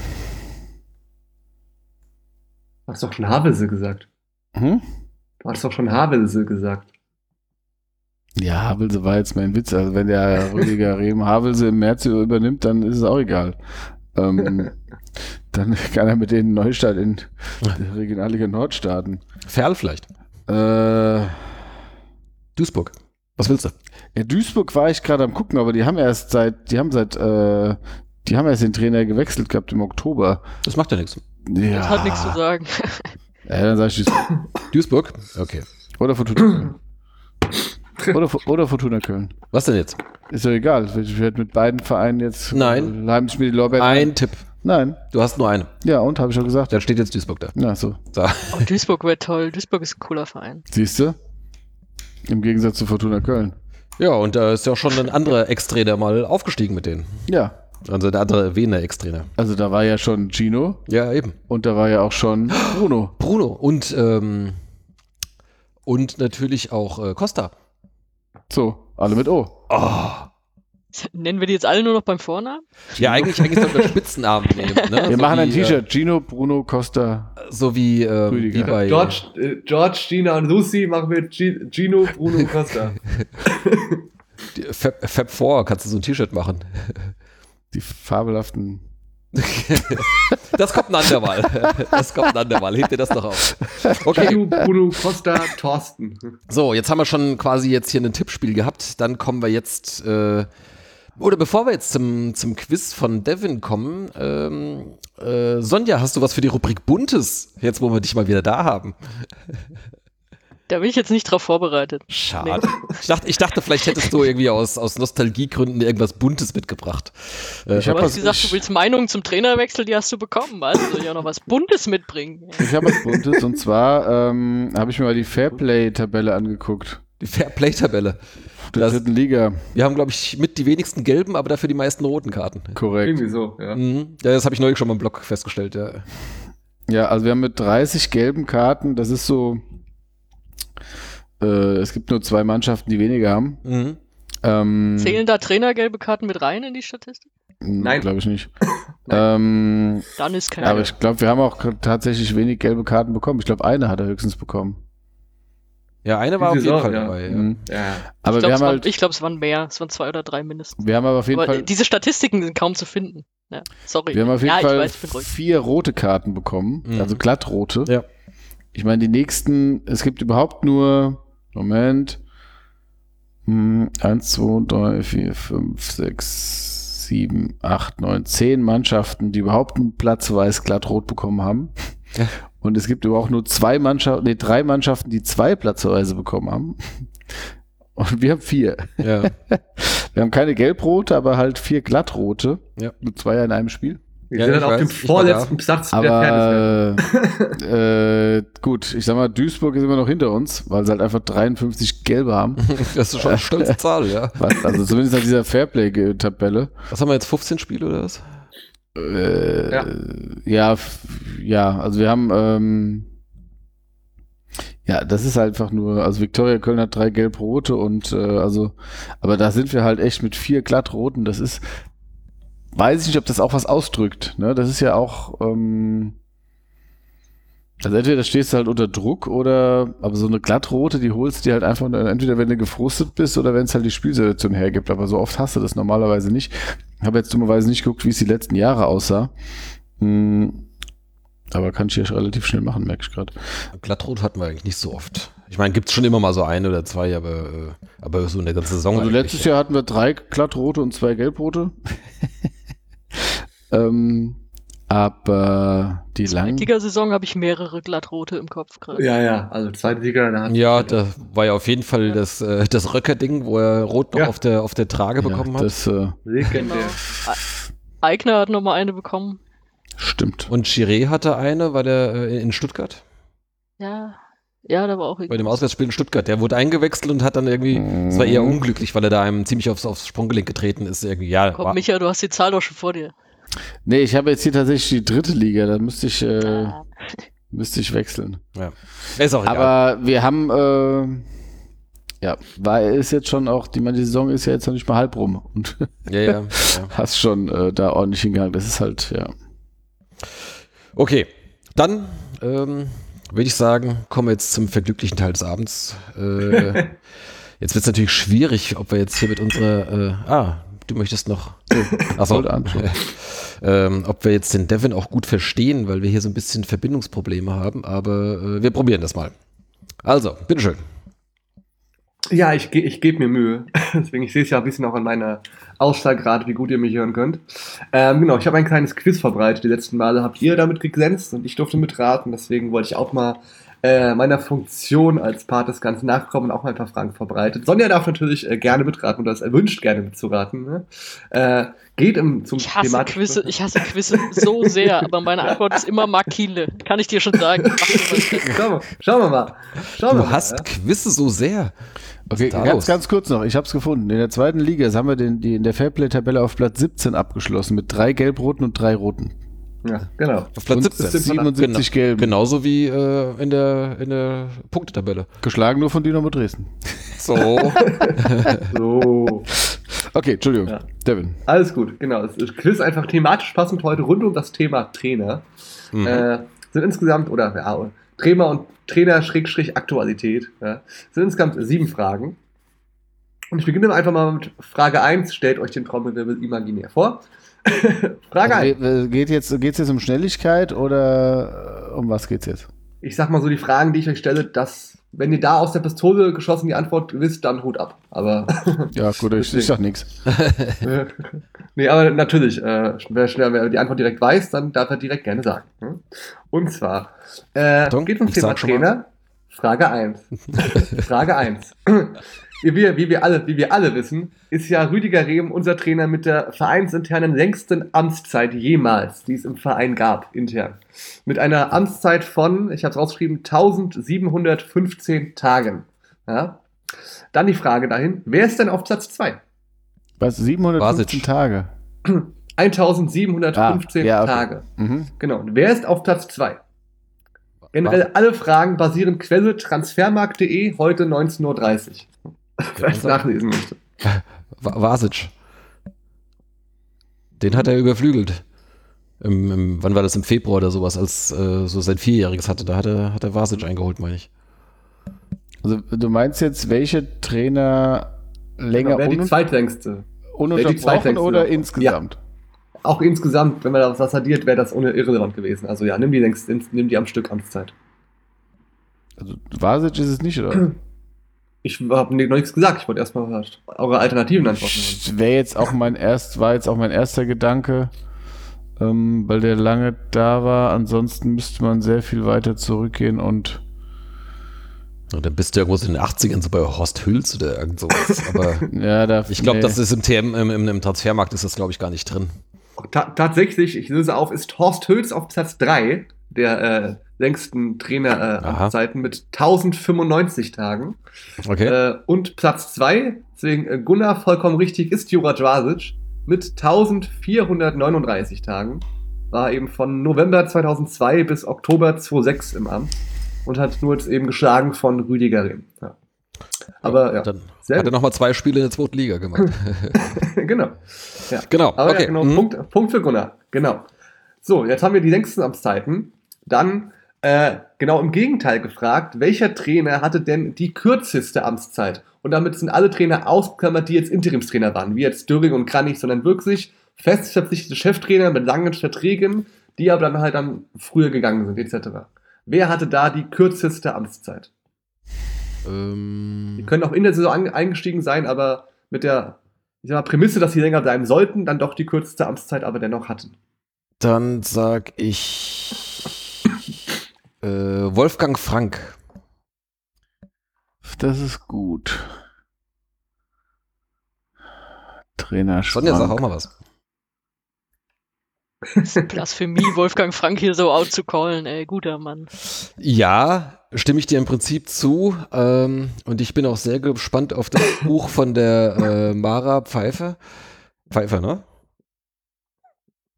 Du hast doch schon Havelse gesagt. hm? Du hast doch schon Havelse gesagt. Ja, Havelse war jetzt mein Witz. Also wenn der Rüdiger Rehm Havelse im März übernimmt, dann ist es auch egal. Ähm, dann kann er mit denen Neustart in der Regionalliga Nord starten. Ferl vielleicht. Äh, Duisburg. Was willst du? ja, Duisburg war ich gerade am gucken, aber die haben erst seit, die haben seit, äh, die haben erst den Trainer gewechselt gehabt im Oktober. Das macht ja nichts. Ja, Das hat nichts zu sagen. Ja, dann sag ich Duisburg. Duisburg? Okay. Oder Fortuna Köln. Oder, oder Fortuna Köln. Was denn jetzt? Ist doch egal. Ich werde mit beiden Vereinen jetzt Nein. Leim ich mir die Lorbeeren. Ein Tipp. Nein. Du hast nur eine. Ja, und habe ich schon gesagt. Dann steht jetzt Duisburg da. Na, so. So. Oh, Duisburg wäre toll. Duisburg ist ein cooler Verein. Siehst du? Im Gegensatz zu Fortuna Köln. Ja, und da ist ja auch schon ein anderer Ex-Trainer mal aufgestiegen mit denen. Ja. Also der andere Wiener Ex-Trainer. Also da war ja schon Gino Ja, eben. und da war ja auch schon Bruno. Bruno und, ähm, und natürlich auch äh, Costa. So, alle mit O. Oh. Nennen wir die jetzt alle nur noch beim Vornamen? Ja, eigentlich, eigentlich sollten wir Spitznamen nehmen. Ne? Wir So machen ein T-Shirt. Gino, Bruno, Costa. Äh, so wie, ähm, Rüdiger. wie bei. George, äh, George, Gina und Lucy machen wir G Gino, Bruno und Costa. die- Fab, Fab 4 kannst du so ein T-Shirt machen. Die fabelhaften. Das kommt ein andermal. Das kommt ein andermal. Hebt dir das noch auf. Okay, Gino, Bruno, Costa, Thorsten. So, jetzt haben wir schon quasi jetzt hier ein Tippspiel gehabt. Dann kommen wir jetzt, äh, oder bevor wir jetzt zum, zum Quiz von Devin kommen, ähm, äh, Sonja, hast du was für die Rubrik Buntes, jetzt wo wir dich mal wieder da haben? Da bin ich jetzt nicht drauf vorbereitet. Schade. Ich, dachte, ich dachte, vielleicht hättest du irgendwie aus, aus Nostalgiegründen irgendwas Buntes mitgebracht. Äh, Ich hab Du was- hast gesagt, ich- du willst Meinungen zum Trainerwechsel, die hast du bekommen. Also soll ich auch noch was Buntes mitbringen. Ich habe was Buntes und zwar ähm, habe ich mir mal die Fairplay-Tabelle angeguckt. die Fairplay-Tabelle. Der Das- dritten Liga. Wir haben, glaube ich, mit die wenigsten gelben, aber dafür die meisten roten Karten. Korrekt. Irgendwie so, ja. Mhm. Ja, das habe ich neulich schon mal im Blog festgestellt, ja. Ja, also wir haben mit 30 gelben Karten, das ist so. Äh, es gibt nur zwei Mannschaften, die weniger haben. Mhm. Ähm, Zählen da Trainergelbe Karten mit rein in die Statistik? Nein. Glaube ich nicht. ähm, Dann ist kein. aber ich glaube, wir haben auch tatsächlich wenig gelbe Karten bekommen. Ich glaube, eine hat er höchstens bekommen. Ja, eine war auf jeden Saison, Fall ja. dabei. Ja. Mhm. Ja. Aber ich wir glaube, es, halt, ich glaub, es waren mehr. Es waren zwei oder drei mindestens. wir haben aber auf jeden Aber Fall, diese Statistiken sind kaum zu finden. Ja, sorry. wir haben auf jeden ja, Fall ich weiß, vier rote Karten bekommen, Mhm. also glattrote. Ja. Ich meine, die nächsten, es gibt überhaupt nur, Moment, hm, 1, 2, 3, 4, 5, 6, 7, 8, 9, 10 Mannschaften, die überhaupt einen Platz weiß glattrot bekommen haben. Und es gibt aber auch nur zwei Mannschaften, nee, drei Mannschaften, die zwei Platzverweise bekommen haben. Und wir haben vier. Ja. Wir haben keine gelb-rote, aber halt vier glattrote. Ja. Mit zwei in einem Spiel. Wir Ja, sind dann auf dem vorletzten Platz. Aber äh, gut, ich sag mal, Duisburg ist immer noch hinter uns, weil sie halt einfach 53 gelbe haben. Das ist schon eine stolze Zahl, ja. Was, also zumindest nach dieser Fairplay-Tabelle. Was haben wir jetzt, 15 Spiele oder was? Äh, Ja. ja. ja, also wir haben, ähm, ja, das ist einfach nur, also Viktoria Köln hat drei gelb-rote und äh, also, aber da sind wir halt echt mit vier glattroten. Das ist, weiß ich nicht, ob das auch was ausdrückt. Ne? Das ist ja auch, ähm, also entweder stehst du halt unter Druck oder, aber so eine glattrote, die holst du dir halt einfach, nur- entweder wenn du gefrustet bist oder wenn es halt die Spielsituation hergibt. Aber so oft hast du das normalerweise nicht. Ich habe jetzt dummerweise nicht geguckt, wie es die letzten Jahre aussah. Hm, aber kann ich hier relativ schnell machen, merke ich gerade. Glattrot hatten wir eigentlich nicht so oft. Ich meine, gibt es schon immer mal so ein oder zwei, aber, äh, aber so in der ganzen Saison. Also letztes Jahr hatten wir drei glattrote und zwei gelbrote. ähm, aber die langen. Liga-Saison habe ich mehrere glattrote im Kopf gerade. Ja, ja, also zweite Liga, da hat Ja, da war ja auf jeden Fall das, äh, das Röcker-Ding, wo er Rot noch Ja. auf, der, auf der Trage Ja, bekommen hat. das äh, legendär. Genau. Eigner hat nochmal eine bekommen. stimmt. Und Chiré hatte eine, weil er äh, in Stuttgart, Ja, ja, da war auch bei dem Auswärtsspiel in Stuttgart, der wurde eingewechselt und hat dann irgendwie, es war eher Mhm. unglücklich, weil er da einem ziemlich aufs, aufs Sprunggelenk getreten ist. Irgendwie, ja, Komm, war, Micha, du hast die Zahl doch schon vor dir. Nee, ich habe jetzt hier tatsächlich die dritte Liga, da müsste ich, äh, Ah. müsste ich wechseln. ist auch egal. Aber wir haben, äh, ja, war ist jetzt schon auch, die, meine, die Saison ist ja jetzt noch nicht mal halb rum und ja, ja, ja. hast schon äh, da ordentlich hingegangen. Das ist halt, ja. Okay, dann ähm, würde ich sagen, kommen wir jetzt zum verglücklichen Teil des Abends. Äh, jetzt wird es natürlich schwierig, ob wir jetzt hier mit unserer, äh, ah, du möchtest noch, achso, Voll an. Ähm, ob wir jetzt den Devin auch gut verstehen, weil wir hier so ein bisschen Verbindungsprobleme haben, aber äh, wir probieren das mal. Also, bitteschön. Ja, ich, ich gebe mir Mühe. Deswegen, ich sehe es ja ein bisschen auch an meiner gerade, wie gut ihr mich hören könnt. Ähm, genau, ich habe ein kleines Quiz vorbereitet. Die letzten Male habt ihr damit geglänzt und ich durfte mitraten. Deswegen wollte ich auch mal äh, meiner Funktion als Part des Ganzen nachkommen und auch mal ein paar Fragen vorbereitet. Sonja darf natürlich äh, gerne mitraten oder es erwünscht, gerne mitzuraten. Ne? Äh, geht im, zum Ich hasse Quizze, ich hasse Quizze so sehr, aber meine Antwort ist immer Makile. Kann ich dir schon sagen. Schauen wir, schauen wir mal. Schauen wir Du mal, hast ja? Quizze so sehr. Okay, ganz, los? ganz kurz noch, ich habe es gefunden. In der zweiten Liga das haben wir den, die in der Fairplay-Tabelle auf Platz 17 abgeschlossen mit drei gelb-roten und drei roten. Ja, genau. Auf Platz und 17. 77 gelb. Genauso wie äh, in, der, in der Punktetabelle. Geschlagen nur von Dynamo Dresden. So. So. Okay, Entschuldigung. Ja. Devin. Alles gut, genau. Das ist Quiz einfach thematisch passend heute rund um das Thema Trainer. Mhm. Äh, sind insgesamt, oder ja, Trainer und Trainer Schrägstrich Aktualität, ja, sind insgesamt sieben Fragen. Und ich beginne einfach mal mit Frage 1. Stellt euch den Trommelwirbel imaginär vor. Frage 1. Also, ge- geht jetzt, geht's jetzt um Schnelligkeit oder äh, um was geht's jetzt? Ich sag mal so die Fragen, die ich euch stelle, dass, wenn ihr da aus der Pistole geschossen die Antwort wisst, dann Hut ab. Aber Ja, gut, ich, ich sag nichts. nee, aber natürlich, äh, wer, schnell, wer die Antwort direkt weiß, dann darf er direkt gerne sagen. hm? Und zwar, äh, Achtung, geht ums Thema. Trainer. Frage 1. Frage 1. Wie wir, wie, wir alle, wie wir alle wissen, ist ja Rüdiger Rehm unser Trainer mit der vereinsinternen längsten Amtszeit jemals, die es im Verein gab, intern. Mit einer Amtszeit von, ich habe es rausgeschrieben, 1715 Tagen. Ja? Dann die Frage dahin, wer ist denn auf Platz 2? Was, 715 Basic. Tage? 1715 Ah, ja, okay. Tage. Mhm. Genau. Und wer ist auf Platz 2? Generell alle Fragen basieren Quelle transfermarkt.de heute 19.30 Uhr. Wer es nachlesen möchte. Va- Vasic. Den hat er überflügelt. Im, im, wann war das? Im Februar oder sowas, als äh, so sein Vierjähriges hatte. Da hat er, hat er Vasic eingeholt, meine ich. Also du meinst jetzt, welche Trainer länger Genau, wer die zweitlängste. wer die ununterbrochen zweitlängste oder insgesamt? Auch insgesamt, wenn man das was addiert, wäre das ohne irrelevant gewesen. Also ja, nimm die längste, nimm die am Stück Amtszeit. Also Vasic ist es nicht, oder? Ich habe noch nichts gesagt, ich wollte erstmal eure alternativen Antworten. Wäre jetzt auch mein erst, war jetzt auch mein erster Gedanke. ähm, weil der lange da war. Ansonsten müsste man sehr viel weiter zurückgehen und Und dann bist du irgendwo in den 80ern so bei Horst Hülz oder irgend sowas. Aber ja, da, ich glaube, nee. das ist im TM, im, im, im Transfermarkt ist das, glaube ich, gar nicht drin. Ta tatsächlich, ich löse auf, ist Horst Hülz auf Platz 3 der äh, längsten Trainerzeiten äh, mit 1095 Tagen. Okay. Äh, und Platz 2, deswegen äh, Gunnar vollkommen richtig, ist Jura Dvasic mit 1439 Tagen. War eben von November 2002 bis Oktober 2006 im Amt und hat nur jetzt eben geschlagen von Rüdiger Rehm. Ja. Aber ja, Dann sehr hat er nochmal zwei Spiele in der zweiten Liga gemacht. genau. Ja. genau. Aber okay. ja, genau, Mhm. Punkt, Punkt für Gunnar. Genau. So, jetzt haben wir die längsten Amtszeiten. Dann äh, genau im Gegenteil gefragt, welcher Trainer hatte denn die kürzeste Amtszeit? Und damit sind alle Trainer ausgeklammert, die jetzt Interimstrainer waren, wie jetzt Döring und Kranich, sondern wirklich fest verpflichtete Cheftrainer mit langen Verträgen, die aber dann halt dann früher gegangen sind, etc. Wer hatte da die kürzeste Amtszeit? Ähm, Die können auch in der Saison eingestiegen sein, aber mit der ich sag mal, Prämisse, dass sie länger bleiben sollten, dann doch die kürzeste Amtszeit aber dennoch hatten. dann sag ich äh, Wolfgang Frank. Das ist gut. Trainer Sonja, sag auch mal was. Blasphemie, Wolfgang Frank hier so out zu callen, ey, guter Mann. Ja, stimme ich dir im Prinzip zu. Ähm, und ich bin auch sehr gespannt auf das Buch von der äh, Mara Pfeiffer. Pfeiffer, ne?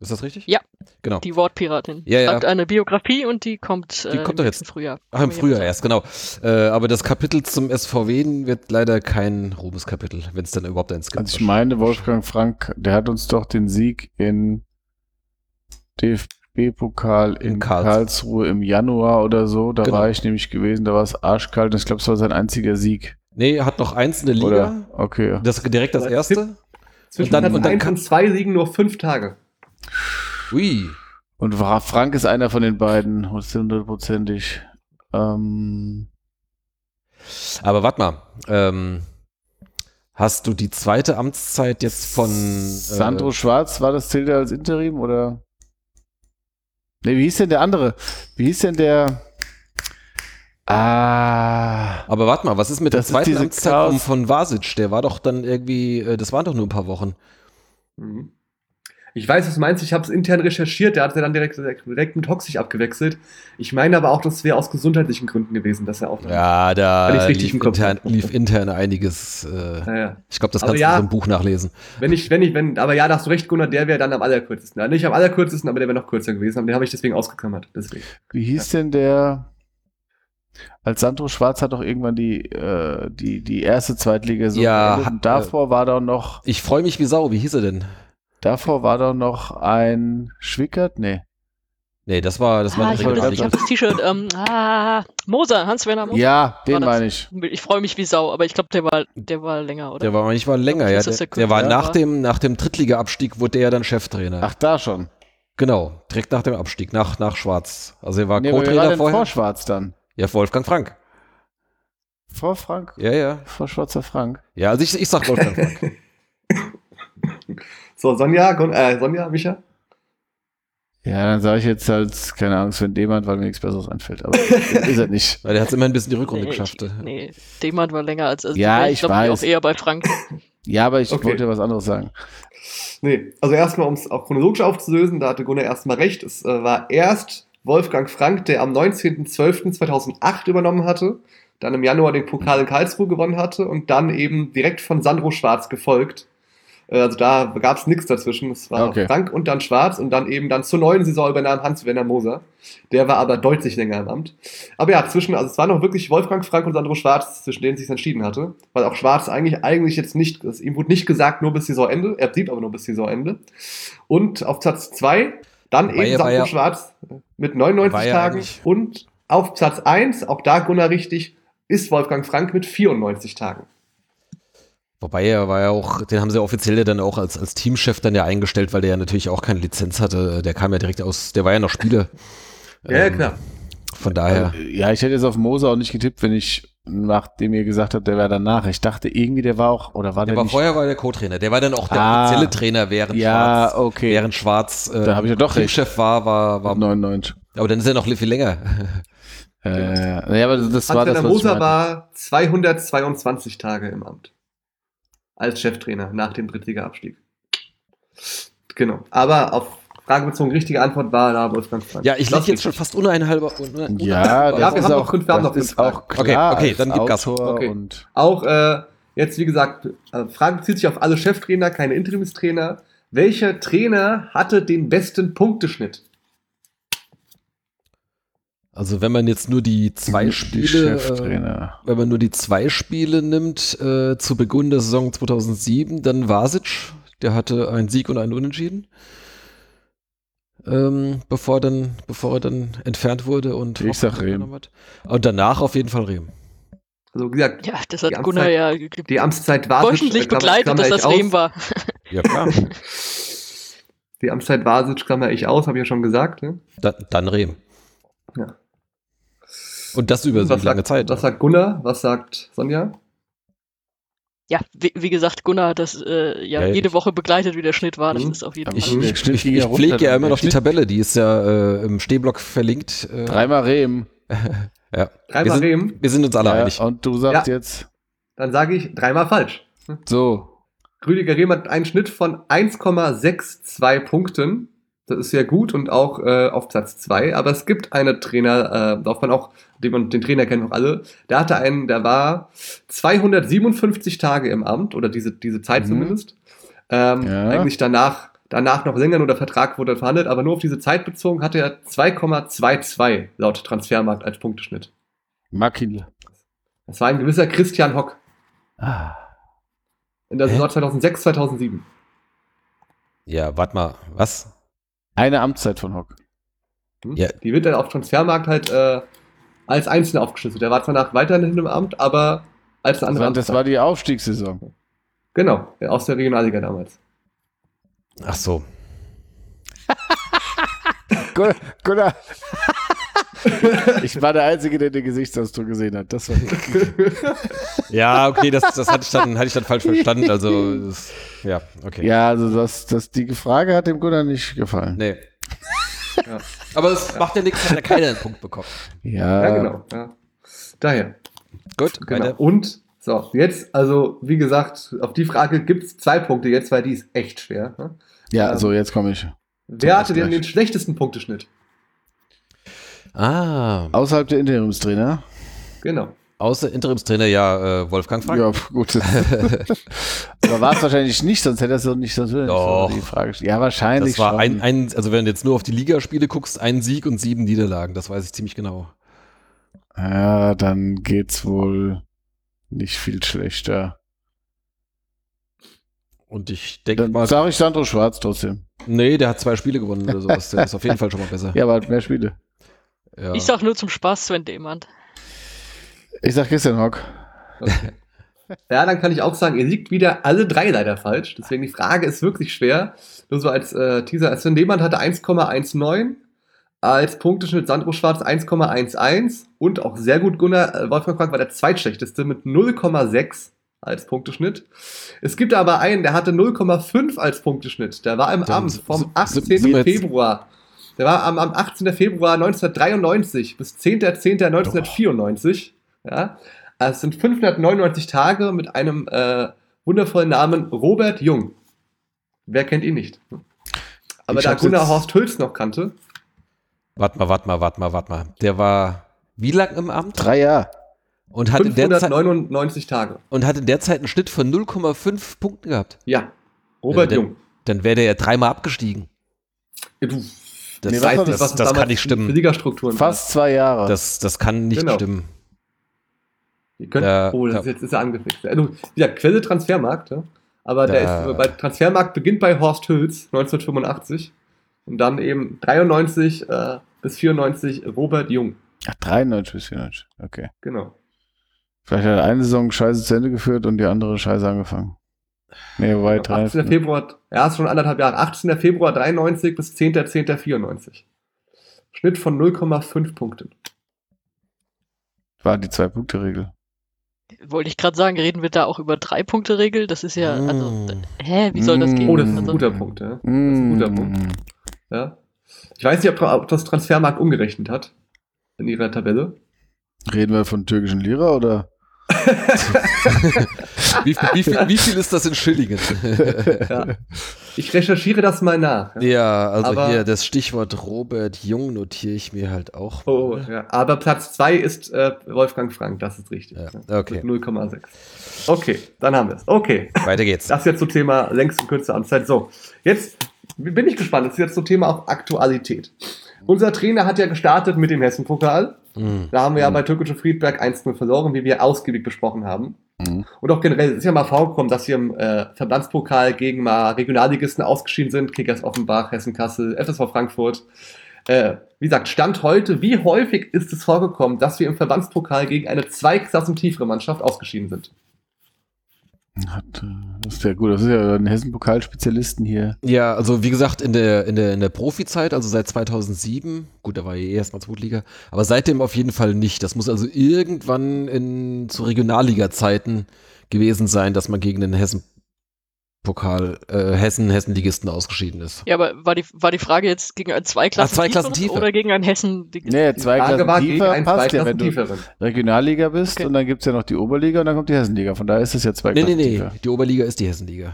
Ist das richtig? Ja. Genau. Die Wortpiratin. Ja, ja. Schreibt eine Biografie und die kommt, Die äh, kommt im doch jetzt. Frühjahr. Ach, im Frühjahr ja erst, genau. Äh, aber das Kapitel zum SVW wird leider kein Ruhmeskapitel, wenn es dann überhaupt eins gibt. Also ich meine, Wolfgang Frank, der hat uns doch den Sieg in DFB-Pokal in, In Karls- Karlsruhe im Januar oder so. Da Genau. war ich nämlich gewesen, da war es arschkalt. und Ich glaube, es war sein einziger Sieg. Nee, er hat noch eins in der Liga. Oder? Okay. Das direkt das erste. Zwischen dann- und dann 1 kann- und 2 liegen nur fünf Tage. Ui. Und Fra- Frank ist einer von den beiden, hundertprozentig. Ähm, Aber warte mal. Ähm, hast du die zweite Amtszeit jetzt von Sandro Äh, Schwarz, war das zählt er als Interim oder? Ne, wie hieß denn der andere? Wie hieß denn der? Ah, aber warte mal, was ist mit der zweiten Amtszeit Chaos- von, von Vasic? Der war doch dann irgendwie, äh, das waren doch nur ein paar Wochen. Mhm. Ich weiß, was du meinst. Ich habe es intern recherchiert. Der hat ja dann direkt, direkt mit Hoxig abgewechselt. Ich meine aber auch, das wäre aus gesundheitlichen Gründen gewesen, dass er auch. Ja, da lief im intern, lief intern einiges. Äh, Ja, ja. ich glaube, das Aber kannst ja. du in so einem Buch nachlesen. Wenn ich, wenn ich, wenn, aber ja, da hast du recht, Gunnar, der wäre dann am allerkürzesten. Also nicht am allerkürzesten, aber der wäre noch kürzer gewesen. Aber den habe ich deswegen ausgeklammert. Deswegen. wie hieß denn der? Als Sandro Schwarz hat doch irgendwann die, äh, die, die erste Zweitliga-Saison Ja, beendet. hat- Und davor war doch noch, Ich freue mich wie Sau. Wie hieß er denn? Davor war doch noch ein Schwickert? Nee. Nee, das war, das war Ah, eine ich habe das, ich das T-Shirt. Ähm, ah, Moser, Hans-Werner Moser. Ja, den meine ich. Ich freue mich wie Sau, aber ich glaube, der war, der war länger, oder? Der war manchmal länger, Ich ja. Der, der der war nach war. dem, nach dem Drittliga-Abstieg, wurde der ja dann Cheftrainer. Ach, da schon. Genau, direkt nach dem Abstieg, nach, nach Schwarz. Also er war Nee, war Co-Trainer vorher. vor Schwarz dann? Ja, Wolfgang Frank. Vor Frank? Ja, ja. Vor Schwarzer Frank? Ja, also ich, ich sag Wolfgang Frank. So, Sonja, äh, Sonja, Micha? Ja, dann sage ich jetzt halt, keine Ahnung, Sven Demand, weil mir nichts Besseres einfällt. Aber ist er nicht. Weil der hat es immerhin bis in die Rückrunde nee, geschafft. Ich, nee, Demand war länger als. Also Ja, ich ich glaube, weiß. auch eher bei Frank. Ja, aber ich Okay. wollte was anderes sagen. Nee, also erstmal, um es auch chronologisch aufzulösen, da hatte Gunnar erstmal recht. Es äh, war erst Wolfgang Frank, der am 19.12.2008 übernommen hatte, dann im Januar den Pokal in Karlsruhe gewonnen hatte und dann eben direkt von Sandro Schwarz gefolgt. Äh, Also da gab es nichts dazwischen. Es war Okay. Frank und dann Schwarz und dann eben dann zur neuen Saison übernahm Hans-Werner Moser. Der war aber deutlich länger im Amt. Aber ja, zwischen, also es war noch wirklich Wolfgang Frank und Sandro Schwarz, zwischen denen es sich entschieden hatte. Weil auch Schwarz eigentlich, eigentlich jetzt nicht, es, ihm wurde nicht gesagt, nur bis Saisonende. Er blieb aber nur bis Saisonende. Und auf Platz 2 dann Wobei eben war Sandro ja- Schwarz mit 99 war ja Tagen. Und auf Platz 1, auch da Gunnar richtig, ist Wolfgang Frank mit 94 Tagen. Wobei er war ja auch, den haben sie offiziell ja dann auch als, als Teamchef dann ja eingestellt, weil der ja natürlich auch keine Lizenz hatte. Der kam ja direkt aus, der war ja noch Spieler. Ja, ja, Ähm, klar. Von daher. Also, ja, ich hätte jetzt auf Moser auch nicht getippt, wenn ich nachdem ihr gesagt habt, der wäre danach. Ich dachte irgendwie, der war auch, oder war der, Der war nicht? vorher war der Co-Trainer. Der war dann auch der Ah. offizielle Trainer, während Ja, Schwarz, okay. während Schwarz äh, Da hab ich ja doch recht. Teamchef war, war, war 99. aber dann ist er noch viel länger. Äh, ja, aber das war das, Moser war 222 Tage im Amt. Als Cheftrainer nach dem Drittliga-Abstieg. Genau. Aber auf Frage bezogen, richtige Antwort war da Wolfgang Frank. Ja, ich liege jetzt schon fast uneinhalber. une- Ja, das Ja, wir ist haben auch, noch fünf- wir haben noch fünf ist auch Okay, klar. okay, als dann gib Gas. Okay. Und Auch äh, jetzt, wie gesagt, äh, Frage bezieht sich auf alle Cheftrainer, keine Interimstrainer. Welcher Trainer hatte den besten Punkteschnitt? Also wenn man jetzt nur die zwei die Spiele, äh, wenn man nur die zwei Spiele nimmt äh, zu Beginn der Saison 2007, dann Vasic, der hatte einen Sieg und einen Unentschieden, ähm, bevor dann, bevor er dann entfernt wurde und Ich sag Rehm. hat. Und danach auf jeden Fall Rehm. Also, wie gesagt, Ja, das Die hat Amtszeit- Gunnar ja die Amtszeit war wöchentlich begleitet, dass das Rehm war. Ja klar. Die Amtszeit Vasic klammer ich aus, habe ich ja schon gesagt. Ne? dann, dann Rehm. Ja. Und das über so was lange sagt, Zeit. Was sagt Gunnar? Was sagt Sonja? Ja, wie, wie gesagt, Gunnar hat das äh, ja, Ja, jede ich- Woche begleitet, wie der Schnitt war. Das Mhm. ist auf jeden Ich, Fall. ging ich runter, pflege ja immer noch die Tabelle, die ist ja äh, im Stehblock verlinkt. Äh, Dreimal Rehm. ja. Wir Dreimal sind, Rehm. wir sind uns alle Ja, einig. und du sagst Ja. jetzt Dann sage ich dreimal falsch. so. Rüdiger Rehm hat einen Schnitt von 1,62 Punkten. Das ist sehr gut und auch äh, auf Platz 2. Aber es gibt einen Trainer, äh, darf man auch, den, man, den Trainer kennen auch alle, der hatte einen, der war 257 Tage im Amt, oder diese, diese Zeit Mhm. zumindest. Ähm, Ja. Eigentlich danach, danach noch länger, nur der Vertrag wurde verhandelt, aber nur auf diese Zeit bezogen hatte er 2,22 laut Transfermarkt als Punkteschnitt. Makil. Das war ein gewisser Christian Hock Ah. in der? Saison 2006, 2007. Ja, warte mal, was? Eine Amtszeit von Hock. Hm? Ja. Die wird dann auf Transfermarkt halt äh, als Einzelne aufgeschlüsselt. Der war zwar nach weiterhin im Amt, aber als eine andere war, das war die Aufstiegssaison. Genau, aus der Regionalliga damals. Ach so. Gunnar, Gunnar. ich war der Einzige, der den Gesichtsausdruck gesehen hat. Das war Ja, okay, das, das hatte ich dann, hatte ich dann falsch verstanden. Also, das, ja, okay. ja, also das, das, die Frage hat dem Gunnar nicht gefallen. Nee. Ja. Aber es macht ja nichts, wenn er keinen Punkt bekommt. Ja, Ja, genau. Ja. Daher. Gut, Genau. weiter. Und so, jetzt, also wie gesagt, auf die Frage gibt es zwei Punkte jetzt, weil die ist echt schwer. Ne? Ja, Ähm, so, jetzt komme ich. Wer hatte denn den schlechtesten Punkteschnitt? Ah, Außerhalb der Interimstrainer. Genau. außer Interimstrainer ja äh, Wolfgang Frank. Ja, gut. Aber war es wahrscheinlich nicht, sonst hätte er es doch nicht, sonst würde er nicht Doch. so die Frage stellen. Ja, wahrscheinlich. Das war schon. ein, ein, also wenn du jetzt nur auf die Ligaspiele guckst, ein Sieg und sieben Niederlagen, das weiß ich ziemlich genau. Ja, dann geht's wohl nicht viel schlechter. Und ich denke Dann mal, sage ich Sandro Schwarz trotzdem. nee, der hat zwei Spiele gewonnen oder sowas. Der ist auf jeden Fall schon mal besser. Ja, aber hat mehr Spiele. Ja. Ich sag nur zum Spaß Sven Demand. Ich sag Christian Hock. Okay. Ja, dann kann ich auch sagen, ihr liegt wieder alle drei leider falsch. Deswegen die Frage ist wirklich schwer. Nur so als äh, Teaser. Sven Lehmann hatte 1,19. Als Punkteschnitt Sandro Schwarz 1,11. Und auch sehr gut Gunnar äh, Wolfgang Frank war der zweitschlechteste mit 0,6 als Punkteschnitt. Es gibt aber einen, der hatte 0,5 als Punkteschnitt. Der war im Amt vom s- 18. sind wir jetzt- Februar. Der war am, am 18. Februar 1993 bis 10.10.1994. Ja, also es sind 599 Tage mit einem äh, wundervollen Namen Robert Jung. Wer kennt ihn nicht? Aber Ich da Gunnar jetzt- Horst Hülz noch kannte, Warte mal, warte mal, warte mal, warte mal. Der war wie lang im Amt? Drei Jahre. Und hat, in der Zeit, 599 Tage. und hat in der Zeit einen Schnitt von 0,5 Punkten gehabt. Ja, Robert Ja, der- Jung. Dann wäre der ja dreimal abgestiegen. Ja, Du, Das, Nee, das? das damals kann nicht stimmen. Ligastrukturen Fast zwei Jahre. das, das kann nicht Genau. stimmen. Ihr könnt, Ja, oh, das ja. ist, jetzt ist er angefixt. Also, wieder Quelle Transfermarkt, ja? aber der Da- ist, bei Transfermarkt beginnt bei Horst Hülz 1985 und dann eben 93 äh, bis 94 Robert Jung. Ach, 93 bis 94. Okay. Genau. Vielleicht hat er eine Saison scheiße zu Ende geführt und die andere scheiße angefangen. Nee, wobei Genau, drei. 18. Februar, ja, ist schon anderthalb Jahre. 18. Februar 93 bis 10.10.94. Schnitt von 0,5 Punkten. War die Zwei-Punkte-Regel. Wollte ich gerade sagen, reden wir da auch über Drei-Punkte-Regel? Das ist ja, also, Mm. hä, wie soll das Mm. gehen? Oh, das ist ein Also, guter Punkt, ja. Das ist ein guter Punkt. Mm. Ja. Ich weiß nicht, ob, ob das Transfermarkt umgerechnet hat in ihrer Tabelle. Reden wir von türkischen Lira oder? Wie, wie, viel, wie viel ist das in Schillingen? Ja. Ich recherchiere das mal nach. Ja. ja, also Aber- hier das Stichwort Robert Jung notiere ich mir halt auch. Oh, mal. ja. Aber Platz 2 ist äh, Wolfgang Frank, das ist richtig. Ja, okay. Mit 0,6. Okay, dann haben wir es. Okay. Weiter geht's. Das jetzt zum Thema längst und kürzer Amtszeit. So, jetzt bin ich gespannt. Das ist jetzt zum Thema auch Aktualität. Unser Trainer hat ja gestartet mit dem Hessen-Pokal. Mm. Da haben wir ja Mhm. bei Türkische Friedberg 1-0 verloren, wie wir ausgiebig besprochen haben. Mhm. Und auch generell, es ist ja mal vorgekommen, dass wir im äh, Verbandspokal gegen mal Regionalligisten ausgeschieden sind. Kickers Offenbach, Hessen-Kassel, FSV Frankfurt. Äh, wie gesagt, Stand heute, wie häufig ist es vorgekommen, dass wir im Verbandspokal gegen eine zwei Klassen tiefere Mannschaft ausgeschieden sind? Hat, äh, das ist ja gut. Das ist ja ein Hessen-Pokal-Spezialisten hier. Ja, also wie gesagt, in der, in der, in der Profizeit, also seit 2007, gut, da war ja eh erstmal Zweitliga, aber seitdem auf jeden Fall nicht. Das muss also irgendwann in, zu Regionalliga-Zeiten gewesen sein, dass man gegen den Hessen-Pokal, äh, Hessen, Hessenligisten ausgeschieden ist. Ja, aber war die, war die Frage jetzt gegen ein zwei Klassen, zwei Klassen tiefer. oder gegen ein Hessen? Die, Nee, zwei Klassen war gegen tiefer einen zwei passt ja, Klassen wenn du tieferen. Regionalliga bist Okay. und dann gibt es ja noch die Oberliga und dann kommt die Hessenliga. Von daher ist es ja zwei Nee, nee, Klassen nee, tiefer. die Oberliga ist die Hessenliga.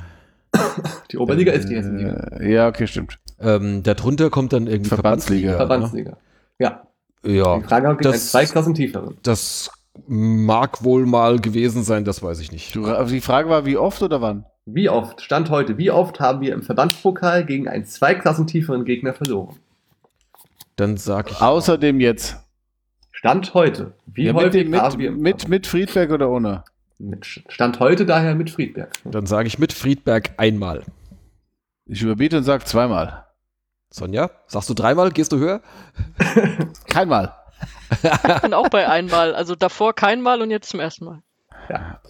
Die Oberliga ist die Hessenliga. Äh, ja, okay, stimmt. Ähm, darunter kommt dann irgendwie Verbandsliga. Verbandsliga. Ja? Ja, die Frage war gegen das- einen zwei Klassen tieferen. das mag wohl mal gewesen sein, das weiß ich nicht. Du, aber die Frage war, wie oft oder wann? Wie oft, Stand heute, wie oft haben wir im Verbandspokal gegen einen zwei Klassen tieferen Gegner verloren? Dann sag ich. Außerdem jetzt. Stand heute, wie Ja, mit, häufig dem, haben wir mit, im mit, mit Friedberg oder ohne? Mit Stand heute daher mit Friedberg. Dann sage ich mit Friedberg einmal. Ich überbiete und sage zweimal. Sonja, sagst du dreimal? Gehst du höher? Keinmal. ich bin auch bei einmal. Also davor keinmal und jetzt zum ersten Mal. Ja.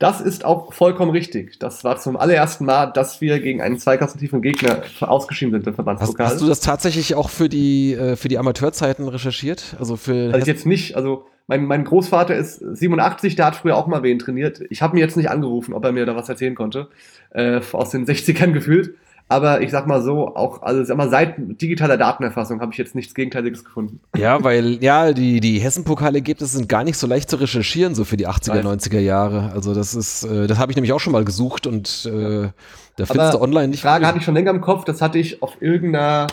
Das ist auch vollkommen richtig. Das war zum allerersten Mal, dass wir gegen einen zweikassentiefen Gegner ausgeschieden sind im Hast, Verbandspokal. hast du das tatsächlich auch für die, äh, für die Amateurzeiten recherchiert? Also für. also jetzt nicht, also mein, mein Großvater ist 87, der hat früher auch mal wen trainiert. Ich habe mir jetzt nicht angerufen, ob er mir da was erzählen konnte. Äh, aus den 60ern gefühlt. Aber ich sag mal so, auch, also sag mal, seit digitaler Datenerfassung habe ich jetzt nichts Gegenteiliges gefunden. ja, weil, ja, die, die Hessen-Pokalergebnisse sind gar nicht so leicht zu recherchieren, so für die 80er, Nein. 90er Jahre. Also das ist, äh, das habe ich nämlich auch schon mal gesucht und äh, da findest du online Die nicht. Frage hatte ich schon länger im Kopf, das hatte ich auf irgendeiner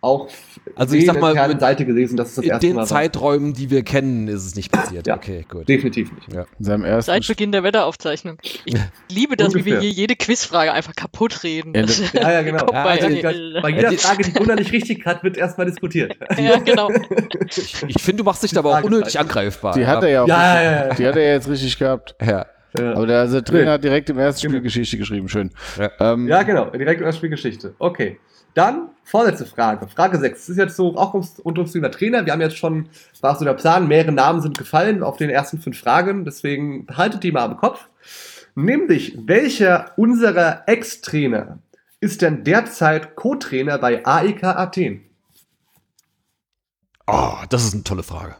auch Also ich sag mal, mit- Seite gelesen, dass es das In erste den Mal. Zeiträumen, die wir kennen, ist es nicht passiert. Ja. Okay, gut. Definitiv nicht. Ja. In seinem ersten Seit Beginn der Wetteraufzeichnung. Ich liebe das, wie wir hier jede Quizfrage einfach kaputt reden. Ja, Ja, ja, genau. Ja, bei also ich- RTL. Bei jeder die- Frage, die Gunnar nicht richtig hat, wird erstmal diskutiert. ja, genau. Ich, ich finde, du machst dich da aber auch unnötig angreifbar. Die hat er ja auch. Ja, richtig, ja, ja, ja. Die hat er ja jetzt richtig gehabt. Ja. Ja. Aber der also, Trainer Nee. hat direkt im ersten Spiel Genau. Geschichte geschrieben. Schön. Ja. Ähm, Ja, genau. Direkt in der Spielgeschichte. Okay. Dann vorletzte Frage. Frage 6. Das ist jetzt so auch ums, rund ums Thema Trainer. Wir haben jetzt schon, war so der Plan, mehrere Namen sind gefallen auf den ersten fünf Fragen. Deswegen behaltet die mal im Kopf. Nämlich, welcher unserer Ex-Trainer ist denn derzeit Co-Trainer bei AEK Athen? Oh, das ist eine tolle Frage.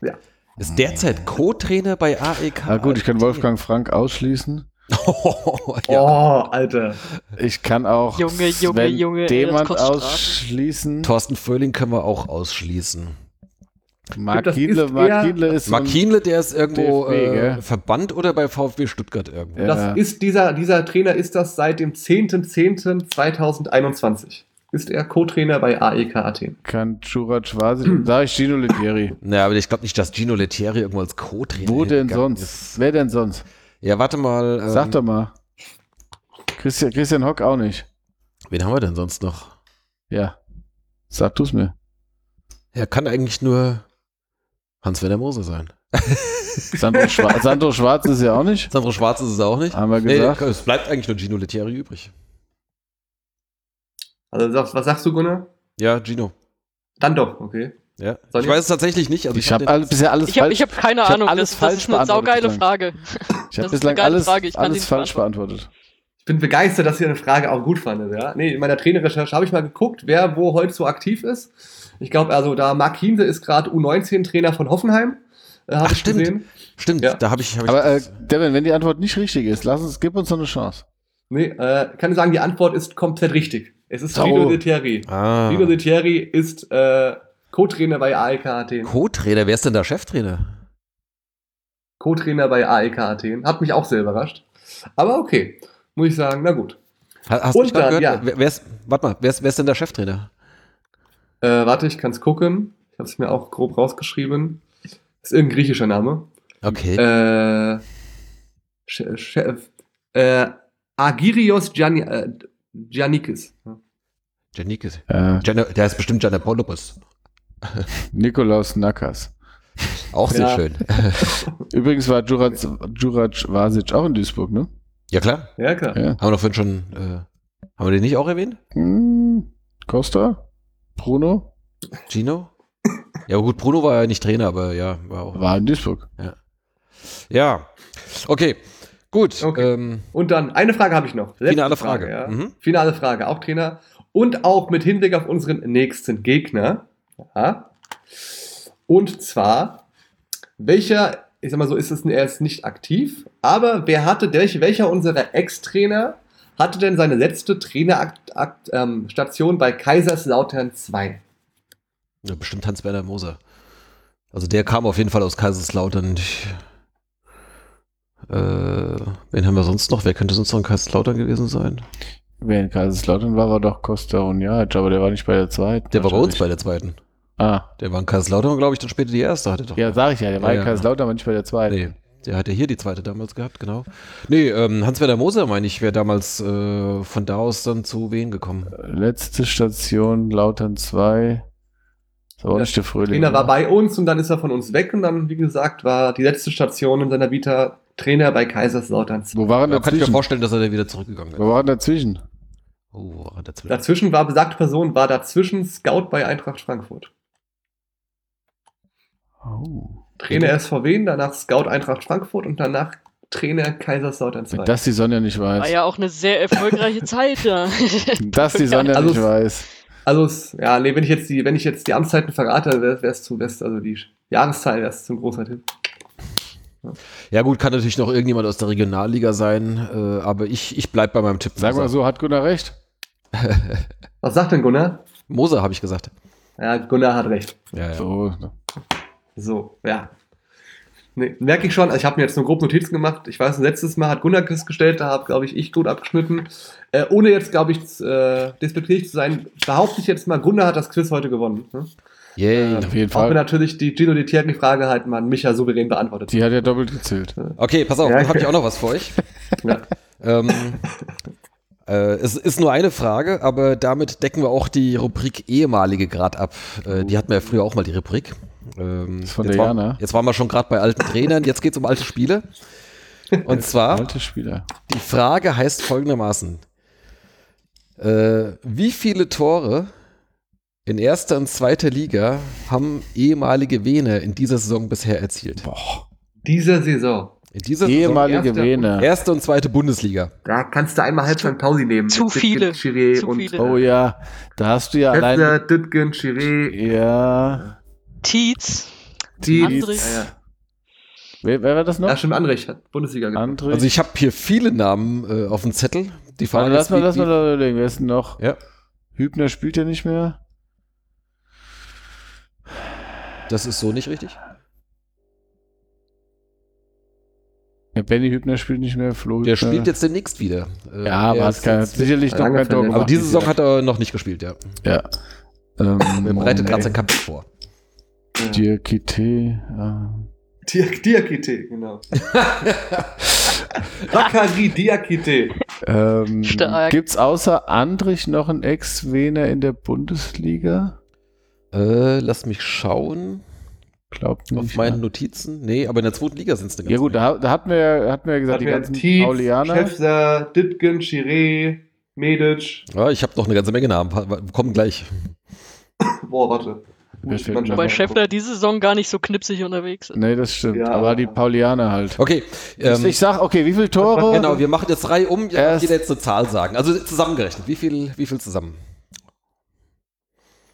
Ja. Ist derzeit Co-Trainer bei AEK? Na gut, ich kann Wolfgang Frank ausschließen. ja. Oh, Alter. Ich kann auch Junge, Junge, Sven Junge, Strafe. ausschließen. Thorsten Fröhling können wir auch ausschließen. Mark Das Kienle, ist Mark Kienle ist Kienle, der ist irgendwo DFB, äh, gell? Verbannt oder bei VfB Stuttgart irgendwo. Ja. Das ist dieser, dieser Trainer ist das seit dem 10.10.2021. Ist er Co-Trainer bei AEK Athen. kann Churat Schwasi. Sag ich Gino Letieri. Naja, aber ich glaube nicht, dass Gino Lettieri irgendwo als Co-Trainer Wo denn hingegangen sonst? ist. Wer denn sonst? Ja, warte mal. Ähm, Sag doch mal. Christian, Christian Hock auch nicht. Wen haben wir denn sonst noch? Ja. Sag du's mir. Er kann eigentlich nur Hans-Werner Mose sein. Sandro, Schwa Sandro Schwarz ist ja auch nicht. Sandro Schwarz ist es auch nicht. Haben wir Nee, gesagt. es bleibt eigentlich nur Gino Lettieri übrig. Also was, was sagst du, Gunnar? Ja, Gino. Dann doch, okay. Ja. Soll Ich ich- weiß es tatsächlich nicht. Also ich hab habe all, bisher alles Ich habe falsch. ich hab keine ich hab Ahnung. alles das, das falsch ist eine beantwortet saugeile. Frage. ich das habe bislang alles, ich alles falsch beantwortet. Ich bin begeistert, dass ihr eine Frage auch gut fandet. Ja? Nee, in meiner Trainerrecherche habe ich mal geguckt, wer wo heute so aktiv ist. Ich glaube, also da Marc Hiense ist gerade U19-Trainer von Hoffenheim. äh, habe Ach, ich stimmt. gesehen. Stimmt, Ja. da habe ich, hab ich. Aber äh, Devin, wenn die Antwort nicht richtig ist, lass uns, gib uns noch eine Chance. Nee, äh, kann ich sagen, die Antwort ist komplett richtig. Es ist Oh. Gino de Thierry. ah. Gino de Thierry ist äh, Co-Trainer bei AEK Athen. Co-Trainer, wer ist denn da Cheftrainer? Co-Trainer bei AEK Athen. Hat mich auch sehr überrascht. Aber okay, muss ich sagen, na gut. Ha- Hast du Und gerade dann, gehört? ja. Wer, wer ist, warte mal, wer ist, wer ist denn der Cheftrainer? Äh, warte, ich kann es gucken. Ich habe es mir auch grob rausgeschrieben. Ist irgendein griechischer Name. Okay. Äh, Che- Chef, äh, Agirios Gianni, äh, Giannikis. Janikis. Äh, der ist bestimmt Janapolopoulos. Nikolaus Nakas. Auch sehr Ja. schön. Übrigens war Jurac, Jurac Vasic auch in Duisburg, ne? ja, klar. Ja, klar. Ja. Haben wir doch vorhin schon. Äh, haben wir den nicht auch erwähnt? Hm, Costa? Bruno? Gino? Ja, gut, Bruno war ja nicht Trainer, aber ja, war auch. War in Duisburg. Ja. Okay. Gut. Okay. Ähm, Und dann, eine Frage habe ich noch. Letzte Finale Frage. ja. Mhm. Finale Frage, auch Trainer. Und auch mit Hinblick auf unseren nächsten Gegner. Ja. Und zwar, welcher, ich sag mal so, ist es er ist nicht aktiv, aber wer hatte, welch, welcher unserer Ex-Trainer hatte denn seine letzte Trainerstation ähm, bei Kaiserslautern 2? ja, bestimmt Hans-Werner Moser. Also der kam auf jeden Fall aus Kaiserslautern. Ich, äh, wen haben wir sonst noch? Wer könnte sonst noch in Kaiserslautern gewesen sein? Wer in Kaiserslautern war, war doch Costa Unjac, aber der war nicht bei der zweiten. Der war bei uns bei der zweiten. Ah, Der war in Kaiserslautern, glaube ich, dann später die erste. Hatte doch ja, sag ich ja, der war Ja, in. Kaiserslautern, aber nicht bei der zweiten. Nee, der hatte hier die zweite damals gehabt, genau. Nee, ähm, Hans-Werner Moser, meine ich, wäre damals äh, von da aus dann zu wen gekommen. Letzte Station, Lautern 2. Ist aber auch Ja, nicht der Frühling. Trainer war bei uns und dann ist er von uns weg und dann, wie gesagt, war die letzte Station in seiner Vita Trainer bei Kaiserslautern 2. Wo waren Da kann ich mir dazwischen? vorstellen, dass er dann wieder zurückgegangen Wo wäre. waren dazwischen? Oh, war dazwischen? Dazwischen war besagte Person, war dazwischen Scout bei Eintracht Frankfurt. Oh. Trainer SVW, danach Scout Eintracht Frankfurt und danach Trainer Kaiserslautern 2. Wenn das die Sonja nicht War weiß. ja auch eine sehr erfolgreiche Zeit, ja. Das die Sonja Also nicht weiß. Also, ja, nee, wenn ich jetzt die, wenn ich jetzt die Amtszeiten verrate, wäre es zu, wär's, also die Jahreszahl wäre es zum großer Tipp. Ja gut, kann natürlich noch irgendjemand aus der Regionalliga sein, äh, aber ich, ich bleib bei meinem Tipp. Sag mal so, hat Gunnar recht? Was sagt denn Gunnar? Moser habe ich gesagt. Ja, Gunnar hat recht. Ja, ja. So. So, ja. Nee, merke ich schon, also ich habe mir jetzt nur grob Notizen gemacht. Ich weiß, letztes Mal hat Gunnar Quiz gestellt, da habe, glaube ich, ich gut abgeschnitten. Äh, ohne jetzt, glaube ich, äh, despektierlich zu sein, behaupte ich jetzt mal, Gunnar hat das Quiz heute gewonnen. Ne? Yay. Auf jeden Auch wenn Fall. natürlich die Gino di Thierry-Frage halt mal Micha souverän beantwortet. Die hat ja doppelt gezählt. Okay, pass auf, Ja. dann habe ich auch noch was für euch. Ja. Ähm, äh, es ist nur eine Frage, aber damit decken wir auch die Rubrik ehemalige grad ab. Äh, die hatten wir ja früher auch mal, die Rubrik. Ähm, ist von jetzt, der war, Jana. jetzt waren wir schon gerade bei alten Trainern, jetzt geht es um alte Spiele. Und zwar, Alte Spieler. die Frage heißt folgendermaßen. Äh, wie viele Tore in erster und zweiter Liga haben ehemalige Wiener in dieser Saison bisher erzielt? Boah. Diese Saison. In dieser Saison Ehemalige erster- Vene. erste und zweite Bundesliga. Da kannst du einmal Halbzeit Pause nehmen. Zu Mit viele. Chiré Zu und viele. Oh ja, da hast du ja Kessler, allein. Ditgen, Chiré, Ja. Tietz, Andres. Ja, ja. wer, wer war das noch? Ja, stimmt, Andrich hat Bundesliga gemacht. Also ich habe hier viele Namen äh, auf dem Zettel. Die Frage lass mal, lass mal überlegen. Wer ist denn noch? Ja, Hübner spielt ja nicht mehr. das ist so nicht richtig. Ja, Benny Hübner spielt nicht mehr. Flo Der Hübner. spielt jetzt demnächst wieder. Äh, Ja, aber er hat jetzt- sicherlich noch kein Tor gemacht. aber diese Saison Jahr. hat er noch nicht gespielt, ja. Ja. Ähm, Er bereitet gerade sein Comeback vor. Diakite. Ja. Diak Diakite, genau. Bakari Diakite. Ähm, Stark. gibt's außer Andrich noch einen Ex-Wener in der Bundesliga? Äh, lass mich schauen. Glaubt nicht. Auf meinen ne? Notizen. Nee, aber in der zweiten Liga sind es eine Ja gut, da, da hatten wir, ja- hatten wir gesagt, Hatten die ganzen Tietz, Paulianer. Schäfser, Ditgen, Chiré, Medic. Ja, ich habe noch eine ganze Menge Namen. Kommen gleich. Boah, warte. Wobei noch Schäffler diese Saison gar nicht so knipsig unterwegs ist. Nee, das stimmt. Ja. aber die Paulianer halt. Okay. Ähm, ich sag, okay, wie viele Tore? genau, wir machen jetzt drei um. Jeder jetzt eine Zahl sagen. Also zusammengerechnet. Wie viel, wie viel zusammen?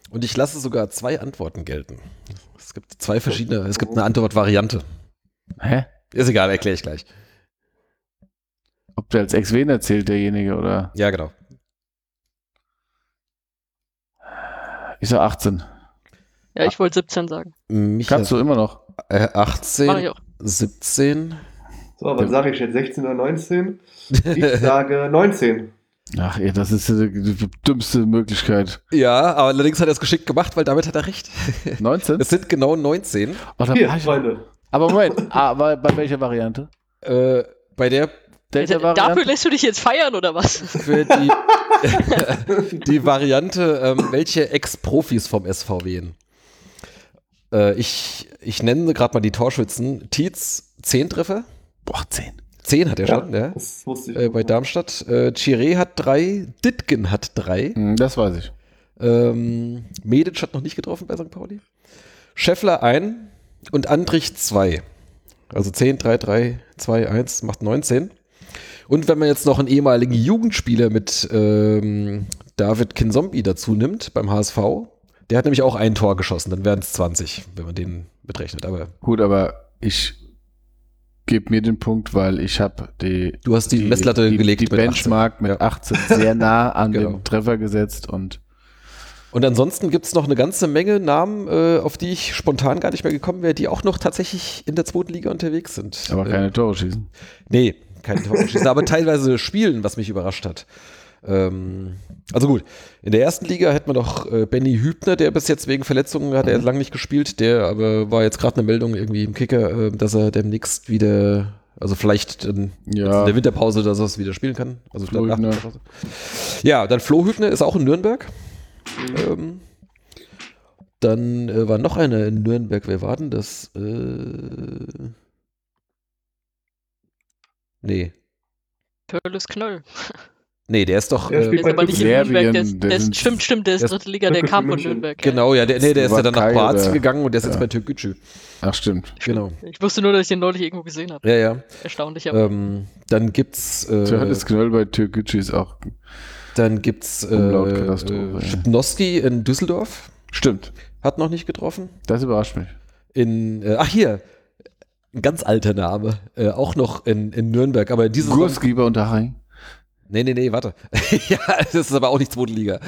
Und ich lasse sogar zwei Antworten gelten. Es gibt zwei verschiedene, es gibt eine Antwortvariante. Hä? Ist egal, erkläre ich gleich. Ob der als Ex-Wen erzählt, derjenige, oder? Ja, genau. Ich sag 18. Ja, ich wollte 17 sagen. Micha, Kannst du immer noch? äh, Mach 18, ich auch. 17. So, was sage ich jetzt? 16 oder 19? Ich sage 19. Ach, ey, das ist die, dümmste Möglichkeit. Ja, aber allerdings hat er es geschickt gemacht, weil damit hat er recht. 19? Es sind genau 19. Oh, Hier, ich- Freunde. aber Moment, ah, bei, welcher Variante? Äh, bei der Delta Dafür lässt du dich jetzt feiern, oder was? für die, die Variante, ähm, welche Ex-Profis vom SV wählen. Äh, ich, ich nenne gerade mal die Torschützen. Tietz, 10 Treffer. Boah, 10. 10 hat er schon, ja. Das wusste ich. Äh, bei Darmstadt. Äh, Chiré hat 3, Ditgen hat 3. Hm, Das weiß ich. Ähm, Medic hat noch nicht getroffen bei St. Pauli. Scheffler 1 und Andrich 2. Also 10, 3, 3, 2, 1 macht 19. Und wenn man jetzt noch einen ehemaligen Jugendspieler mit ähm, David Kinzombie dazu nimmt beim HSV, der hat nämlich auch ein Tor geschossen, dann wären es 20, wenn man den betrechnet. Aber Gut, aber ich gebe mir den Punkt, weil ich habe die, du hast die, Messlatte die, gelegt die mit 18. Benchmark mit Ja. 18 sehr nah an Genau. den Treffer gesetzt und Und ansonsten gibt es noch eine ganze Menge Namen, äh, auf die ich spontan gar nicht mehr gekommen wäre, die auch noch tatsächlich in der zweiten Liga unterwegs sind. aber Äh, keine Tore schießen. Nee, keine Tore schießen, aber teilweise spielen, was mich überrascht hat. Ähm, also gut, in der ersten Liga hätten wir noch äh, Benny Hübner, der bis jetzt wegen Verletzungen hat er Mhm. lange nicht gespielt, der aber war jetzt gerade eine Meldung irgendwie im Kicker, äh, dass er demnächst wieder, also vielleicht in, Ja. in der Winterpause, dass er es wieder spielen kann. Also Flo nach der Hübner. Winterpause. Ja, dann Flo Hübner ist auch in Nürnberg. Ähm, dann äh, war noch einer in Nürnberg. Wer war denn das? Äh, nee. Pörles Knoll. Nee, der ist doch. Der Äh, spielt aber nicht in Serbien, Nürnberg. Der ist, der stimmt, stimmt, der ist der ist dritte Liga, der kam von. Nürnberg. genau, ja, der, nee, der ist ja dann nach Kroatien gegangen und der ist jetzt Ja. bei Türkgücü. Ach, stimmt. Genau. Ich wusste nur, dass ich den neulich irgendwo gesehen habe. Ja, ja. Erstaunlich, aber Ähm, dann gibt's. Äh, Johannes Knoll bei Türkgücü ist auch. dann gibt's äh, äh, ja. Schipnowski in Düsseldorf. Stimmt. Hat noch nicht getroffen. Das überrascht mich. In, äh, ach hier, ein ganz alter Name. Äh, auch noch in, in Nürnberg, aber diese Saison- Gurski bei Unterhaching. Nee, nee, nee, warte. ja, das ist aber auch nicht zweite Liga.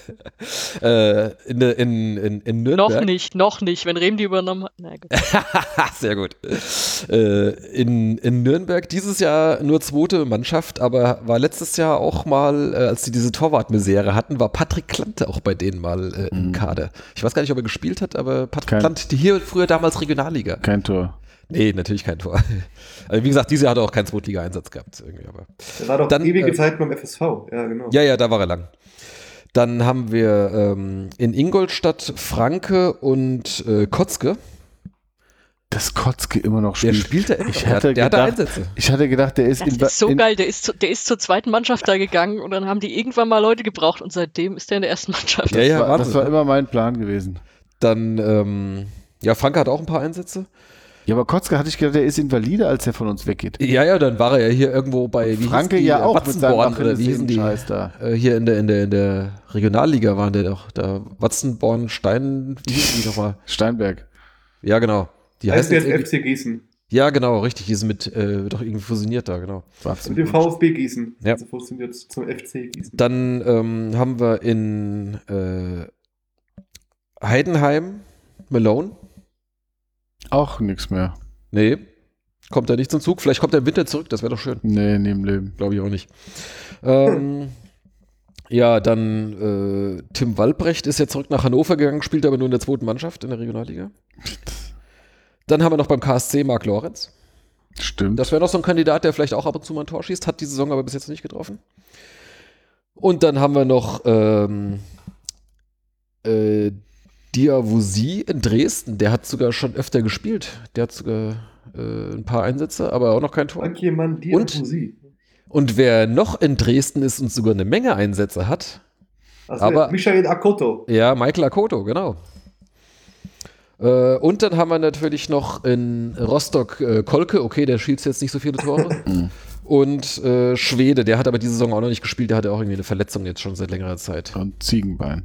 äh, in, in, in, in Nürnberg. noch nicht, noch nicht. Wenn Rehm die übernommen hat. Na gut. Sehr gut. Äh, in, in Nürnberg dieses Jahr nur zweite Mannschaft, aber war letztes Jahr auch mal, äh, als die diese Torwartmisere hatten, war Patrick Klante auch bei denen mal äh, im Mhm. Kader. Ich weiß gar nicht, ob er gespielt hat, aber Patrick Kein- Klante, die hier früher damals Regionalliga. Kein Tor. Nee, natürlich kein Tor. Also wie gesagt, dieses Jahr hat er auch keinen Zweitliga-Einsatz gehabt. Irgendwie, aber. Der war doch Dann, ewige äh, Zeit beim FSV. Ja, genau. Ja, ja, da war er lang. Dann haben wir ähm, in Ingolstadt Franke und äh, Kotzke. Dass Kotzke immer noch Der spielt. spielte Ich der, hatte hat- der hatte gedacht- Einsätze. Ich hatte gedacht, der ist Das in, ist so in, geil, der ist, zu, der ist zur zweiten Mannschaft da gegangen und dann haben die irgendwann mal Leute gebraucht und seitdem ist der in der ersten Mannschaft. Ja, ja, war, das war immer mein Plan gewesen. Dann, ähm, ja, Franke hat auch ein paar Einsätze. Ja, aber Kotzke hatte ich gedacht, der ist invalide, als er von uns weggeht. Ja, ja, dann war er ja hier irgendwo bei, wie Franke hieß die, ja auch mit Watzenborn, oder wie hießen die? Scheiß da. Äh, hier in der, in, der, in der Regionalliga waren der doch, da Watzenborn, Stein, wie hießen die nochmal? Steinberg. Ja, genau. Die heißt heißen der jetzt FC Gießen. ja, genau, richtig, die sind mit, äh, doch irgendwie fusioniert da, genau. Mit dem VfB Gießen. Ja. Also fusioniert zum FC Gießen. Dann ähm, haben wir in äh, Heidenheim Malone. Auch nichts mehr. Nee, kommt er nicht zum Zug. Vielleicht kommt er im Winter zurück, das wäre doch schön. Nee, neben Leben. Glaube ich auch nicht. Ähm, ja, dann äh, Tim Walbrecht ist ja zurück nach Hannover gegangen, spielt aber nur in der zweiten Mannschaft in der Regionalliga. Dann haben wir noch beim KSC Marc Lorenz. Stimmt. Das wäre noch so ein Kandidat, der vielleicht auch ab und zu mal ein Tor schießt, hat die Saison aber bis jetzt nicht getroffen. Und dann haben wir noch ähm, äh, Diawusi in Dresden. Der hat sogar schon öfter gespielt. Der hat sogar äh, ein paar Einsätze, aber auch noch kein Tor. Danke, Mann, die Und? Und wer noch in Dresden ist und sogar eine Menge Einsätze hat, Also Aber- Michael Akoto. ja, Michael Akoto, genau. Äh, und dann haben wir natürlich noch in Rostock äh, Kolke, okay, der schießt jetzt nicht so viele Tore. Mhm. und äh, Schwede, der hat aber diese Saison auch noch nicht gespielt, der hatte auch irgendwie eine Verletzung jetzt schon seit längerer Zeit. Und Ziegenbein.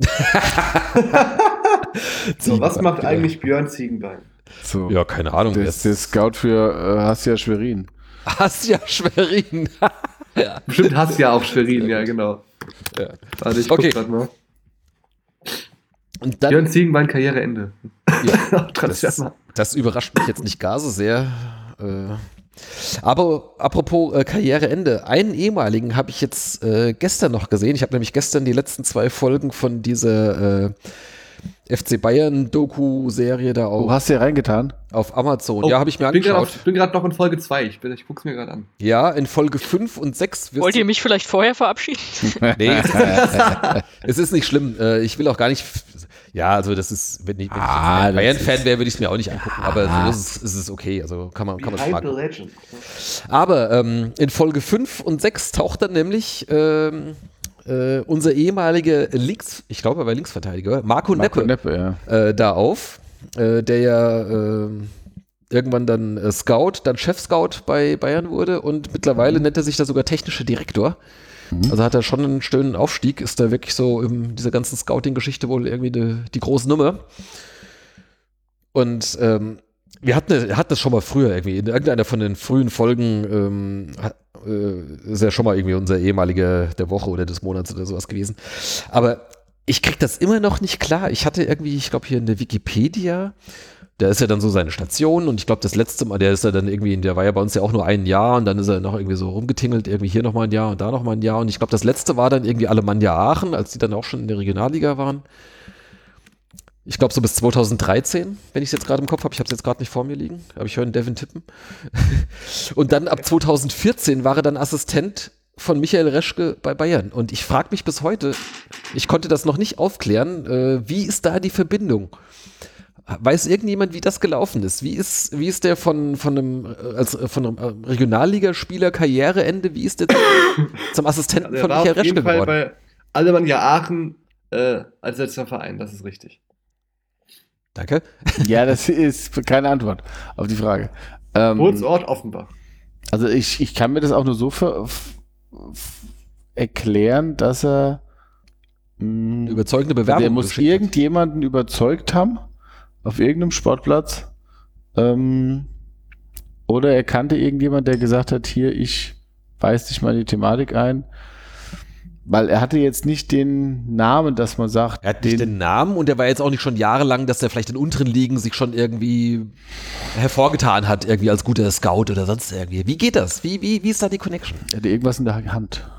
so, was macht eigentlich Björn Ziegenbein? So. Ja, keine Ahnung. Der ist der Scout für äh, Hassia Schwerin. Hassia Schwerin. ja. Bestimmt Hassia auch Schwerin, ja, genau. Ja. Warte, ich Okay. guck grad mal. Und dann, Björn Ziegenbein, Karriereende. ja, das, das überrascht mich jetzt nicht gar so sehr. Äh, aber apropos äh, Karriereende, einen ehemaligen habe ich jetzt äh, gestern noch gesehen. Ich habe nämlich gestern die letzten zwei Folgen von dieser äh, FC Bayern Doku-Serie da Du auf, hast hier reingetan. auf Amazon. Oh, ja, habe ich mir grad angeschaut. auf- Ich bin gerade noch in Folge 2. Ich, bin- ich guck's mir gerade an. Ja, in Folge 5 und 6 wirst Wollt du- ihr mich vielleicht vorher verabschieden? Nee, es ist nicht schlimm. Äh, Ich will auch gar nicht. Ja, also das ist, wenn ich, wenn Ah, ich Bayern-Fan wäre, würde ich es mir auch nicht angucken. Aber so ist es, ist es okay. Also kann man, kann man fragen. Aber ähm, in Folge 5 und 6 taucht dann nämlich ähm, äh, unser ehemaliger Links, ich glaube, er war Linksverteidiger, Marco, Marco Neppe, Neppe, ja. äh, da auf, äh, der ja ähm, irgendwann dann äh, Scout, dann Chef-Scout bei Bayern wurde und mittlerweile nennt er sich da sogar technischer Direktor. Also hat er schon einen schönen Aufstieg, ist da wirklich so in dieser ganzen Scouting-Geschichte wohl irgendwie die, die große Nummer. Und ähm, wir hatten, er hat das schon mal früher irgendwie, in irgendeiner von den frühen Folgen ähm, äh, ist ja schon mal irgendwie unser ehemaliger der Woche oder des Monats oder sowas gewesen. Aber ich krieg das immer noch nicht klar. Ich hatte irgendwie, ich glaube hier in der Wikipedia, da ist ja dann so seine Station und ich glaube das letzte Mal, der ist ja dann irgendwie, der war ja bei uns ja auch nur ein Jahr und dann ist er noch irgendwie so rumgetingelt, irgendwie hier nochmal ein Jahr und da nochmal ein Jahr und ich glaube das letzte war dann irgendwie Alemannia Aachen, als die dann auch schon in der Regionalliga waren. Ich glaube so bis 2013, wenn ich es jetzt gerade im Kopf habe, ich habe es jetzt gerade nicht vor mir liegen, aber ich höre einen Devin tippen. und dann ab 2014 war er dann Assistent von Michael Reschke bei Bayern und ich frage mich bis heute, ich konnte das noch nicht aufklären, äh, wie ist da die Verbindung? Weiß irgendjemand, wie das gelaufen ist? Wie ist, wie ist der von, von einem, äh, als, äh, von einem äh, Regionalligaspieler Karriereende, wie ist der zum, Assistenten Der von Michael Reschke Fall geworden? bei Alemannia Aachen äh, als letzter Verein, das ist richtig. Danke. Ja, das ist keine Antwort auf die Frage. Ähm, Geburtsort Offenbach. also ich, ich kann mir das auch nur so ver, f, f, erklären, dass er mh, Überzeugende Bewerbung. der muss irgendjemanden überzeugt haben auf irgendeinem Sportplatz. Ähm, oder er kannte irgendjemand, der gesagt hat, hier, ich weiß dich mal in die Thematik ein. Weil er hatte jetzt nicht den Namen, dass man sagt, Er hat nicht den Namen und er war jetzt auch nicht schon jahrelang, dass er vielleicht in unteren Ligen sich schon irgendwie hervorgetan hat, irgendwie als guter Scout oder sonst irgendwie. Wie geht das? Wie, wie, wie ist da die Connection? er hatte irgendwas in der Hand.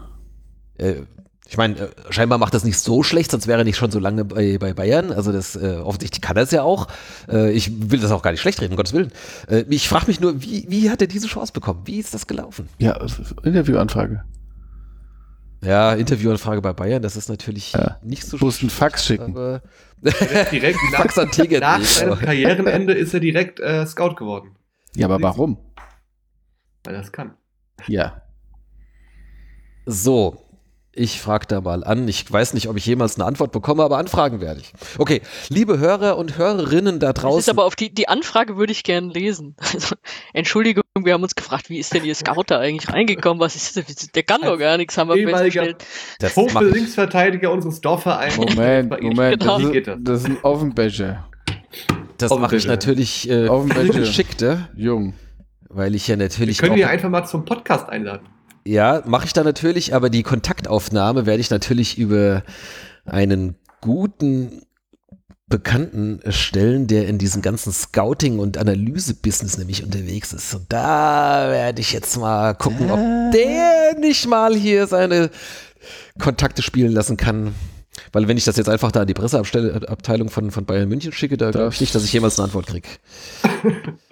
Äh, ich meine, äh, scheinbar macht das nicht so schlecht, sonst wäre er nicht schon so lange bei, bei Bayern. Also das äh, offensichtlich kann er es ja auch. Äh, ich will das auch gar nicht schlecht reden, um Gottes Willen. Äh, ich frage mich nur, wie, wie hat er diese Chance bekommen? Wie ist das gelaufen? Ja, Interviewanfrage. Ja, Interviewanfrage bei Bayern, das ist natürlich Ja. nicht so Du musst einen Fax schicken. Direkt nach, Fax an Tegernsee, nach seinem aber- Karrierenende ist er direkt äh, Scout geworden. Ja, aber warum? Weil er das kann. Ja. So, ich frage da mal an. Ich weiß nicht, ob ich jemals eine Antwort bekomme, aber anfragen werde ich. Okay, liebe Hörer und Hörerinnen da Das ist draußen. aber auf die, die Anfrage würde ich gerne lesen. Also, Wir haben uns gefragt, wie ist denn Ihr Scout da eigentlich reingekommen? Was ist das? Der kann doch gar nichts, haben wir festgestellt. das. Linksverteidiger unseres Dorfvereins. Moment, Bei ihm. Moment. Genau. Das, Wie geht ist, das? das ist ein Offenbecher. Das mache ich natürlich äh, Bildschirm. geschickter, Jung. weil ich ja Wir natürlich können auch, ihn einfach mal zum Podcast einladen. ja, mache ich da natürlich, aber die Kontaktaufnahme werde ich natürlich über einen guten Bekannten stellen, der in diesem ganzen Scouting- und Analyse-Business nämlich unterwegs ist. Und da werde ich jetzt mal gucken, ob der nicht mal hier seine Kontakte spielen lassen kann. Weil wenn ich das jetzt einfach da an die Presseabteilung von, von Bayern München schicke, da glaube ich nicht, dass ich jemals eine Antwort kriege.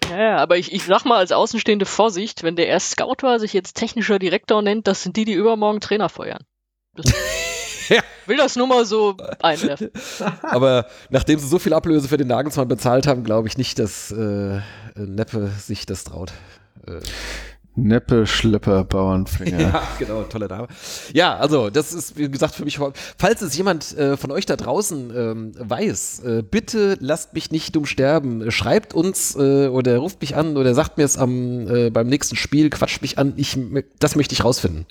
Ja, ja, aber ich, ich sag mal als Außenstehende Vorsicht, wenn der erst Scout war, sich jetzt technischer Direktor nennt, das sind die, die übermorgen Trainer feuern. Das, Ja. Will das nur mal so einwerfen. Aber nachdem sie so viel Ablöse für den Nagelsmann bezahlt haben, glaube ich nicht, dass äh, Neppe sich das traut. Äh, Neppe, Schlepper, Bauernfänger. Ja, genau, tolle Dame. Ja, also das ist, wie gesagt, für mich, falls es jemand äh, von euch da draußen ähm, weiß, äh, bitte lasst mich nicht dumm sterben. Schreibt uns äh, oder ruft mich an oder sagt mir es am, äh, beim nächsten Spiel, quatscht mich an. Ich, das möchte ich rausfinden.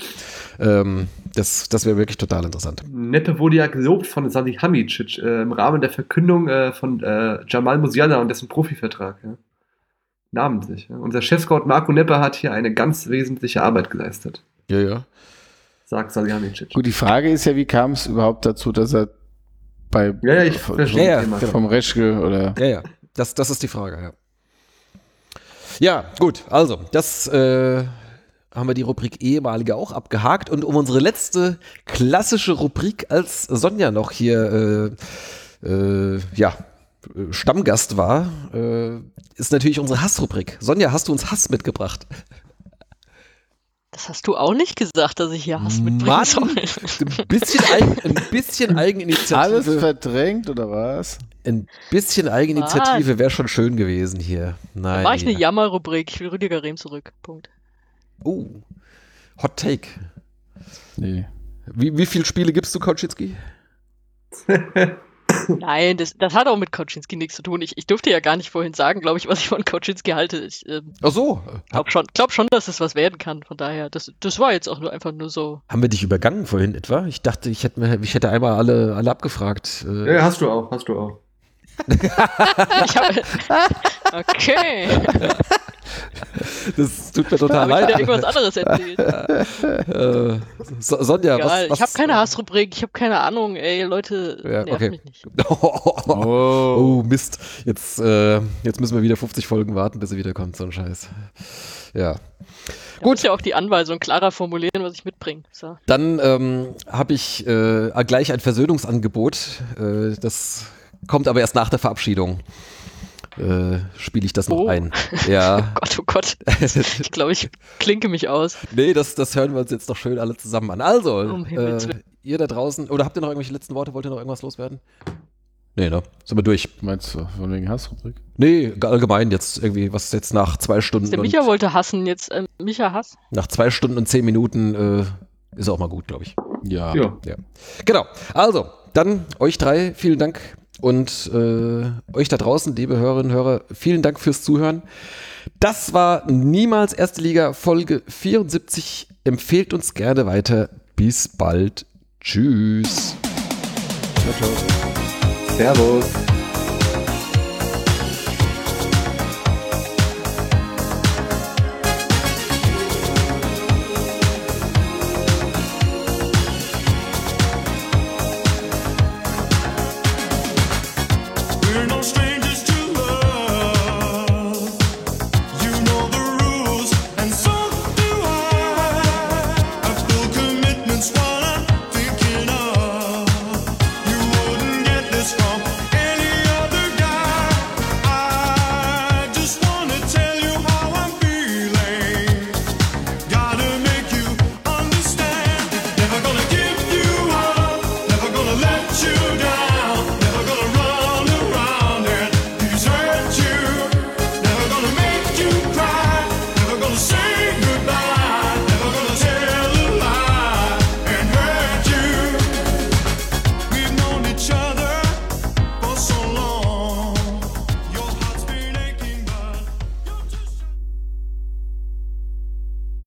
Ähm, das das wäre wirklich total interessant. Neppe wurde ja gelobt von Salihamidzic äh, im Rahmen der Verkündung äh, von äh, Jamal Musiala und dessen Profivertrag. Ja. Namentlich. Unser Chefscout Marco Neppe hat hier eine ganz wesentliche Arbeit geleistet, Ja, ja. sagt Salihamidzic. Gut, die Frage ist ja, wie kam es überhaupt dazu, dass er bei Ja, ja, ich vom, Ja, vom Reschke oder Ja, ja. Das, das ist die Frage, ja. Ja, gut. Also, das äh, haben wir die Rubrik ehemalige auch abgehakt. Und um unsere letzte klassische Rubrik, als Sonja noch hier äh, äh, ja, Stammgast war, äh, ist natürlich unsere Hassrubrik. Sonja, hast du uns Hass mitgebracht? Das hast du auch nicht gesagt, dass ich hier Hass mitbringen soll. Ein bisschen, Eigen, ein bisschen alles Eigeninitiative. verdrängt oder was? Ein bisschen Eigeninitiative wäre schon schön gewesen hier. Nein. Mach ich eine Jammerrubrik. Ich will Rüdiger Rehm zurück. Punkt. Oh, Hot Take. Nee. Wie, wie viele Spiele gibst du, Koczynski? Nein, das, das hat auch mit Koczynski nichts zu tun. Ich, ich durfte ja gar nicht vorhin sagen, glaube ich, was ich von Koczynski halte. Ich ähm, Ach so. glaube schon, glaub schon, dass es was werden kann. Von daher, das, das war jetzt auch nur einfach nur so. Haben wir dich übergangen vorhin etwa? Ich dachte, ich hätte, mir, ich hätte einmal alle, alle abgefragt. Äh, Ja, hast du auch, hast du auch. Ich hab, okay. Das tut mir total ich leid. wieder irgendwas anderes erzählt? Äh, so, Sonja, Egal, was, was? ich habe keine Hassrubrik, ich habe keine Ahnung. Ey, Leute, Ja, nervt okay. mich nicht. Oh, oh, Mist. Jetzt, äh, jetzt müssen wir wieder 50 Folgen warten, bis er wiederkommt, so ein Scheiß. Ja. Ich muss ja auch die Anweisung klarer formulieren, was ich mitbringe. So. Dann ähm, habe ich äh, gleich ein Versöhnungsangebot. Äh, das kommt aber erst nach der Verabschiedung. Äh, Spiele ich das noch Oh. ein. Ja. Gott, oh Gott. Ich glaube, ich klinke mich aus. nee, das, das hören wir uns jetzt doch schön alle zusammen an. Also, Um äh, ihr da draußen, oder habt ihr noch irgendwelche letzten Worte? Wollt ihr noch irgendwas loswerden? Nee, ne? Sind wir durch. Meinst du, von wegen Hassrubrik? Nee, allgemein jetzt irgendwie, was jetzt nach zwei Stunden Der und, Micha wollte hassen, jetzt ähm, Micha Hass. nach zwei Stunden und zehn Minuten äh, ist auch mal gut, glaube ich. Ja. Ja. Ja. Genau. Also, dann euch drei, vielen Dank. Und äh, euch da draußen, liebe Hörerinnen und Hörer, vielen Dank fürs Zuhören. Das war niemals Erste Liga Folge 74. Empfehlt uns gerne weiter. Bis bald. Tschüss. Ciao, ciao. Servus.